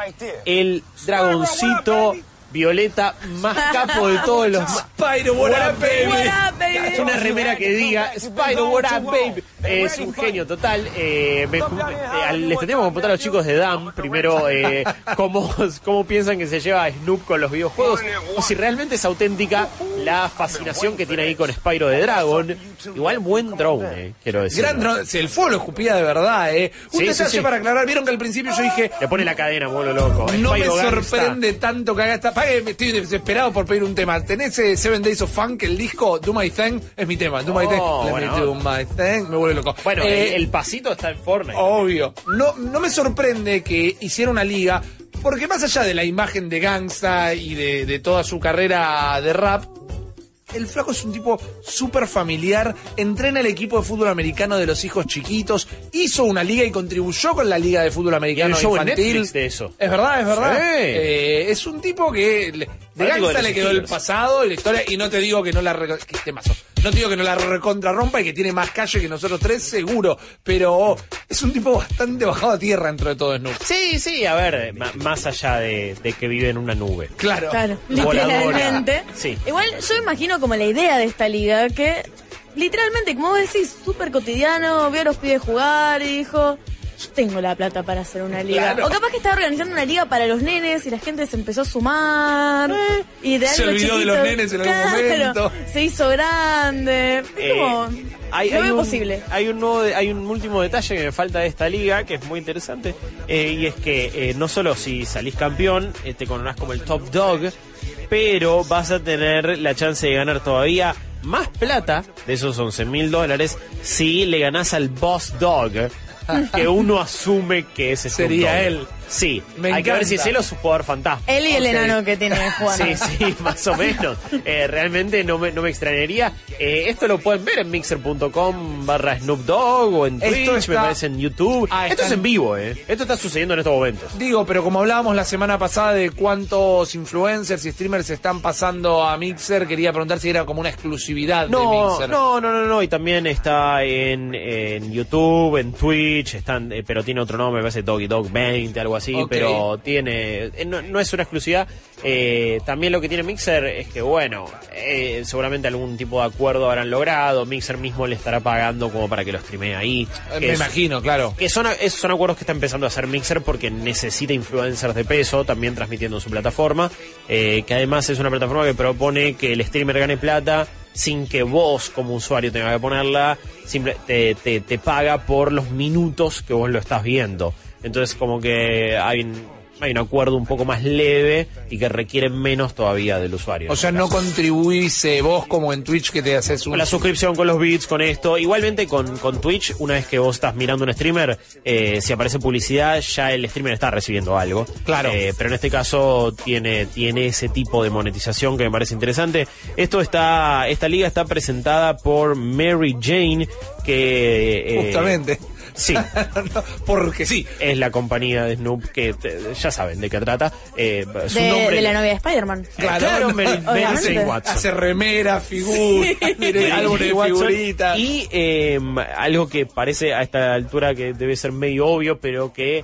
el dragoncito と violeta más capo de todos los... Spyro, what up, baby? What up, baby? Es una remera que diga Spyro, what up, baby. Es un genio total. Eh, me- eh, les tenemos que preguntar a los chicos de DAM primero eh, cómo, cómo piensan que se lleva a Snoop con los videojuegos o si realmente es auténtica la fascinación que tiene ahí con Spyro de Dragon. Igual buen drone, eh, quiero decir. Gran dron- si el fuego lo escupía de verdad, eh. Un Sí, sí, detalle sí. para aclarar, vieron que al principio yo dije, Le pone la cadena, vuelo loco. no me Gangsta. sorprende tanto que haga esta. Estoy desesperado por pedir un tema. ¿Tenés eh, Seven Days of Funk, el disco Do My Thing? Es mi tema. Do My Oh, Thing. Let bueno. me do my thing. Me vuelve loco. Bueno, Eh, el, el pasito está en Fortnite. Obvio. No, no me sorprende que hiciera una liga, porque más allá de la imagen de Gangsta y de, de toda su carrera de rap, el flaco es un tipo súper familiar, entrena el equipo de fútbol americano de los hijos chiquitos, hizo una liga y contribuyó con la liga de fútbol Y americano un show en infantil. Netflix de eso. Es verdad, es verdad. Sí. Eh, es un tipo que le- de Gangsta le quedó el pasado y la historia, y no te digo que no la que. No te digo que no la recontrarrompa y que tiene más calle que nosotros tres, seguro. Pero es un tipo bastante bajado a tierra dentro de todo Snoop. Sí, sí, a ver, más allá de, de que vive en una nube. Claro. Claro, literalmente. Sí. Igual yo imagino como como la idea de esta liga, que literalmente, como vos decís, súper cotidiano, vio a los pibes jugar y dijo, yo tengo la plata para hacer una liga. Claro. O capaz que estaba organizando una liga para los nenes y la gente se empezó a sumar. y de Se algo olvidó de los nenes en algún claro, momento. Se hizo grande. Es Eh, como... Hay, lo hay veo un, posible. hay un nuevo, hay un último detalle que me falta de esta liga que es muy interesante eh, y es que eh, no solo si salís campeón eh, te coronás como el top dog, pero vas a tener la chance de ganar todavía más plata de esos 11 mil dólares si le ganás al boss dog que uno asume que ese Sería él. Sí, Me hay que ver si es encanta. él o su jugador fantasma. Él y el enano que tiene [LAUGHS] jugando. Sí, sí, [LAUGHS] más o menos. Eh, realmente no me, no me extrañaría. Eh, esto lo pueden ver en mixer.com barra Snoop Dogg o en Twitch, me parece en YouTube. Ah, esto es en vivo, ¿eh? Esto está sucediendo en estos momentos. Digo, pero como hablábamos la semana pasada de cuántos influencers y streamers se están pasando a Mixer, quería preguntar si era como una exclusividad de No, Mixer. no, no, no, no, y también está en, en YouTube, en Twitch, están, eh, pero tiene otro nombre, me parece Doggy Dog 20, algo así, pero tiene, eh, no, no es una exclusividad. Eh, también lo que tiene Mixer es que, bueno, eh, seguramente algún tipo de acuerdo habrán logrado, Mixer mismo le estará pagando como para que lo streamee ahí. Eh, Me es- imagino, claro. que son, esos son acuerdos que está empezando a hacer Mixer porque necesita influencers de peso también transmitiendo en su plataforma, eh, que además es una plataforma que propone que el streamer gane plata sin que vos como usuario tenga que ponerla, simple, te, te, te paga por los minutos que vos lo estás viendo. Entonces como que hay un, hay un acuerdo un poco más leve y que requiere menos todavía del usuario. O sea, no contribuís eh, vos como en Twitch que te haces un... Con la suscripción, con los bits, con esto. Igualmente con, con Twitch, una vez que vos estás mirando un streamer, eh, si aparece publicidad, ya el streamer está recibiendo algo. Claro. Eh, pero en este caso tiene, tiene ese tipo de monetización que me parece interesante. Esto está, esta liga está presentada por Mary Jane, que... eh, Justamente. Sí. [LAUGHS] Porque sí. Es la compañía de Snoop que eh, ya saben de qué trata. Eh, su De, nombre de la novia de Spider-Man. Claro, Mary, [LAUGHS] Mary Obviamente. Jane Watson. Hace remera, figura, [LAUGHS] álbumes de figuritas. Y eh, algo que parece a esta altura que debe ser medio obvio, pero que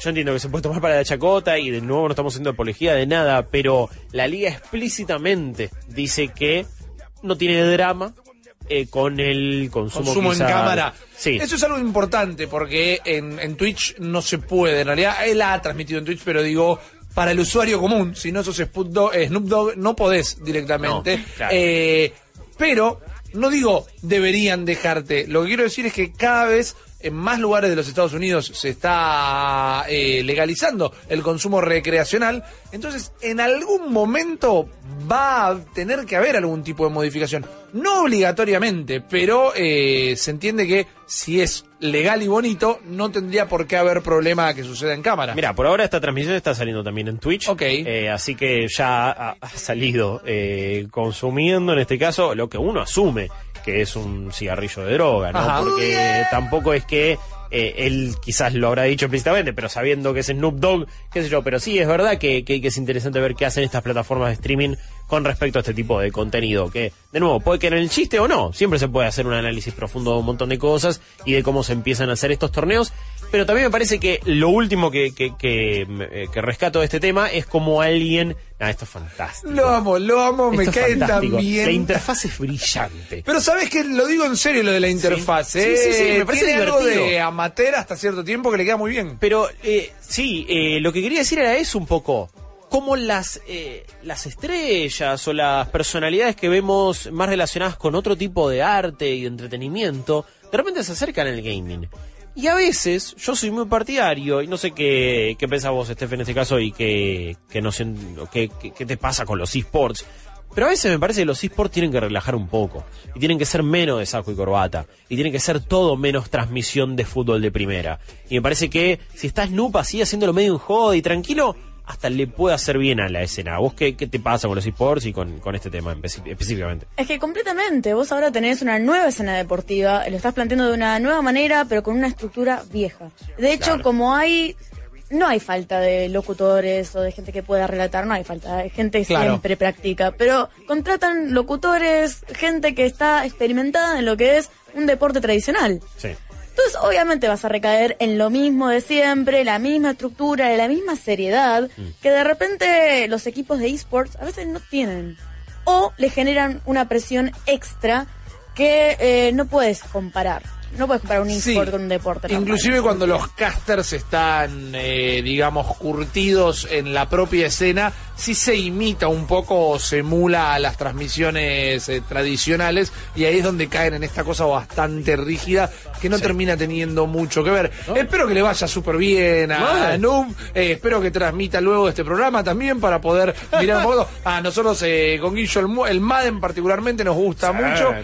yo entiendo que se puede tomar para la chacota y de nuevo no estamos haciendo apología de nada, pero la liga explícitamente dice que no tiene drama eh, con el consumo, consumo en cámara. Sí. Eso es algo importante porque en, en Twitch no se puede. En realidad, él ha transmitido en Twitch, pero digo, para el usuario común, si no sos Snoop Dogg, eh, Snoop Dogg, no podés directamente. No, claro. Eh, pero, no digo deberían dejarte. Lo que quiero decir es que cada vez en más lugares de los Estados Unidos se está eh, legalizando el consumo recreacional. Entonces, en algún momento va a tener que haber algún tipo de modificación. No obligatoriamente, pero eh, se entiende que si es legal y bonito, no tendría por qué haber problema que suceda en cámara. Mira, por ahora esta transmisión está saliendo también en Twitch. Ok. Eh, así que ya ha, ha salido eh, consumiendo, en este caso, lo que uno asume que es un cigarrillo de droga, ¿no? Ajá. Porque tampoco es que eh, él quizás lo habrá dicho explícitamente, pero sabiendo que es Snoop Dogg, qué sé yo, pero sí es verdad que, que- que es interesante ver qué hacen estas plataformas de streaming con respecto a este tipo de contenido, que de nuevo puede quedar en el chiste o no, siempre se puede hacer un análisis profundo de un montón de cosas y de cómo se empiezan a hacer estos torneos, pero también me parece que lo último que, que, que, eh, que rescato de este tema es como alguien... Ah, esto es fantástico. Lo amo, lo amo, me Esto cae tan fantástico. bien. La interfaz es brillante. Pero sabes que lo digo en serio lo de la interfaz, Sí, ¿eh? sí, sí, me parece Tiene algo divertido. de amateur hasta cierto tiempo que le queda muy bien. Pero eh, sí, eh, lo que quería decir era eso un poco. Cómo las, eh, las estrellas o las personalidades que vemos más relacionadas con otro tipo de arte y de entretenimiento, de repente se acercan al gaming. Y a veces, yo soy muy partidario, y no sé qué, qué pensás vos, Steph, en este caso, y qué, qué, no sé, qué, qué- te pasa con los esports. Pero a veces me parece que los esports tienen que relajar un poco. Y tienen que ser menos de saco y corbata. Y tienen que ser todo menos transmisión de fútbol de primera. Y me parece que si está Snoop así haciéndolo medio en joda y tranquilo, hasta le puede hacer bien a la escena. ¿Vos qué, qué te pasa con los esports y con, con este tema específicamente? Es que completamente, vos ahora tenés una nueva escena deportiva, lo estás planteando de una nueva manera, pero con una estructura vieja. De hecho, Claro. como hay, no hay falta de locutores o de gente que pueda relatar, no hay falta, hay gente que Claro. siempre practica, pero contratan locutores, gente que está experimentada en lo que es un deporte tradicional. Sí. Entonces, obviamente vas a recaer en lo mismo de siempre, la misma estructura, la misma seriedad, Mm. que de repente los equipos de esports a veces no tienen. o le generan una presión extra que eh, no puedes comparar. No puedes comparar un Sí. eSport con un deporte. normal. Inclusive cuando los casters están, eh, digamos, curtidos en la propia escena, sí se imita un poco o se emula a las transmisiones eh, tradicionales y ahí es donde caen en esta cosa bastante rígida que no termina teniendo mucho que ver. Espero que le vaya súper bien a. Noob, eh, espero que transmita luego este programa también para poder mirar [LAUGHS] un poco. A nosotros eh, con Guillo el, mu- el Madden particularmente nos gusta Sí, mucho.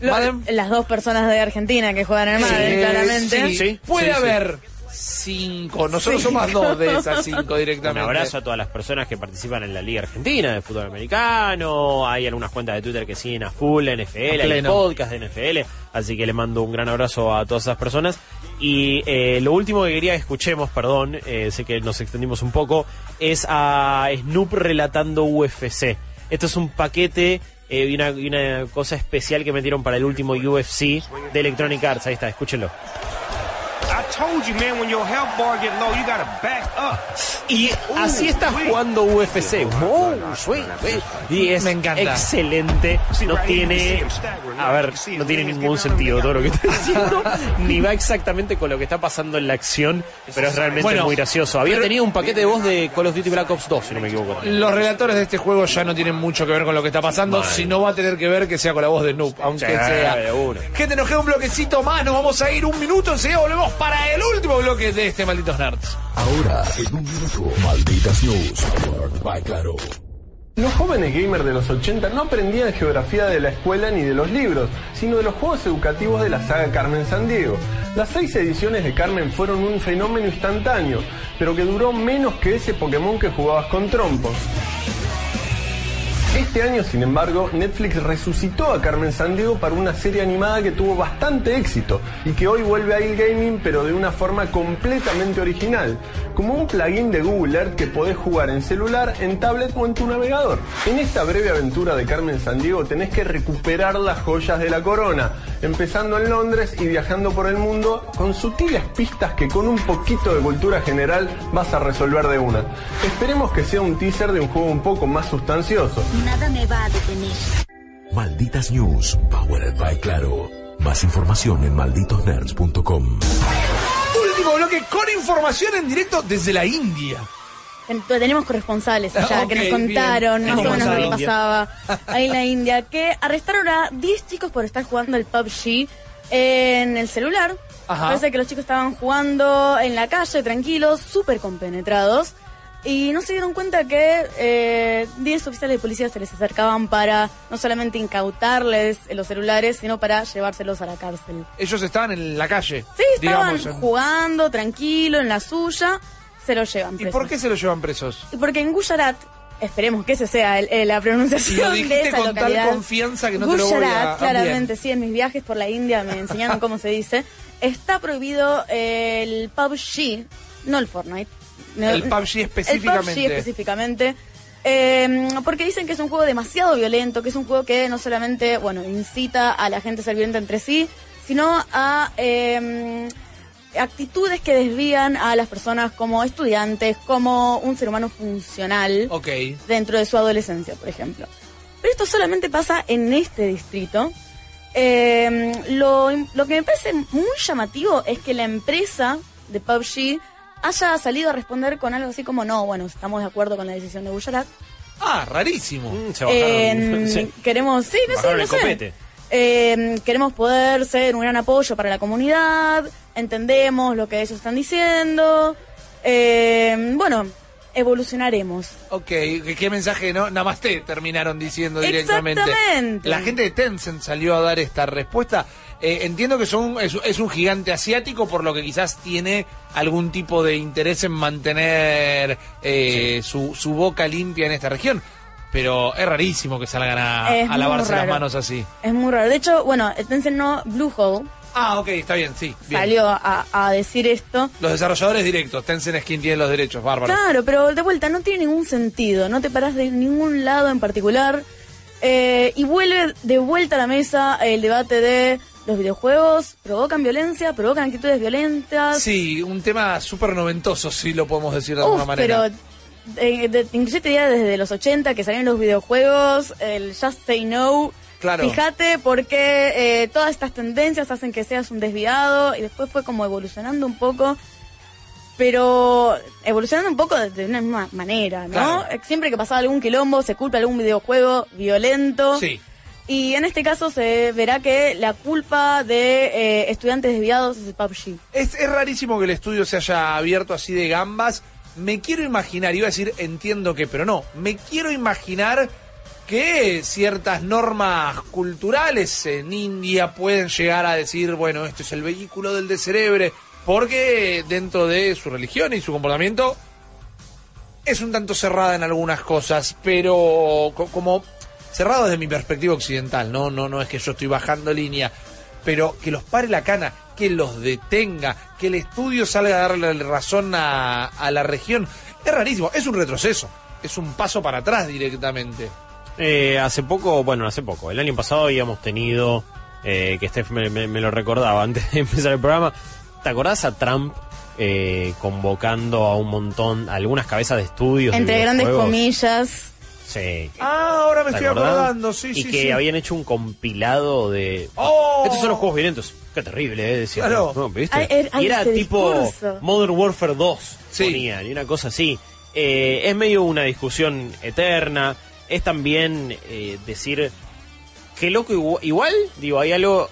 Las dos personas de Argentina que juegan en el Madden, Sí, claramente. sí. Puede Sí, sí. haber cinco. Nosotros Cinco. somos dos de esas [LAUGHS] cinco Un directamente. abrazo a todas las personas que participan en la Liga Argentina de fútbol americano. Hay algunas cuentas de Twitter que siguen a full NFL, hay podcast de NFL. Así que le mando un gran abrazo a todas esas personas. Y eh, lo último que quería que escuchemos, perdón, eh, sé que nos extendimos un poco, es a Snoop relatando UFC. Esto es un paquete eh, y, una, y una cosa especial que metieron para el último UFC de Electronic Arts. Ahí está, escúchenlo. I told you, man, when your health bar get low, you gotta back up. Y así está jugando UFC. Oh, sweet, sweet. Y es Me encanta. excelente. No tiene. A ver, no tiene ningún sentido todo lo que [LAUGHS] está diciendo. Ni va exactamente con lo que está pasando en la acción. Pero es realmente Bueno, muy gracioso. Había pero- tenido un paquete de voz de Call of Duty Black Ops 2, si no me equivoco. Los relatores de este juego ya no tienen mucho que ver con lo que está pasando, Mal. sino va a tener que ver que sea con la voz de Noob, aunque Sí, sea. Gente, nos queda un bloquecito más, nos vamos a ir un minuto, enseguida volvemos para el último bloque de este Malditos Nerds. Ahora, en un minuto, Malditas News, by Claro. Los jóvenes gamers de los 80 no aprendían geografía de la escuela ni de los libros, sino de los juegos educativos de la saga Carmen Sandiego. Las seis ediciones de Carmen fueron un fenómeno instantáneo, pero que duró menos que ese Pokémon que jugabas con trompos. Este año, sin embargo, Netflix resucitó a Carmen Sandiego para una serie animada que tuvo bastante éxito y que hoy vuelve a il gaming pero de una forma completamente original, como un plugin de Google Earth que podés jugar en celular, en tablet o en tu navegador. En esta breve aventura de Carmen Sandiego tenés que recuperar las joyas de la corona, empezando en Londres y viajando por el mundo con sutiles pistas que con un poquito de cultura general vas a resolver de una. Esperemos que sea un teaser de un juego un poco más sustancioso. Nada me va a detener. Malditas News, powered by Claro. Más información en malditosnerds.com. Último bloque con información en directo desde la India. Ten- Tenemos corresponsales allá Ok, que nos bien. contaron más o menos lo que pasaba [LAUGHS] ahí en la India, que arrestaron a 10 chicos por estar jugando el PUBG en el celular. Ajá. Parece que los chicos estaban jugando en la calle, tranquilos, súper compenetrados. Y no se dieron cuenta que eh, 10 oficiales de policía se les acercaban para no solamente incautarles los celulares, sino para llevárselos a la cárcel. Ellos estaban en la calle. Sí, estaban digamos, en- jugando tranquilo en la suya, se los llevan ¿Y presos. por qué se los llevan presos? Y porque en Gujarat, esperemos que esa sea el- la Y lo pronunciación de esa con localidad. tal confianza que no te lo voy a... Gujarat, claramente, bien. sí, en mis viajes por la India me enseñaron cómo se dice. Está prohibido el PUBG, no el Fortnite. No- El PUBG El específicamente. PUBG específicamente. eh, porque dicen que es un juego demasiado violento, que es un juego que no solamente, bueno, incita a la gente a ser violenta entre sí, sino a eh, actitudes que desvían a las personas como estudiantes, como un ser humano funcional Ok. dentro de su adolescencia, por ejemplo. Pero esto solamente pasa en este distrito. Eh, lo, lo que me parece muy llamativo es que la empresa de PUBG haya salido a responder con algo así como, no, bueno, estamos de acuerdo con la decisión de Gujarat. Ah, rarísimo. Se bajaron. Eh, [LAUGHS] sí. Queremos, sí, no sé, Bajaron no el sé. copete. Eh, queremos poder ser un gran apoyo para la comunidad, entendemos lo que ellos están diciendo. Eh, bueno, evolucionaremos. Ok, ¿qué qué mensaje, no? Namaste terminaron diciendo directamente. Exactamente. La gente de Tencent salió a dar esta respuesta. Eh, entiendo que son, es, es un gigante asiático, por lo que quizás tiene algún tipo de interés en mantener eh, su, su boca limpia en esta región. Pero es rarísimo que salgan a, lavarse las manos así. Es muy raro. De hecho, bueno, Tencent no, Bluehole Ah, ok, está bien, sí. bien. salió a, a decir esto. Los desarrolladores directos, Tencent es quien tiene los derechos, bárbaro. Claro, pero de vuelta no tiene ningún sentido, no te parás de ningún lado en particular. Eh, y vuelve de vuelta a la mesa el debate de los videojuegos provocan violencia, provocan actitudes violentas. Sí, un tema súper noventoso, si lo podemos decir de Uf, alguna manera. pero eh, de- inclusive te diría desde los 80 que salieron los videojuegos, el Just Say No. Claro. Fíjate porque eh, todas estas tendencias hacen que seas un desviado y después fue como evolucionando un poco, pero evolucionando un poco de, una misma manera, ¿no? Claro. Siempre que pasaba algún quilombo se culpa algún videojuego violento. Sí. Y en este caso se verá que la culpa de eh, estudiantes desviados es el PUBG. Es, es rarísimo que el estudio se haya abierto así de gambas. Me quiero imaginar, iba a decir entiendo que, pero no, me quiero imaginar que ciertas normas culturales en India pueden llegar a decir, bueno, esto es el vehículo del descerebre, porque dentro de su religión y su comportamiento es un tanto cerrada en algunas cosas, pero co- como cerrado desde mi perspectiva occidental, no, no, no es que yo estoy bajando línea, pero que los pare la cana, que los detenga, que el estudio salga a darle razón a, a la región, es rarísimo, es un retroceso, es un paso para atrás directamente. Eh, hace poco, bueno, hace poco, el año pasado habíamos tenido, eh, que Steph me, me- me lo recordaba antes de [LAUGHS] empezar el programa, ¿te acordás a Trump eh, convocando a un montón, a algunas cabezas de estudios? de Entre grandes comillas. Sí. Ah, ahora me ¿Te estoy acordás? acordando, sí, y sí, que sí. habían hecho un compilado de... ¡Oh! Estos son los juegos violentos. Qué terrible, ¿eh? Decía, Claro. no, ¿viste? Ay, er- ay, y era ese tipo discurso. Modern Warfare 2, ponían, y una cosa así. Eh, es medio una discusión eterna. Es también eh, decir que loco igu- igual, digo, hay algo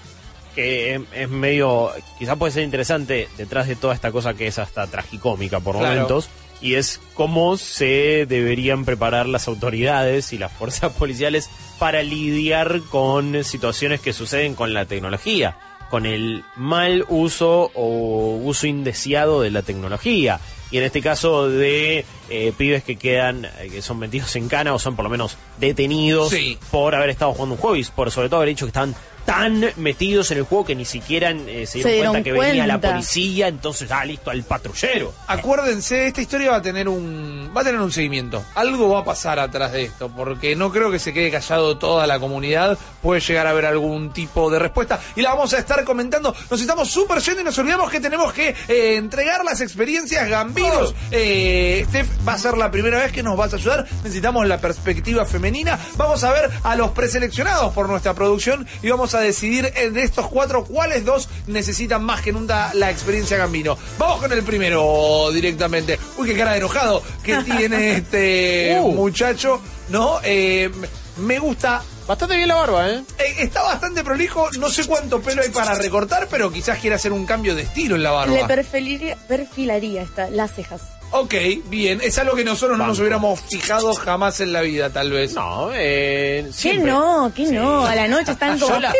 que es, es medio, quizás puede ser interesante detrás de toda esta cosa que es hasta tragicómica por Claro. momentos, y es cómo se deberían preparar las autoridades y las fuerzas [LAUGHS] policiales para lidiar con situaciones que suceden con la tecnología, con el mal uso o uso indeseado de la tecnología. Y en este caso de eh, pibes que quedan, eh, que son metidos en cana o son por lo menos detenidos Sí. por haber estado jugando un juego y por sobre todo haber dicho que estaban tan metidos en el juego que ni siquiera eh, se dieron, dieron cuenta que venía la policía, entonces, ah, listo, al patrullero. Acuérdense, esta historia va a tener un va a tener un seguimiento. Algo va a pasar atrás de esto, porque no creo que se quede callado toda la comunidad. Puede llegar a haber algún tipo de respuesta y la vamos a estar comentando. Nos estamos súper yendo y nos olvidamos que tenemos que eh, entregar las experiencias gambinos. Eh, Steph, va a ser la primera vez que nos vas a ayudar. Necesitamos la perspectiva femenina. Vamos a ver a los preseleccionados por nuestra producción y vamos a decidir de estos cuatro cuáles dos necesitan más que nunca la experiencia gambino. Vamos con el primero directamente. Uy, qué cara de enojado que [LAUGHS] tiene este Uh. muchacho, ¿no? Eh, me gusta. Bastante bien la barba, ¿eh? Eh, Está bastante prolijo, no sé cuánto pelo hay para recortar, pero quizás quiera hacer un cambio de estilo en la barba. Le perfilaría, perfilaría esta, las cejas. Ok, bien, es algo que nosotros no nos hubiéramos fijado jamás en la vida, tal vez. No, eh, ¿Qué siempre. no? ¿Qué no? A la noche están [LAUGHS] como... Yo la,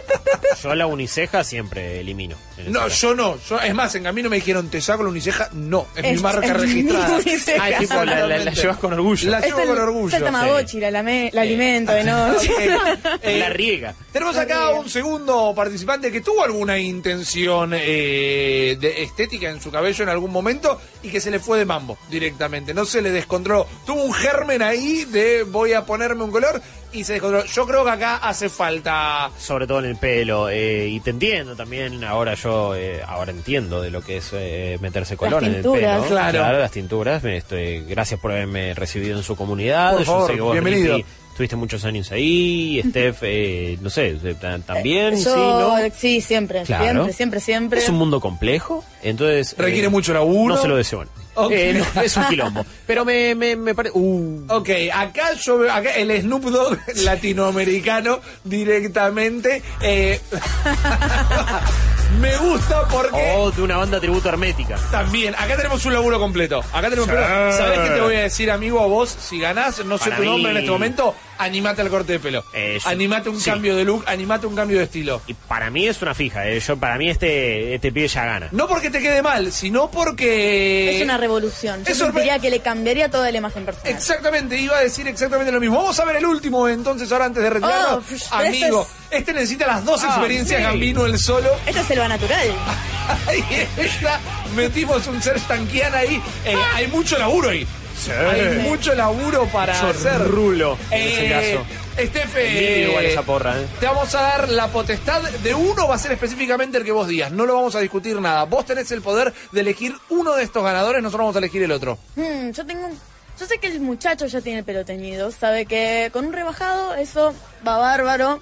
yo la uniceja siempre elimino. en No, yo no. Yo, es más, en camino me dijeron, ¿te saco la uniceja? No, es, mi Es- marca es mi registrada. uniceja. Ah, tipo, la, la- la Exactamente. llevas con orgullo. La Es llevo el, con orgullo. es el tamagotchi, la, lame- la alimento de noche. [LAUGHS] [LAUGHS] Eh, la riega. Tenemos acá un segundo participante que tuvo alguna intención eh, de estética en su cabello en algún momento y que se le fue de mambo directamente. No se le descontroló. Tuvo un germen ahí de voy a ponerme un color y se descontroló. Yo creo que acá hace falta. Sobre todo en el pelo. eh, y te entiendo también. Ahora yo eh, ahora entiendo de lo que es eh, meterse color en el tinturas. pelo. Claro. las tinturas. Me estoy, gracias por haberme recibido en su comunidad. Por Yo sé que vos, bienvenido. Estuviste muchos años ahí, [LAUGHS] Steph, eh, no sé, eh, ta- también, sí, Yo, ¿no? sí, siempre, Claro. siempre, siempre, siempre. Es un mundo complejo, entonces... Requiere eh, mucho laburo. No se lo deseo. Ok. Eh, no, es un quilombo. Pero me, me, me parece... Uh, Ok, acá yo veo, acá el Snoop Dogg [LAUGHS] latinoamericano directamente. eh, [LAUGHS] me gusta porque. oh, de una banda tributo hermética. También, acá tenemos un laburo completo. Acá tenemos un pelo. ¿Sabés qué te voy a decir, amigo, a vos? Si ganás, no sé Para tu nombre en este momento, animate al corte de pelo. Eh, yo- animate un sí. cambio de look, animate un cambio de estilo. Y para mí es una fija. eh, Yo, para mí este, este pibe ya gana. No porque te quede mal, sino porque. Es una revolución. Yo es sorpre- sentiría que le cambiaría toda la imagen personal. Exactamente, iba a decir exactamente lo mismo. Vamos a ver el último entonces, ahora antes de retirarnos. Oh, pues, pero Amigo, este este necesita las dos Ah, experiencias sí. Gambino el solo. Esta es selva natural. [LAUGHS] Ahí está, metimos un ser tanquiana ahí. Eh, hay mucho laburo ahí. Hay mucho laburo para Mucho hacer. rulo, en ese Eh, caso. Estef, Envidio eh, igual esa porra, eh. te vamos a dar la potestad de uno, va a ser específicamente el que vos digas. No lo vamos a discutir nada. Vos tenés el poder de elegir uno de estos ganadores, nosotros vamos a elegir el otro. Hmm, yo tengo un Yo sé que el muchacho ya tiene el pelo teñido, sabe que con un rebajado eso va bárbaro.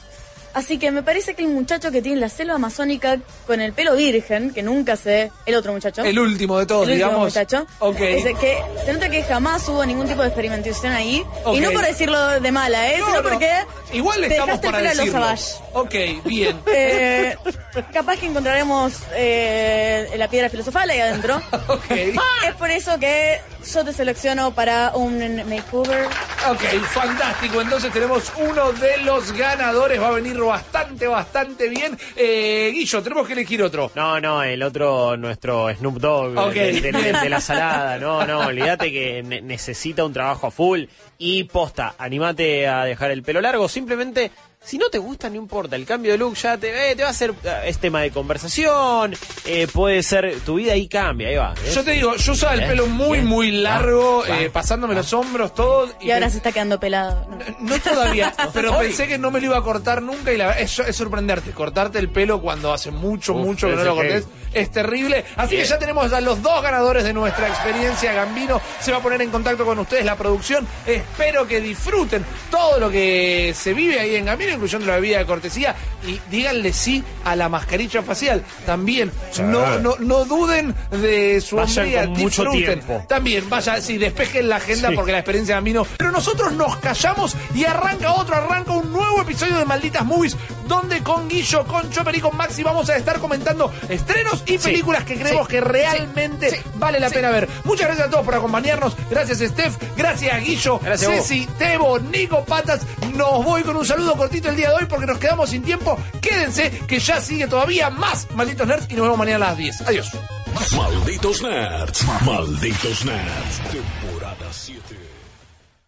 Así que me parece que el muchacho que tiene la selva amazónica con el pelo virgen, que nunca sé, el otro muchacho. El último de todos, el último digamos. muchacho. Ok. Que se nota que jamás hubo ningún tipo de experimentación ahí. Ok. Y no por decirlo de mala, ¿eh? No, sino no. porque Igual te estamos dejaste el para pelo a los decirlo. Ok, bien. [LAUGHS] Eh, capaz que encontraremos eh, la piedra filosofal ahí adentro. [LAUGHS] [LAUGHS] Es por eso que yo te selecciono para un makeover. Ok, fantástico. Entonces tenemos uno de los ganadores. Va a venir bastante, bastante bien. Eh, Guillo, tenemos que elegir otro. No, no, el otro, nuestro Snoop Dogg, Ok. de, de- de- de la salada. No, no, olvídate que ne- necesita un trabajo a full. Y posta, animate a dejar el pelo largo. Simplemente, si no te gusta, no importa. El cambio de look ya te, eh, te va a hacer. eh, Es tema de conversación. eh, puede ser. Tu vida ahí cambia, ahí va. ¿ves? Yo te digo, yo usaba el pelo muy, Bien. muy largo, Va, eh, va. pasándome los hombros, todo. Y ahora se está quedando pelado. ¿no? No todavía, [LAUGHS] pero Hoy. pensé que no me lo iba a cortar nunca y la verdad es, es sorprenderte. Cortarte el pelo cuando hace mucho, Uf, mucho que no lo cortés es terrible. Así que ya tenemos a los dos ganadores de nuestra experiencia. Gambino se va a poner en contacto con ustedes, la producción. Espero que disfruten todo lo que se vive ahí en Gambino, incluyendo la bebida de cortesía. Y díganle sí a la mascarilla facial. También, no, no, no duden de su Vayan hombría, con mucho disfruten. tiempo. También, vaya, sí, despejen la agenda Sí. porque la experiencia de Gambino. Pero nosotros nos callamos y arranca otro, arranca un nuevo episodio de Malditas Movies, donde con Guillo, con Chopper y con Maxi vamos a estar comentando estrenos y Sí. películas que creemos que realmente vale la pena ver. Muchas gracias a todos por acompañarnos. Gracias, Steph. Gracias, Guillo. Gracias. Ceci, Tebo, Nico Patas. Nos voy con un saludo cortito el día de hoy porque nos quedamos sin tiempo. Quédense, que ya sigue todavía más Malditos Nerds y nos vemos mañana a las 10. Adiós. Malditos nerds. Malditos nerds.